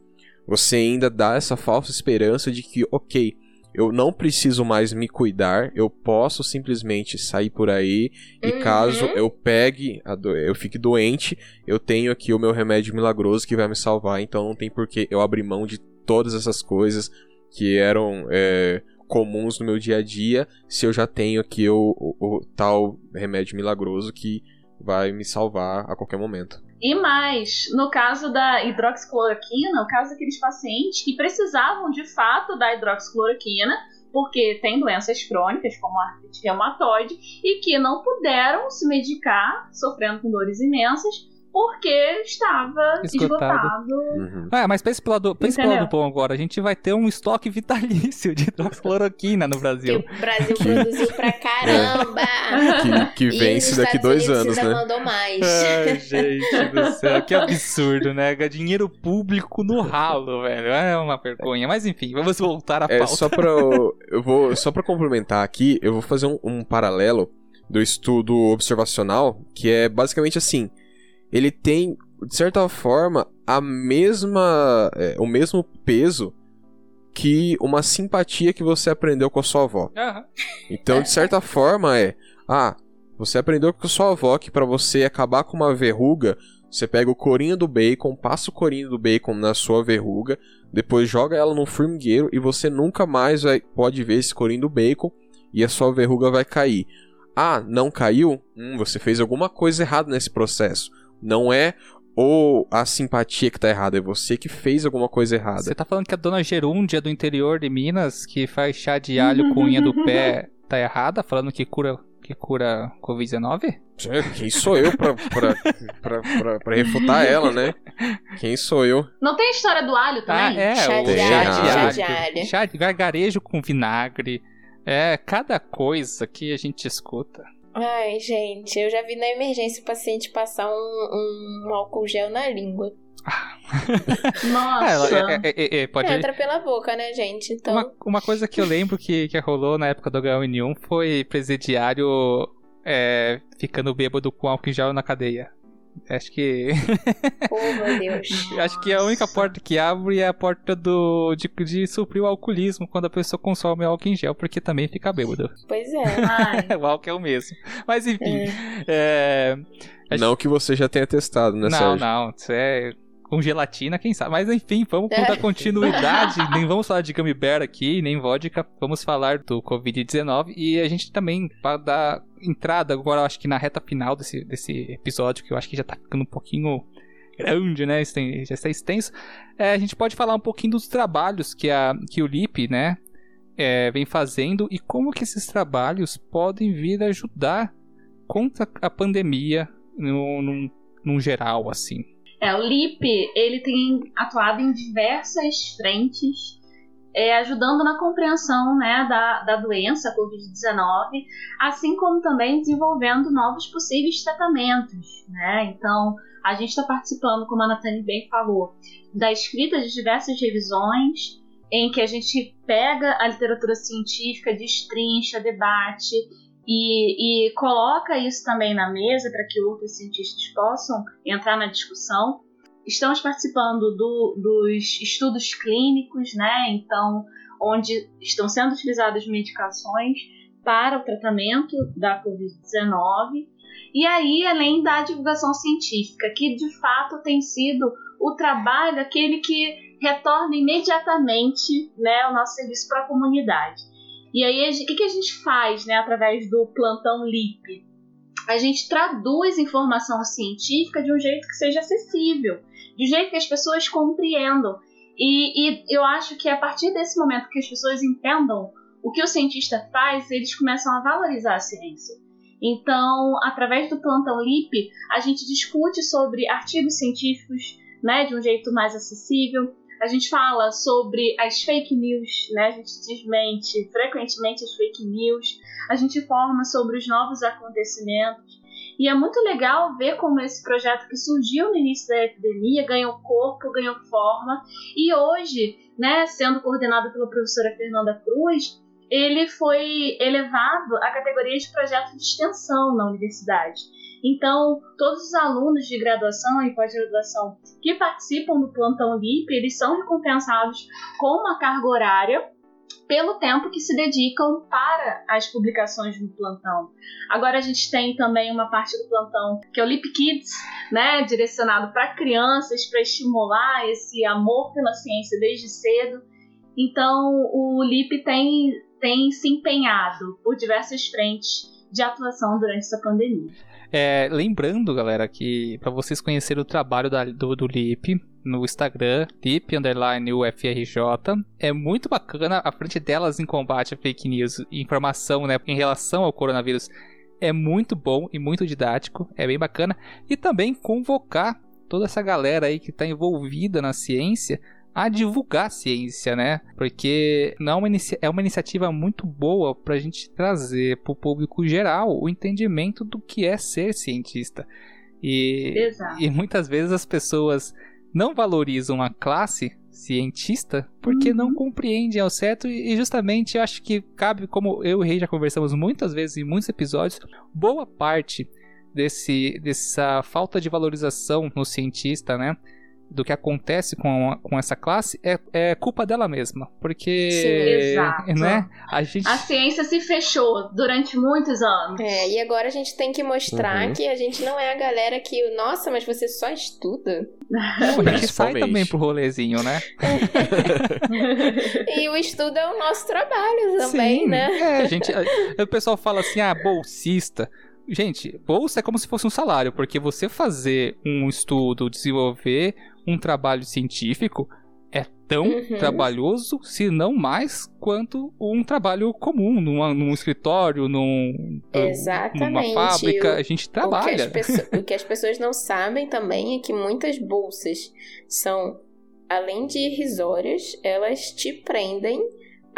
você ainda dá essa falsa esperança de que, ok, eu não preciso mais me cuidar, eu posso simplesmente sair por aí e Uhum. caso eu pegue, do- eu fique doente, eu tenho aqui o meu remédio milagroso que vai me salvar, então não tem por que eu abrir mão de todas essas coisas que eram é, comuns no meu dia a dia, se eu já tenho aqui o, o- o tal remédio milagroso que vai me salvar a qualquer momento. E mais, no caso da hidroxicloroquina, o caso daqueles pacientes que precisavam de fato da hidroxicloroquina, porque tem doenças crônicas, como a artrite reumatoide, e que não puderam se medicar, sofrendo com dores imensas, porque estava Esgotado. esgotado. Uhum. Ah, mas pense pelo lado, pense pelo lado bom agora. A gente vai ter um estoque vitalício de hidroxicloroquina no Que Brasil. o Brasil produziu pra caramba! Que, que vence daqui dois anos, né? mandou mais. Ai, gente do céu, que absurdo, né? Dinheiro público no ralo, velho. É uma vergonha. Mas enfim, vamos voltar à É, pauta. só pra. eu eu vou. Só pra complementar aqui, eu vou fazer um, um paralelo do estudo observacional, que é basicamente assim. Ele tem, de certa forma, a mesma. é, o mesmo peso que uma simpatia que você aprendeu com a sua avó. Aham. Então, de certa forma, é. Ah, você aprendeu com a sua avó que pra você acabar com uma verruga, você pega o corinho do bacon, passa o corinho do bacon na sua verruga, depois joga ela no formigueiro e você nunca mais vai, pode ver esse corinho do bacon e a sua verruga vai cair. Ah, não caiu? Hum, você fez alguma coisa errada nesse processo. Não é ou a simpatia que tá errada, é você que fez alguma coisa errada. Você tá falando que a dona Gerúndia do interior de Minas, que faz chá de alho com unha do pé, tá errada? Falando que cura, que cura Covid-19? É, Quem sou eu pra, pra, pra, pra, pra refutar ela, né? Quem sou eu? Não tem a história do alho Ah, também? é, Chá o de alho, chá de alho. Chá de gargarejo com vinagre. É, cada coisa que a gente escuta. Ai, gente, eu já vi na emergência o paciente passar um, um álcool gel na língua. Ah, ela- Nossa. é, é, é, é, pode... Entra pela boca, né, gente? Então, Uma, uma coisa que eu lembro que, que rolou na época do H1N1 foi presidiário é, ficando bêbado com álcool em gel na cadeia. Acho que. oh meu Deus. acho que a única porta que abre é a porta do de, de suprir o alcoolismo quando a pessoa consome álcool em gel, porque também fica bêbado. Pois é. Ai. o álcool é o mesmo. Mas enfim. é, Acho- Não que você já tenha testado, né, não, Sérgio? não. Isso é com gelatina, quem sabe. Mas enfim, vamos dar continuidade. nem vamos falar de gummy bear aqui, nem vodka. Vamos falar do Covid-19. E a gente também, para dar entrada agora, acho que na reta final desse, desse episódio, que eu acho que já tá ficando um pouquinho grande, né? Já está extenso. é, a gente pode falar um pouquinho dos trabalhos que, a, que o LIP, né? é, vem fazendo e como que esses trabalhos podem vir ajudar contra a pandemia no, num, num geral, assim. É, o LIP, ele tem atuado em diversas frentes, é, ajudando na compreensão né, da, da doença Covid-19, assim como também desenvolvendo novos possíveis tratamentos. Né? Então, a gente está participando, como a Natane bem falou, da escrita de diversas revisões, em que a gente pega a literatura científica, destrincha, debate e, e coloca isso também na mesa para que outros cientistas possam entrar na discussão. Estamos participando do, dos estudos clínicos, né? Então, onde estão sendo utilizadas medicações para o tratamento da Covid-19. E aí, além da divulgação científica, que de fato tem sido o trabalho aquele que retorna imediatamente né, o nosso serviço para a comunidade. E aí, o que, que a gente faz né, através do plantão LIP? A gente traduz informação científica de um jeito que seja acessível, de um jeito que as pessoas compreendam. E, e eu acho que a partir desse momento que as pessoas entendam o que o cientista faz, eles começam a valorizar a ciência. Então, através do plantão LIP, a gente discute sobre artigos científicos né, de um jeito mais acessível. A gente fala sobre as fake news, né? A gente desmente frequentemente as fake news. A gente informa sobre os novos acontecimentos. E é muito legal ver como esse projeto que surgiu no início da epidemia ganhou corpo, ganhou forma. E hoje, né, sendo coordenado pela professora Fernanda Cruz, ele foi elevado à categoria de projeto de extensão na universidade. Então, todos os alunos de graduação e pós-graduação que participam do plantão LIP, eles são recompensados com uma carga horária pelo tempo que se dedicam para as publicações no plantão. Agora a gente tem também uma parte do plantão que é o Lip Kids, né, direcionado para crianças, para estimular esse amor pela ciência desde cedo. Então o Lip tem, tem se empenhado por diversas frentes de atuação durante essa pandemia. É, lembrando, galera, que para vocês conhecerem o trabalho da, do, do LIP no Instagram, LIP underline UFRJ, é muito bacana a frente delas em combate a fake news e informação né, em relação ao coronavírus. É muito bom e muito didático, é bem bacana. E também convocar toda essa galera aí que está envolvida na ciência a divulgar a ciência, né? Porque não é uma, é iniciativa muito boa para a gente trazer para o público geral o entendimento do que é ser cientista. E, e muitas vezes as pessoas não valorizam a classe cientista porque uhum. não compreendem ao certo e justamente eu acho que cabe, como eu e o Rei já conversamos muitas vezes em muitos episódios, boa parte desse, dessa falta de valorização no cientista, né? Do que acontece com, com essa classe é, é culpa dela mesma. Porque. Sim, exato. Né, a, gente... a ciência se fechou durante muitos anos. É, e agora a gente tem que mostrar uhum. que a gente não é a galera que. Nossa, mas você só estuda. a gente sai também pro rolezinho, né? e o estudo é o nosso trabalho também, Sim, né? É, a gente, a, o pessoal fala assim, ah, bolsista. Gente, bolsa é como se fosse um salário, porque você fazer um estudo, desenvolver um trabalho científico é tão uhum. trabalhoso, se não mais, quanto um trabalho comum, numa, num escritório, num, Exatamente. numa fábrica. A gente trabalha. O que, pessoas, o que as pessoas não sabem também é que muitas bolsas são, além de irrisórias, elas te prendem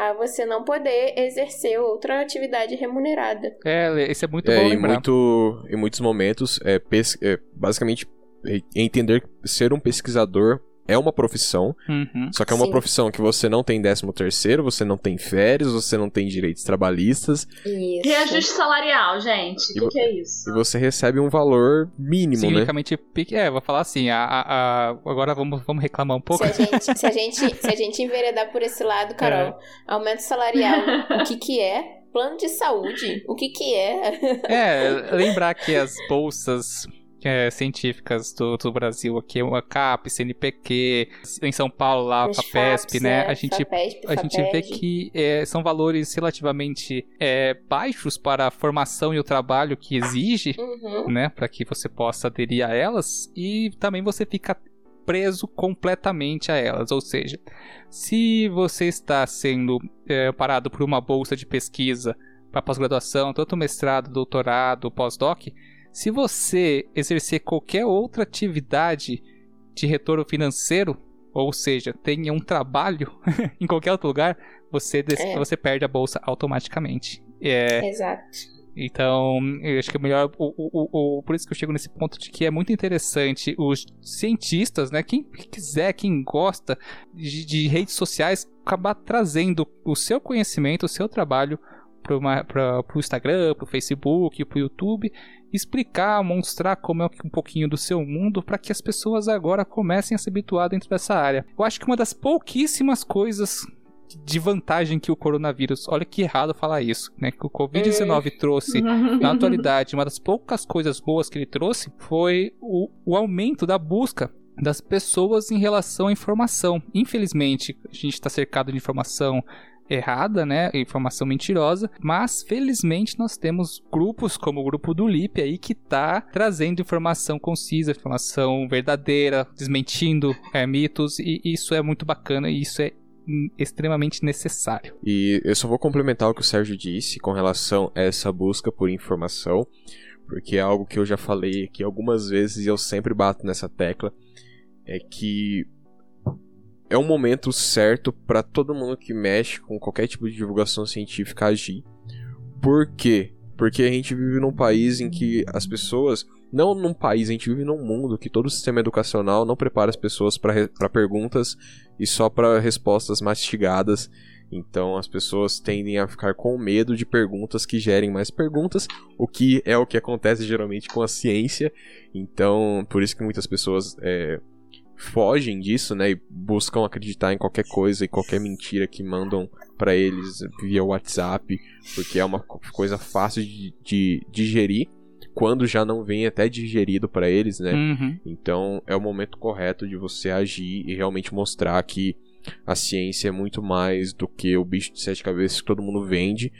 a você não poder exercer outra atividade remunerada. É, isso é muito é, bom lembrar. Em, muito, em muitos momentos, é, é basicamente é entender ser um pesquisador é uma profissão, uhum, só que é uma sim. profissão que você não tem décimo terceiro, você não tem férias, você não tem direitos trabalhistas. Isso. Reajuste salarial, gente. O que, que, é isso? E você recebe um valor mínimo, Significamente, né? É, vou falar assim, a, a, a, agora vamos, vamos reclamar um pouco. Se a, gente, se, a gente, se a gente enveredar por esse lado, Carol, é. aumento salarial, o que que é? Plano de saúde, o que que é? É, lembrar que as bolsas é, científicas do, do, Brasil aqui, a CAP, CNPq, em São Paulo lá, a FAPESP, né? É, a gente, FAPESP, a gente vê que é, são valores relativamente é, baixos para a formação e o trabalho que exige, uhum. né? Para que você possa aderir a elas e também você fica preso completamente a elas, ou seja, se você está sendo é, parado por uma bolsa de pesquisa para pós-graduação, tanto mestrado, doutorado, pós-doc, se você exercer qualquer outra atividade de retorno financeiro, ou seja, tenha um trabalho em qualquer outro lugar, você, é. você perde a bolsa automaticamente. É, Exato. Então, eu acho que é melhor. O, o, o, por isso que eu chego nesse ponto de que é muito interessante os cientistas, né? Quem quiser, quem gosta de, de redes sociais, acabar trazendo o seu conhecimento, o seu trabalho para o Instagram, para o Facebook, para o YouTube, explicar, mostrar como é um pouquinho do seu mundo para que as pessoas agora comecem a se habituar dentro dessa área. Eu acho que uma das pouquíssimas coisas de vantagem que o coronavírus, olha que errado falar isso, né? Que o Covid-19 é. trouxe na atualidade, uma das poucas coisas boas que ele trouxe foi o, o aumento da busca das pessoas em relação à informação. Infelizmente, a gente está cercado de informação errada, né? Informação mentirosa, mas felizmente nós temos grupos como o grupo do Lip aí que tá trazendo informação concisa, informação verdadeira, desmentindo é, mitos e isso é muito bacana e isso é extremamente necessário. E eu só vou complementar o que o Sérgio disse com relação a essa busca por informação, porque é algo que eu já falei aqui algumas vezes e eu sempre bato nessa tecla, é que é um momento certo para todo mundo que mexe com qualquer tipo de divulgação científica agir. Por quê? Porque a gente vive num país em que as pessoas. Não num país, a gente vive num mundo que todo o sistema educacional não prepara as pessoas para perguntas e só para respostas mastigadas. Então as pessoas tendem a ficar com medo de perguntas que gerem mais perguntas, o que é o que acontece geralmente com a ciência. Então, por isso que muitas pessoas é, fogem disso, né? E buscam acreditar em qualquer coisa e qualquer mentira que mandam para eles via WhatsApp, porque é uma coisa fácil de, de digerir quando já não vem até digerido para eles, né? Uhum. Então é o momento correto de você agir e realmente mostrar que a ciência é muito mais do que o bicho de sete cabeças que todo mundo vende,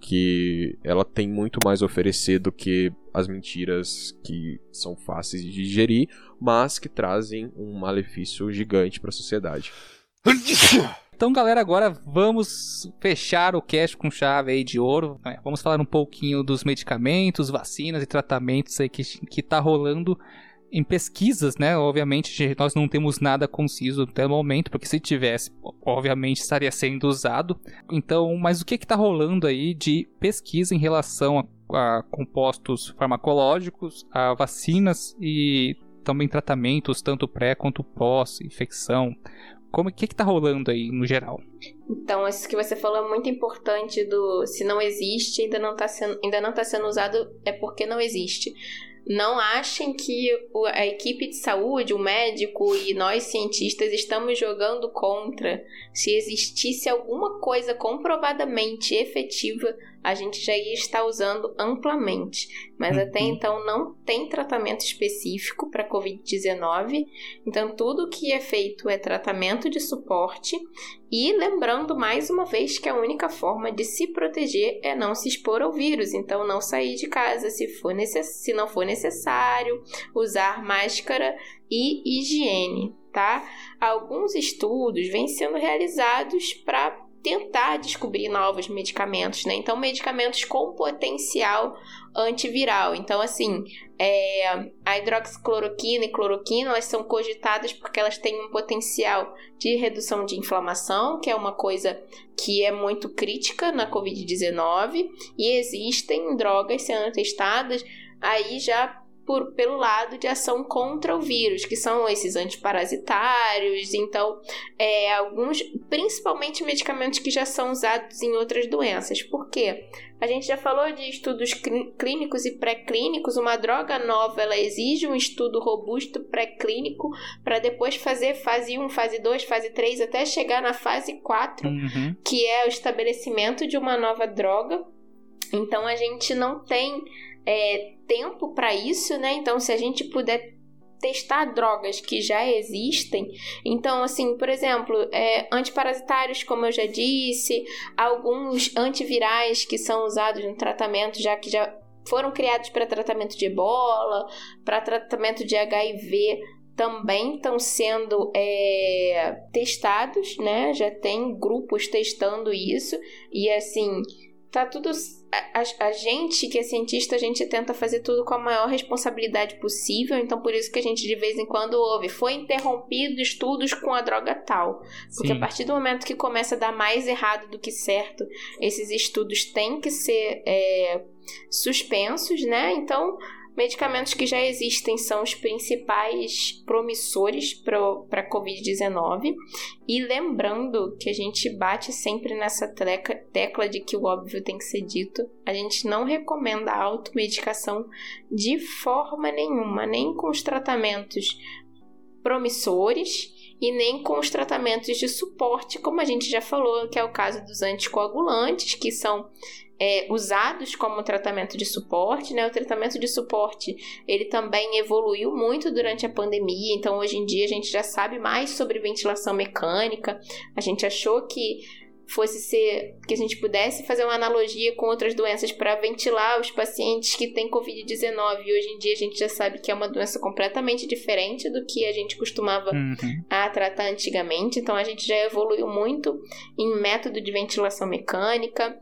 que ela tem muito mais a oferecer do que as mentiras que são fáceis de digerir, mas que trazem um malefício gigante para a sociedade. Então, galera, agora vamos fechar o cast com chave aí de ouro. É, vamos falar um pouquinho dos medicamentos, vacinas e tratamentos aí que, que tá rolando em pesquisas, né? Obviamente, nós não temos nada conciso até o momento, porque se tivesse, obviamente estaria sendo usado. Então, mas o que está rolando aí de pesquisa em relação a, a compostos farmacológicos, a vacinas e também tratamentos, tanto pré quanto pós-infecção? Como que está rolando aí no geral? Então, isso que você falou é muito importante do se não existe, ainda não está sendo, ainda não tá sendo usado, é porque não existe não achem que a equipe de saúde, o médico e nós cientistas estamos jogando contra. Se existisse alguma coisa comprovadamente efetiva, a gente já ia estar usando amplamente. Mas uhum. até então não tem tratamento específico para Covid-19. Então tudo que é feito é tratamento de suporte. E lembrando mais uma vez que a única forma de se proteger é não se expor ao vírus. Então não sair de casa se, for necess... se não for necessário, usar máscara e higiene. Tá? Alguns estudos vêm sendo realizados para tentar descobrir novos medicamentos, né? Então, medicamentos com potencial antiviral. Então, assim, é, a hidroxicloroquina e cloroquina, elas são cogitadas porque elas têm um potencial de redução de inflamação, que é uma coisa que é muito crítica na Covid-19, e existem drogas sendo testadas aí já por, pelo lado de ação contra o vírus, que são esses antiparasitários, então, é, alguns, principalmente medicamentos que já são usados em outras doenças. Por quê? A gente já falou de estudos clínicos e pré-clínicos. Uma droga nova ela exige um estudo robusto pré-clínico para depois fazer fase 1, fase 2, fase 3, até chegar na fase 4, uhum. que é o estabelecimento de uma nova droga. Então a gente não tem é, tempo para isso, né? Então, se a gente puder testar drogas que já existem. Então, assim, por exemplo, é, antiparasitários, como eu já disse, alguns antivirais que são usados no tratamento, já que já foram criados para tratamento de ebola, para tratamento de HIV, também estão sendo é, testados, né? Já tem grupos testando isso, e assim tá tudo. A, a, gente, que é cientista, a gente tenta fazer tudo com a maior responsabilidade possível. Então, por isso que a gente de vez em quando ouve. Foi interrompido estudos com a droga tal. Porque Sim. a partir do momento que começa a dar mais errado do que certo, esses estudos têm que ser é, suspensos, né? Então, Medicamentos que já existem são os principais promissores para a Covid-19. E lembrando que a gente bate sempre nessa tecla de que o óbvio tem que ser dito, a gente não recomenda a automedicação de forma nenhuma, nem com os tratamentos promissores e nem com os tratamentos de suporte, como a gente já falou, que é o caso dos anticoagulantes, que são é, usados como tratamento de suporte, né? O tratamento de suporte ele também evoluiu muito durante a pandemia, então hoje em dia a gente já sabe mais sobre ventilação mecânica. A gente achou que fosse ser que a gente pudesse fazer uma analogia com outras doenças para ventilar os pacientes que têm COVID-19 e hoje em dia a gente já sabe que é uma doença completamente diferente do que a gente costumava uhum. a tratar antigamente, então a gente já evoluiu muito em método de ventilação mecânica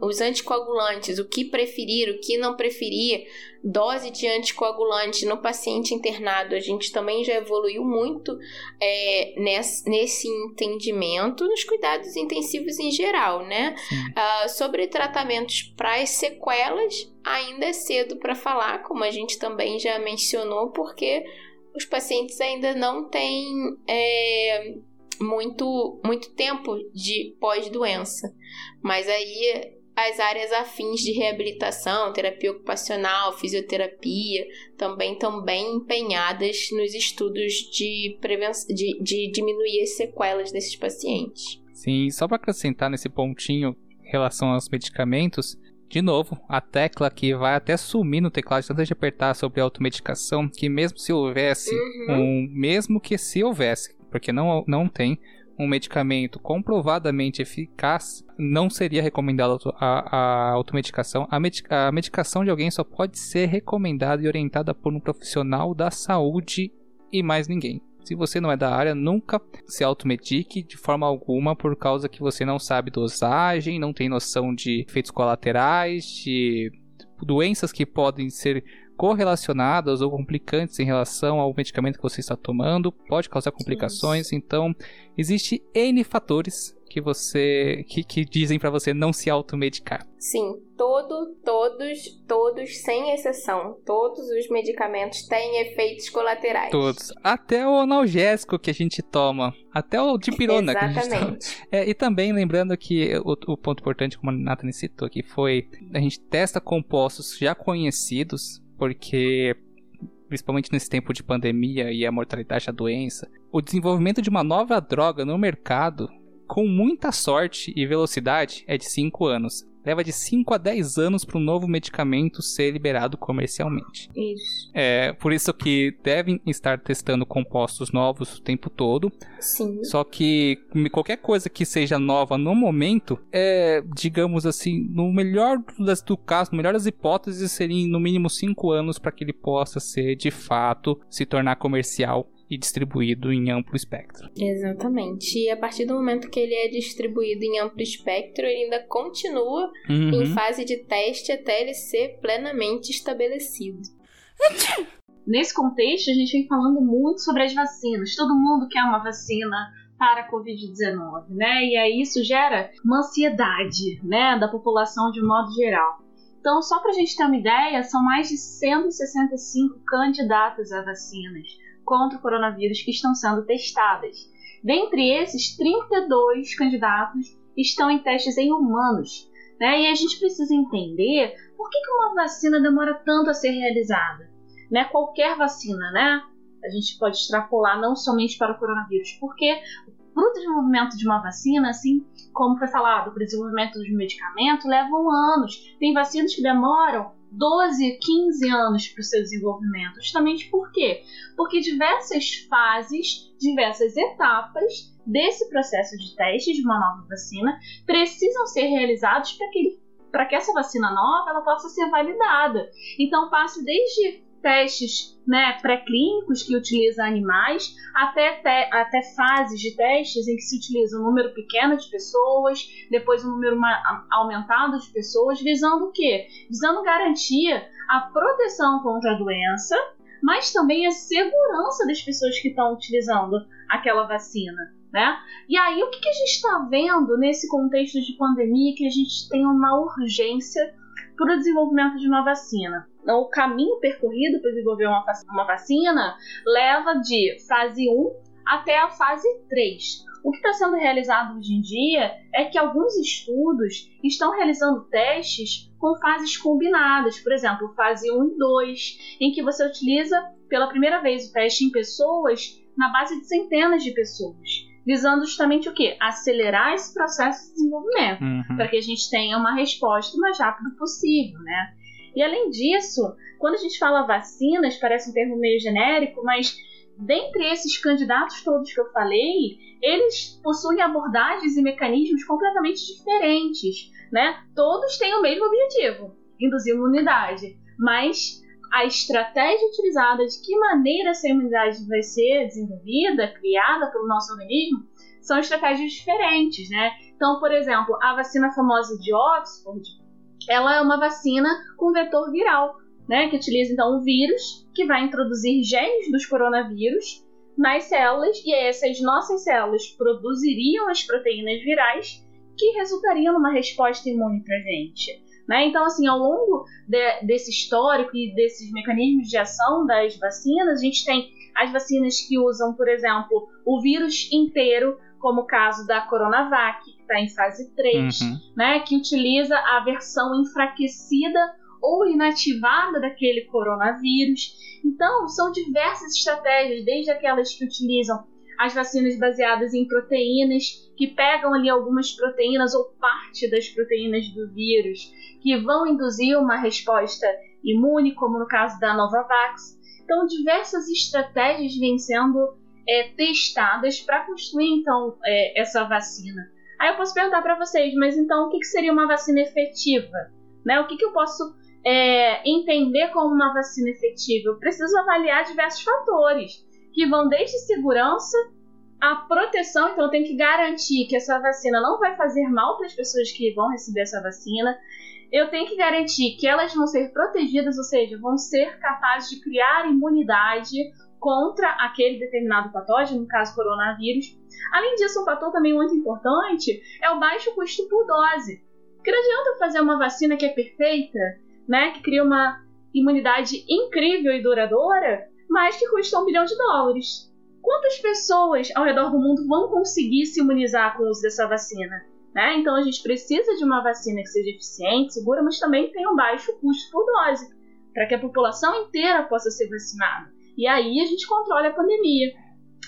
os anticoagulantes, o que preferir, o que não preferir, dose de anticoagulante no paciente internado, a gente também já evoluiu muito é, nesse, nesse, entendimento nos cuidados intensivos em geral, né? Uh, sobre tratamentos para as sequelas, ainda é cedo para falar, como a gente também já mencionou, porque os pacientes ainda não têm. É, muito, muito tempo de pós-doença. Mas aí as áreas afins de reabilitação, terapia ocupacional, fisioterapia, também estão bem empenhadas nos estudos de, prevenção, de, de diminuir as sequelas desses pacientes. Sim, só para acrescentar nesse pontinho em relação aos medicamentos, de novo, a tecla que vai até sumir no teclado tanto de apertar sobre automedicação, que mesmo se houvesse uhum. um, mesmo que se houvesse porque não, não tem um medicamento comprovadamente eficaz, não seria recomendado a, automedicação. A, a medicação de alguém só pode ser recomendada e orientada por um profissional da saúde e mais ninguém. Se você não é da área, nunca se automedique de forma alguma por causa que você não sabe dosagem, não tem noção de efeitos colaterais, de doenças que podem ser correlacionadas ou complicantes em relação ao medicamento que você está tomando, pode causar complicações. Sim. Então, existe N fatores que você que, que dizem para você não se automedicar. Sim, todo, todos, todos sem exceção, todos os medicamentos têm efeitos colaterais. Todos, até o analgésico que a gente toma, até o dipirona que a gente toma. É, e também lembrando que o, o ponto importante, como a Nathalie citou aqui, foi a gente testa compostos já conhecidos porque principalmente nesse tempo de pandemia e a mortalidade da doença, o desenvolvimento de uma nova droga no mercado, com muita sorte e velocidade, é de 5 anos leva de 5 a 10 anos para um novo medicamento ser liberado comercialmente. Isso. É por isso que devem estar testando compostos novos o tempo todo. Sim. Só que qualquer coisa que seja nova no momento, é, digamos assim, no melhor das, do caso, no melhor das hipóteses, seria no mínimo 5 anos para que ele possa ser de fato se tornar comercial e distribuído em amplo espectro. Exatamente. E a partir do momento que ele é distribuído em amplo espectro, ele ainda continua uhum. em fase de teste até ele ser plenamente estabelecido. Nesse contexto, a gente vem falando muito sobre as vacinas. Todo mundo quer uma vacina para a Covid-19, né? E aí isso gera uma ansiedade, né, da população de modo geral. Então, só para a gente ter uma ideia, são mais de 165 candidatos a vacinas contra o coronavírus que estão sendo testadas. Dentre esses, 32 candidatos estão em testes em humanos. Né? E a gente precisa entender por que, uma vacina demora tanto a ser realizada. Né? Qualquer vacina, né? A gente pode extrapolar não somente para o coronavírus, porque para o desenvolvimento de uma vacina, assim como foi falado, para o desenvolvimento de um medicamento, levam anos. Tem vacinas que demoram 12, 15 anos para o seu desenvolvimento. Justamente por quê? Porque diversas fases, diversas etapas desse processo de teste de uma nova vacina precisam ser realizados para que, que essa vacina nova ela possa ser validada. Então, passa desde testes né, pré-clínicos que utilizam animais, até, te, até fases de testes em que se utiliza um número pequeno de pessoas, depois um número aumentado de pessoas, visando o quê? Visando garantir a proteção contra a doença, mas também a segurança das pessoas que estão utilizando aquela vacina. Né? E aí, o que, que a gente está vendo nesse contexto de pandemia que a gente tem uma urgência para o desenvolvimento de uma vacina? Então, o caminho percorrido para desenvolver uma, uma vacina leva de fase 1 até a fase 3. O que está sendo realizado hoje em dia é que alguns estudos estão realizando testes com fases combinadas, por exemplo, fase 1 e 2, em que você utiliza pela primeira vez o teste em pessoas na base de centenas de pessoas visando justamente o quê? Acelerar esse processo de desenvolvimento, uhum. para que a gente tenha uma resposta o mais rápido possível, né? E além disso, quando a gente fala vacinas, parece um termo meio genérico, mas dentre esses candidatos todos que eu falei, eles possuem abordagens e mecanismos completamente diferentes, né? Todos têm o mesmo objetivo, induzir imunidade, mas a estratégia utilizada, de que maneira essa imunidade vai ser desenvolvida, criada pelo nosso organismo, são estratégias diferentes, né? Então, por exemplo, a vacina famosa de Oxford, ela é uma vacina com vetor viral, né? Que utiliza então um vírus que vai introduzir genes dos coronavírus nas células e essas nossas células produziriam as proteínas virais que resultariam numa resposta imune para gente. Né? Então, assim, ao longo de, desse histórico e desses mecanismos de ação das vacinas, a gente tem as vacinas que usam, por exemplo, o vírus inteiro, como o caso da Coronavac, está em fase 3, uhum. né? que utiliza a versão enfraquecida ou inativada daquele coronavírus. Então, são diversas estratégias, desde aquelas que utilizam as vacinas baseadas em proteínas, que pegam ali algumas proteínas ou parte das proteínas do vírus que vão induzir uma resposta imune, como no caso da Novavax. Então, diversas estratégias vêm sendo é, testadas para construir então é, essa vacina. Aí eu posso perguntar para vocês, mas então o que, que, seria uma vacina efetiva? Né? O que, que eu posso é, entender como uma vacina efetiva? Eu preciso avaliar diversos fatores que vão desde segurança a proteção, então eu tenho que garantir que essa vacina não vai fazer mal para as pessoas que vão receber essa vacina eu tenho que garantir que elas vão ser protegidas, ou seja, vão ser capazes de criar imunidade contra aquele determinado patógeno, no caso coronavírus. Além disso, um fator também muito importante é o baixo custo por dose. Porque não adianta fazer uma vacina que é perfeita, né, que cria uma imunidade incrível e duradoura, mas que custa um bilhão de dólares. Quantas pessoas ao redor do mundo vão conseguir se imunizar com o uso dessa vacina? Né? Então a gente precisa de uma vacina que seja eficiente, segura, mas também tenha um baixo custo por dose, para que a população inteira possa ser vacinada. E aí a gente controla a pandemia.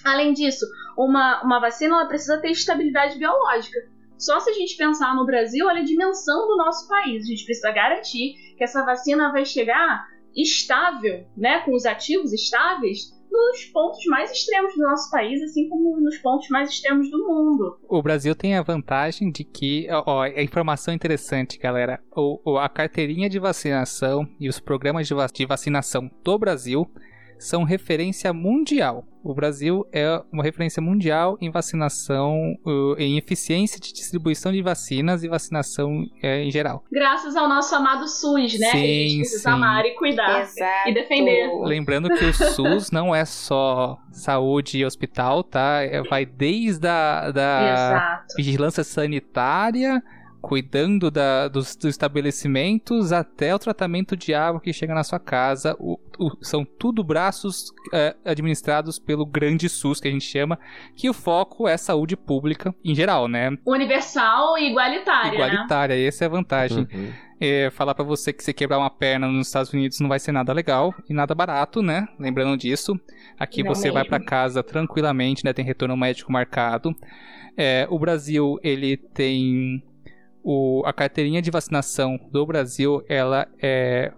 Além disso, uma, uma vacina ela precisa ter estabilidade biológica. Só se a gente pensar no Brasil, olha a dimensão do nosso país. A gente precisa garantir que essa vacina vai chegar estável, né, com os ativos estáveis, nos pontos mais extremos do nosso país, assim como nos pontos mais extremos do mundo. O Brasil tem a vantagem de que, ó, a informação interessante, galera, o, a carteirinha de vacinação e os programas de vacinação do Brasil são referência mundial. O Brasil é uma referência mundial em vacinação, uh, em eficiência de distribuição de vacinas e vacinação uh, em geral. Graças ao nosso amado SUS, né? Sim, a gente precisa sim. amar e cuidar Exato. e defender. Lembrando que o SUS não é só saúde e hospital, tá? É, vai desde a da vigilância sanitária cuidando da, dos, dos, estabelecimentos até o tratamento de água que chega na sua casa. O, são tudo braços é, administrados pelo grande SUS, que a gente chama, que o foco é saúde pública em geral, né? Universal e igualitária. Né? Igualitária, né? essa é a vantagem. Uhum. É, falar para você que você quebrar uma perna nos Estados Unidos não vai ser nada legal e nada barato, né? Lembrando disso. Aqui não você mesmo. vai para casa tranquilamente, né? Tem retorno médico marcado. É, o Brasil, ele tem o, a carteirinha de vacinação do Brasil, ela é,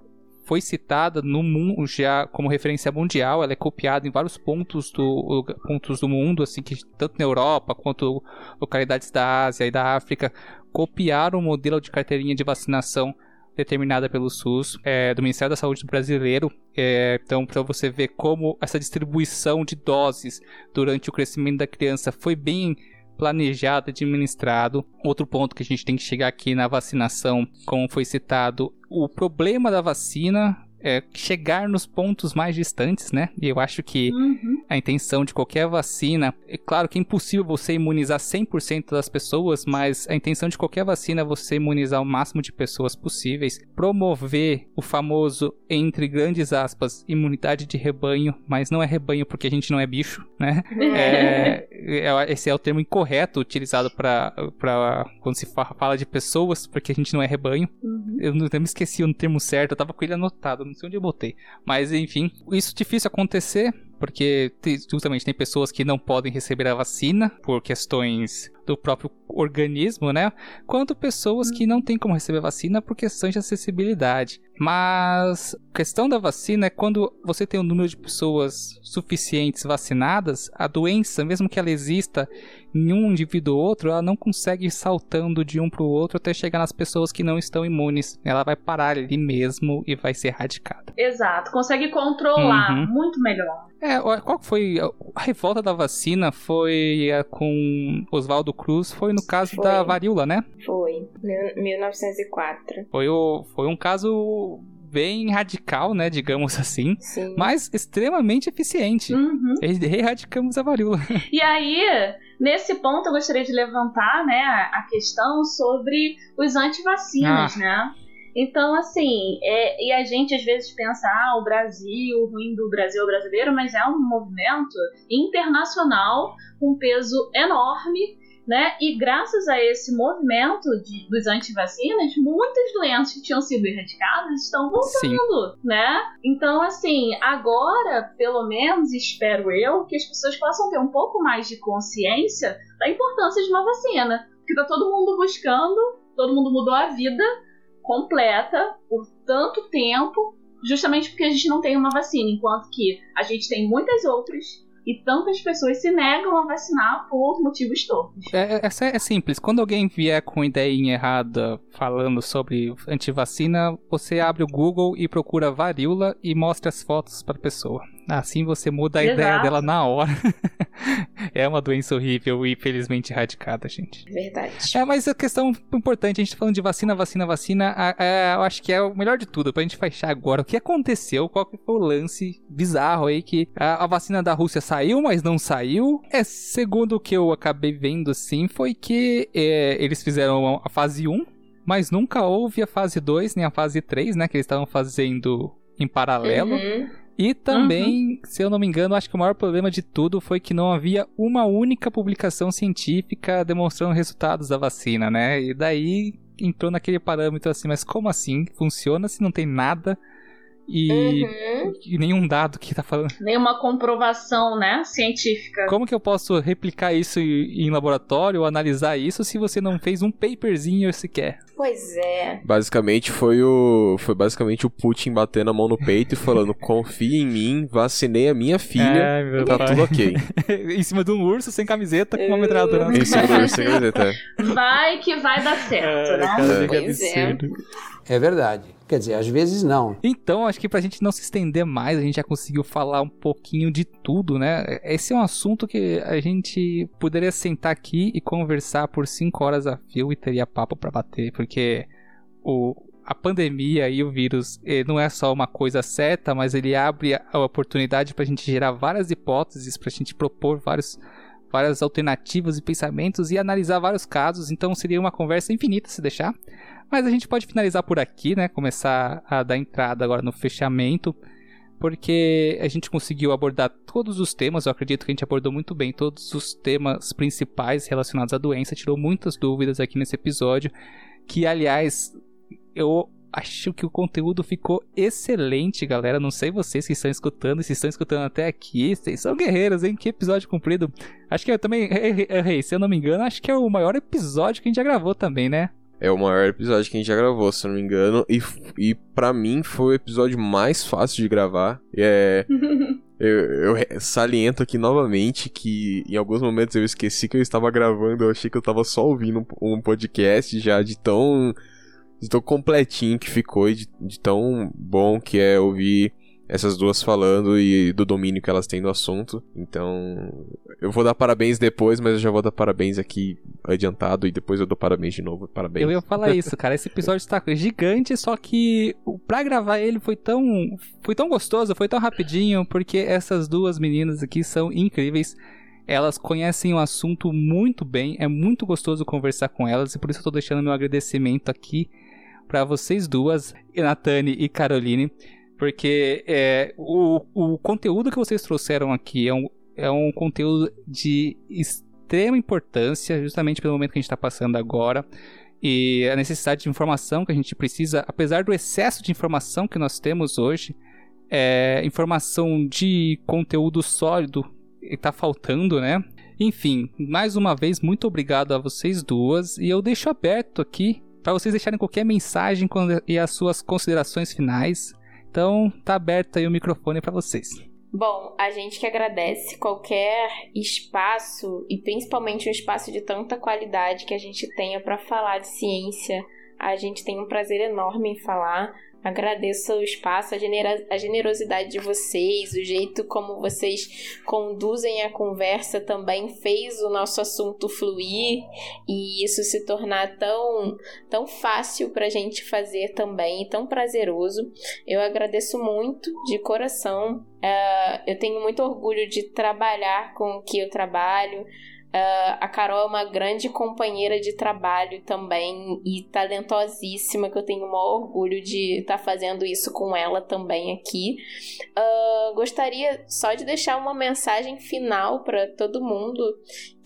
foi citada no mundo já como referência mundial, ela é copiada em vários pontos do, pontos do mundo, assim que tanto na Europa quanto localidades da Ásia e da África copiaram o modelo de carteirinha de vacinação determinada pelo SUS, é, do Ministério da Saúde brasileiro. É, então, para você ver como essa distribuição de doses durante o crescimento da criança foi bem planejado, administrado. Outro ponto que a gente tem que chegar aqui na vacinação, como foi citado, o problema da vacina é chegar nos pontos mais distantes, né? E eu acho que Uhum. a intenção de qualquer vacina, é claro que é impossível você imunizar 100% das pessoas, mas a intenção de qualquer vacina é você imunizar o máximo de pessoas possíveis, promover o famoso, entre grandes aspas, imunidade de rebanho, mas não é rebanho porque a gente não é bicho, né? É, é- esse é o termo incorreto utilizado para quando se fa- fala de pessoas, porque a gente não é rebanho. Uhum. Eu não eu me esqueci o termo certo, eu tava com ele anotado, não sei onde eu botei. Mas enfim, isso é difícil acontecer, porque te- justamente tem pessoas que não podem receber a vacina por questões do próprio organismo, né? Quanto pessoas que não têm como receber vacina por questões de acessibilidade. Mas a questão da vacina é quando você tem um número de pessoas suficientes vacinadas, a doença, mesmo que ela exista em um indivíduo ou outro, ela não consegue ir saltando de um para o outro até chegar nas pessoas que não estão imunes. Ela vai parar ali mesmo e vai ser erradicada. Exato, consegue controlar Uhum. muito melhor. É, qual foi a- revolta da vacina? Foi a com Oswaldo Cruz, foi no caso Foi. da varíola, né? Foi, mil- 1904. Foi, o, foi um caso bem radical, né, digamos assim, Sim. mas extremamente eficiente. Uhum. E Erradicamos a varíola. E aí, nesse ponto, eu gostaria de levantar né, a questão sobre os antivacinas, né? Então, assim, é, e a gente às vezes pensa, ah, o Brasil, o ruim do Brasil é o brasileiro, mas é um movimento internacional com peso enorme, né? E graças a esse movimento de, dos antivacinas, muitas doenças que tinham sido erradicadas estão Sim. voltando, né? Então, assim, agora, pelo menos, espero eu, que as pessoas possam ter um pouco mais de consciência da importância de uma vacina. Porque tá todo mundo buscando, todo mundo mudou a vida completa por tanto tempo, justamente porque a gente não tem uma vacina, enquanto que a gente tem muitas outras e tantas pessoas se negam a vacinar por motivos tortos. É, é, é- é simples. Quando alguém vier com ideia errada falando sobre antivacina, você abre o Google e procura varíola e mostra as fotos para a pessoa. Assim você muda a Exato. ideia dela na hora. é uma doença horrível e felizmente erradicada, gente. Verdade. É, mas a questão importante, a gente tá falando de vacina, vacina, vacina, a- a- eu acho que é o melhor de tudo, pra gente fechar agora. O que aconteceu, qual que foi o lance bizarro aí, que a, a vacina da Rússia saiu, mas não saiu. É, segundo o que eu acabei vendo, assim, foi que é, eles fizeram a fase 1, mas nunca houve a fase 2, nem a fase 3, né, que eles estavam fazendo em paralelo. Uhum. E também, se eu não me engano, acho que o maior problema de tudo foi que não havia uma única publicação científica demonstrando resultados da vacina, né? E daí entrou naquele parâmetro assim, mas como assim? Funciona se não tem nada e, Uhum. e nenhum dado que tá falando? Nenhuma comprovação, né, científica. Como que eu posso replicar isso em laboratório ou analisar isso se você não fez um paperzinho sequer? Pois é. Basicamente foi o. Foi basicamente o Putin batendo a mão no peito e falando: confia em mim, vacinei a minha filha, Ai, meu tá pai. tudo ok. em cima de um urso sem camiseta com uma metralhadora. Em cima do urso, quer dizer, tá? Vai que vai dar certo, É, né? cara, Pois é. É verdade. Quer dizer, às vezes não. Então, acho que pra gente não se estender mais, a gente já conseguiu falar um pouquinho de tudo, né? Esse é um assunto que a gente poderia sentar aqui e conversar por cinco horas a fio e teria papo pra bater, porque o, a pandemia e o vírus eh, não é só uma coisa certa, mas ele abre a oportunidade pra gente gerar várias hipóteses, pra gente propor vários, várias alternativas e pensamentos e analisar vários casos, então seria uma conversa infinita se deixar. Mas a gente pode finalizar por aqui, né? Começar a dar entrada agora no fechamento, porque a gente conseguiu abordar todos os temas. Eu acredito que a gente abordou muito bem todos os temas principais relacionados à doença, tirou muitas dúvidas aqui nesse episódio. Que, aliás, eu acho que o conteúdo ficou excelente, galera. Não sei vocês que estão escutando, se estão escutando até aqui. Vocês são guerreiros, hein? Que episódio comprido. Acho que eu também errei, se eu não me engano, acho que é o maior episódio que a gente já gravou também, né? É o maior episódio que a gente já gravou, se não me engano. E, e para mim foi o episódio mais fácil de gravar. É, eu, eu saliento aqui novamente que em alguns momentos eu esqueci que eu estava gravando. Eu achei que eu estava só ouvindo um, um podcast já de tão de tão completinho que ficou e de, de tão bom que é ouvir essas duas falando e do domínio que elas têm do assunto. Então, eu vou dar parabéns depois, mas eu já vou dar parabéns aqui adiantado e depois eu dou parabéns de novo. Parabéns. Eu ia falar isso, cara. Esse episódio está gigante, só que pra gravar ele foi tão, foi tão gostoso, foi tão rapidinho, porque essas duas meninas aqui são incríveis. Elas conhecem o assunto muito bem, é muito gostoso conversar com elas e por isso eu tô deixando meu agradecimento aqui para vocês duas, Natane e Caroline. Porque é, o, o conteúdo que vocês trouxeram aqui é um, é um conteúdo de extrema importância, justamente pelo momento que a gente está passando agora. E a necessidade de informação que a gente precisa, apesar do excesso de informação que nós temos hoje, é, informação de conteúdo sólido está faltando, né? Enfim, mais uma vez, muito obrigado a vocês duas. E eu deixo aberto aqui para vocês deixarem qualquer mensagem e as suas considerações finais. Então, tá aberto aí o microfone para vocês. Bom, a gente que agradece qualquer espaço e principalmente um espaço de tanta qualidade que a gente tenha para falar de ciência. A gente tem um prazer enorme em falar. Agradeço o espaço, a, genera a generosidade de vocês, o jeito como vocês conduzem a conversa também fez o nosso assunto fluir e isso se tornar tão, tão fácil para a gente fazer também tão prazeroso. Eu agradeço muito de coração. Uh, eu tenho muito orgulho de trabalhar com o que eu trabalho. Uh, a Carol é uma grande companheira de trabalho também e talentosíssima, que eu tenho o maior orgulho de estar tá fazendo isso com ela também aqui. Uh, gostaria só de deixar uma mensagem final para todo mundo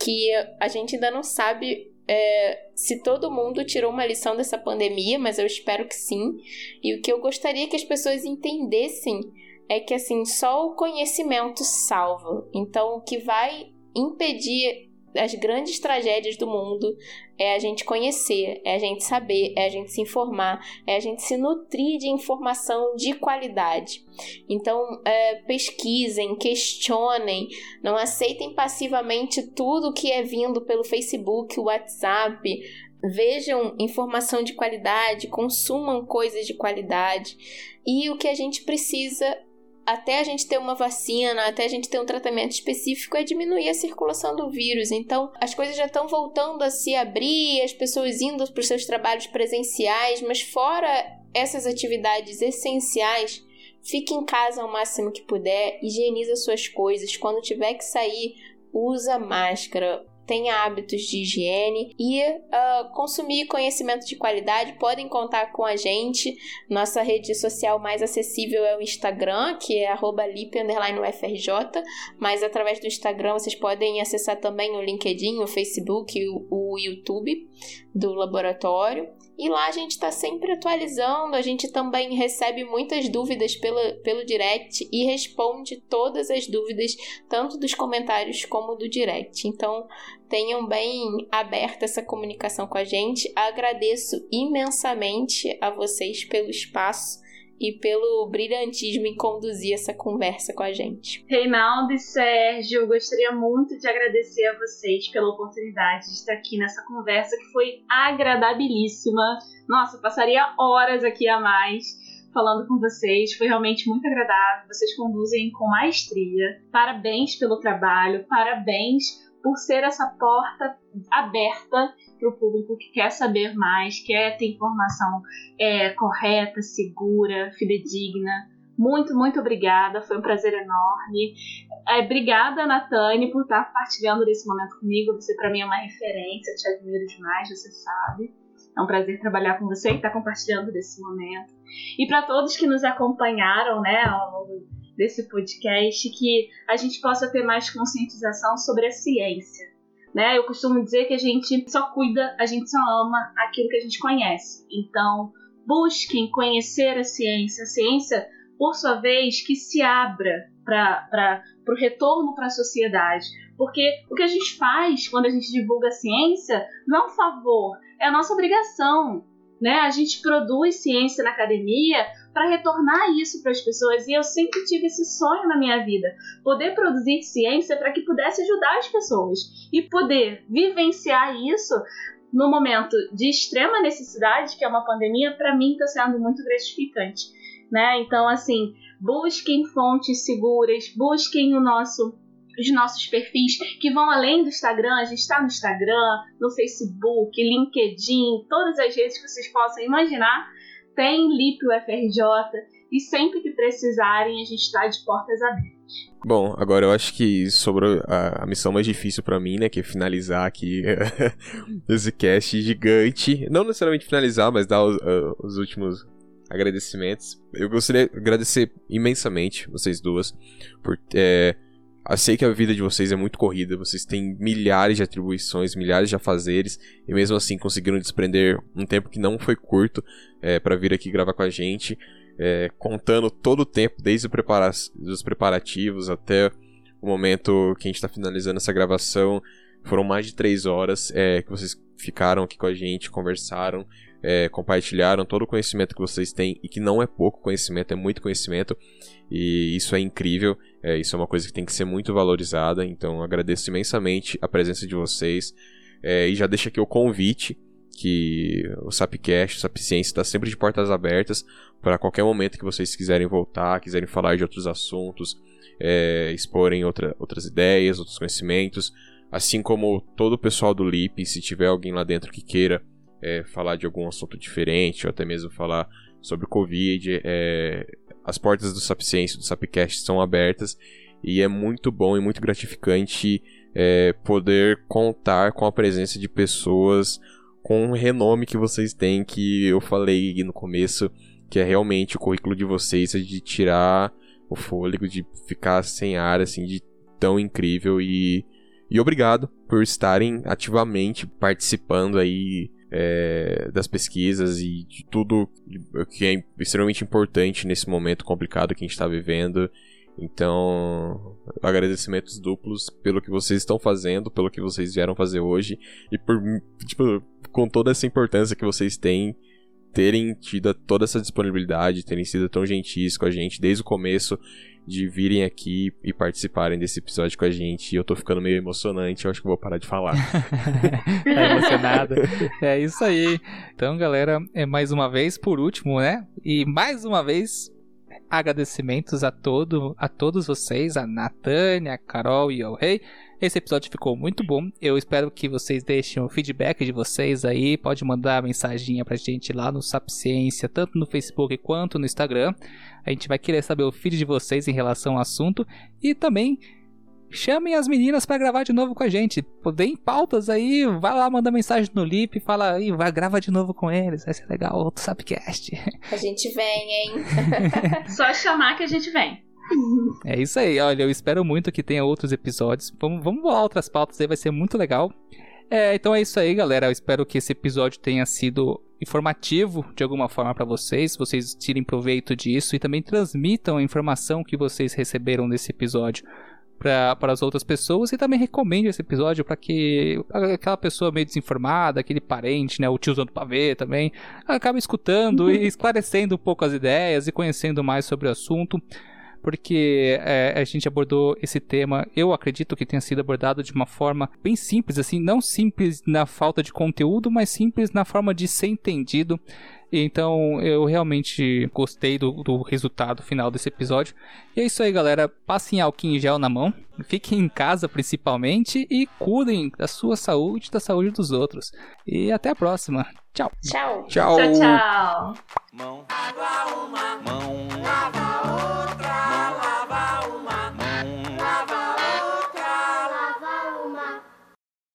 que a gente ainda não sabe é, se todo mundo tirou uma lição dessa pandemia, mas eu espero que sim. E o que eu gostaria que as pessoas entendessem é que assim só o conhecimento salva. Então, o que vai impedir as grandes tragédias do mundo é a gente conhecer, é a gente saber, é a gente se informar, é a gente se nutrir de informação de qualidade. Então, é, pesquisem, questionem, não aceitem passivamente tudo que é vindo pelo Facebook, WhatsApp. Vejam informação de qualidade, consumam coisas de qualidade. E o que a gente precisa até a gente ter uma vacina, até a gente ter um tratamento específico, é diminuir a circulação do vírus. Então, as coisas já estão voltando a se abrir, as pessoas indo para os seus trabalhos presenciais, mas fora essas atividades essenciais, fique em casa ao máximo que puder, higieniza suas coisas. Quando tiver que sair, usa máscara tenha hábitos de higiene e uh, consumir conhecimento de qualidade. Podem contar com a gente. Nossa rede social mais acessível é o Instagram, que é lip_ufrj, mas através do Instagram vocês podem acessar também o LinkedIn, o Facebook o, o YouTube do laboratório. E lá a gente está sempre atualizando, a gente também recebe muitas dúvidas pela, pelo direct e responde todas as dúvidas, tanto dos comentários como do direct. Então, tenham bem aberta essa comunicação com a gente. Agradeço imensamente a vocês pelo espaço e pelo brilhantismo em conduzir essa conversa com a gente. Reinaldo e Sérgio, gostaria muito de agradecer a vocês pela oportunidade de estar aqui nessa conversa que foi agradabilíssima. Nossa, passaria horas aqui a mais falando com vocês. Foi realmente muito agradável. Vocês conduzem com maestria. Parabéns pelo trabalho, parabéns por ser essa porta aberta para o público que quer saber mais, quer ter informação é, correta, segura, fidedigna. Muito, muito obrigada, foi um prazer enorme. É, obrigada, Natane, por estar partilhando desse momento comigo. Você, para mim, é uma referência, te admiro demais, você sabe. É um prazer trabalhar com você e estar compartilhando desse momento. E para todos que nos acompanharam né, ao longo desse podcast, que a gente possa ter mais conscientização sobre a ciência né? Eu costumo dizer que a gente só cuida, a gente só ama aquilo que a gente conhece. Então, busquem conhecer a ciência. A ciência, por sua vez, que se abra para o retorno para a sociedade. Porque o que a gente faz quando a gente divulga a ciência não é um favor, é a nossa obrigação. Né? A gente produz ciência na academia para retornar isso para as pessoas. E eu sempre tive esse sonho na minha vida: poder produzir ciência para que pudesse ajudar as pessoas e poder vivenciar isso no momento de extrema necessidade, que é uma pandemia, para mim está sendo muito gratificante. Né? Então, assim, busquem fontes seguras, busquem o nosso os nossos perfis que vão além do Instagram. A gente está no Instagram, no Facebook, LinkedIn, todas as redes que vocês possam imaginar. Tem LIP UFRJ e sempre que precisarem a gente está de portas abertas. Bom, agora eu acho que sobre a, a missão mais difícil para mim, né, que é finalizar aqui esse cast gigante. Não necessariamente finalizar, mas dar os, uh, os últimos agradecimentos. Eu gostaria de agradecer imensamente vocês duas por é, eu sei que a vida de vocês é muito corrida, vocês têm milhares de atribuições, milhares de afazeres, e mesmo assim conseguiram desprender um tempo que não foi curto é, para vir aqui gravar com a gente, é, contando todo o tempo, desde prepara os preparativos até o momento que a gente está finalizando essa gravação. Foram mais de três horas é, que vocês ficaram aqui com a gente, conversaram, é, compartilharam todo o conhecimento que vocês têm e que não é pouco conhecimento, é muito conhecimento e isso é incrível. É, isso é uma coisa que tem que ser muito valorizada. Então agradeço imensamente a presença de vocês é, e já deixo aqui o convite que o Sapcast, o Sapciência está sempre de portas abertas para qualquer momento que vocês quiserem voltar, quiserem falar de outros assuntos, é, exporem outra, outras ideias, outros conhecimentos, assim como todo o pessoal do LIP, se tiver alguém lá dentro que queira é, falar de algum assunto diferente, ou até mesmo falar sobre o Covid, é, as portas do Sapciência, do Sapcast estão abertas e é muito bom e muito gratificante é, poder contar com a presença de pessoas com o renome que vocês têm, que eu falei no começo, que é realmente o currículo de vocês, é de tirar o fôlego, de ficar sem ar, assim, de tão incrível e, e obrigado por estarem ativamente participando aí é, das pesquisas e de tudo que é extremamente importante nesse momento complicado que a gente está vivendo. Então, agradecimentos duplos pelo que vocês estão fazendo, pelo que vocês vieram fazer hoje e por, tipo, com toda essa importância que vocês têm, terem tido toda essa disponibilidade, terem sido tão gentis com a gente desde o começo de virem aqui e participarem desse episódio com a gente. Eu tô ficando meio emocionante, eu acho que vou parar de falar. tá emocionado? É isso aí. Então, galera, é mais uma vez, por último, né? E mais uma vez, agradecimentos a, todo, a todos vocês, a Natânia, a Carol e ao Rei. Esse episódio ficou muito bom. Eu espero que vocês deixem o feedback de vocês aí. Pode mandar mensagem pra gente lá no Sapciência, tanto no Facebook quanto no Instagram. A gente vai querer saber o feed de vocês em relação ao assunto. E também chamem as meninas para gravar de novo com a gente. Deem pautas aí, vai lá, manda mensagem no Lip, fala aí, vai, grava de novo com eles, vai ser legal, outro Sapcast. A gente vem, hein? Só chamar que a gente vem. É isso aí, olha, eu espero muito que tenha outros episódios. Vamos, vamos voar outras pautas aí, vai ser muito legal. É, então é isso aí, galera. Eu espero que esse episódio tenha sido informativo de alguma forma para vocês, vocês tirem proveito disso e também transmitam a informação que vocês receberam nesse episódio para as outras pessoas e também recomende esse episódio para que aquela pessoa meio desinformada, aquele parente, né, o tiozão do pavê também, acabe escutando e esclarecendo um pouco as ideias e conhecendo mais sobre o assunto porque é, a gente abordou esse tema, eu acredito que tenha sido abordado de uma forma bem simples, assim, não simples na falta de conteúdo, mas simples na forma de ser entendido. Então eu realmente gostei do, do, resultado final desse episódio. E é isso aí, galera. Passem álcool em gel na mão, fiquem em casa principalmente e cuidem da sua saúde e da saúde dos outros. E até a próxima. Tchau. Tchau. Tchau. Tchau, tchau.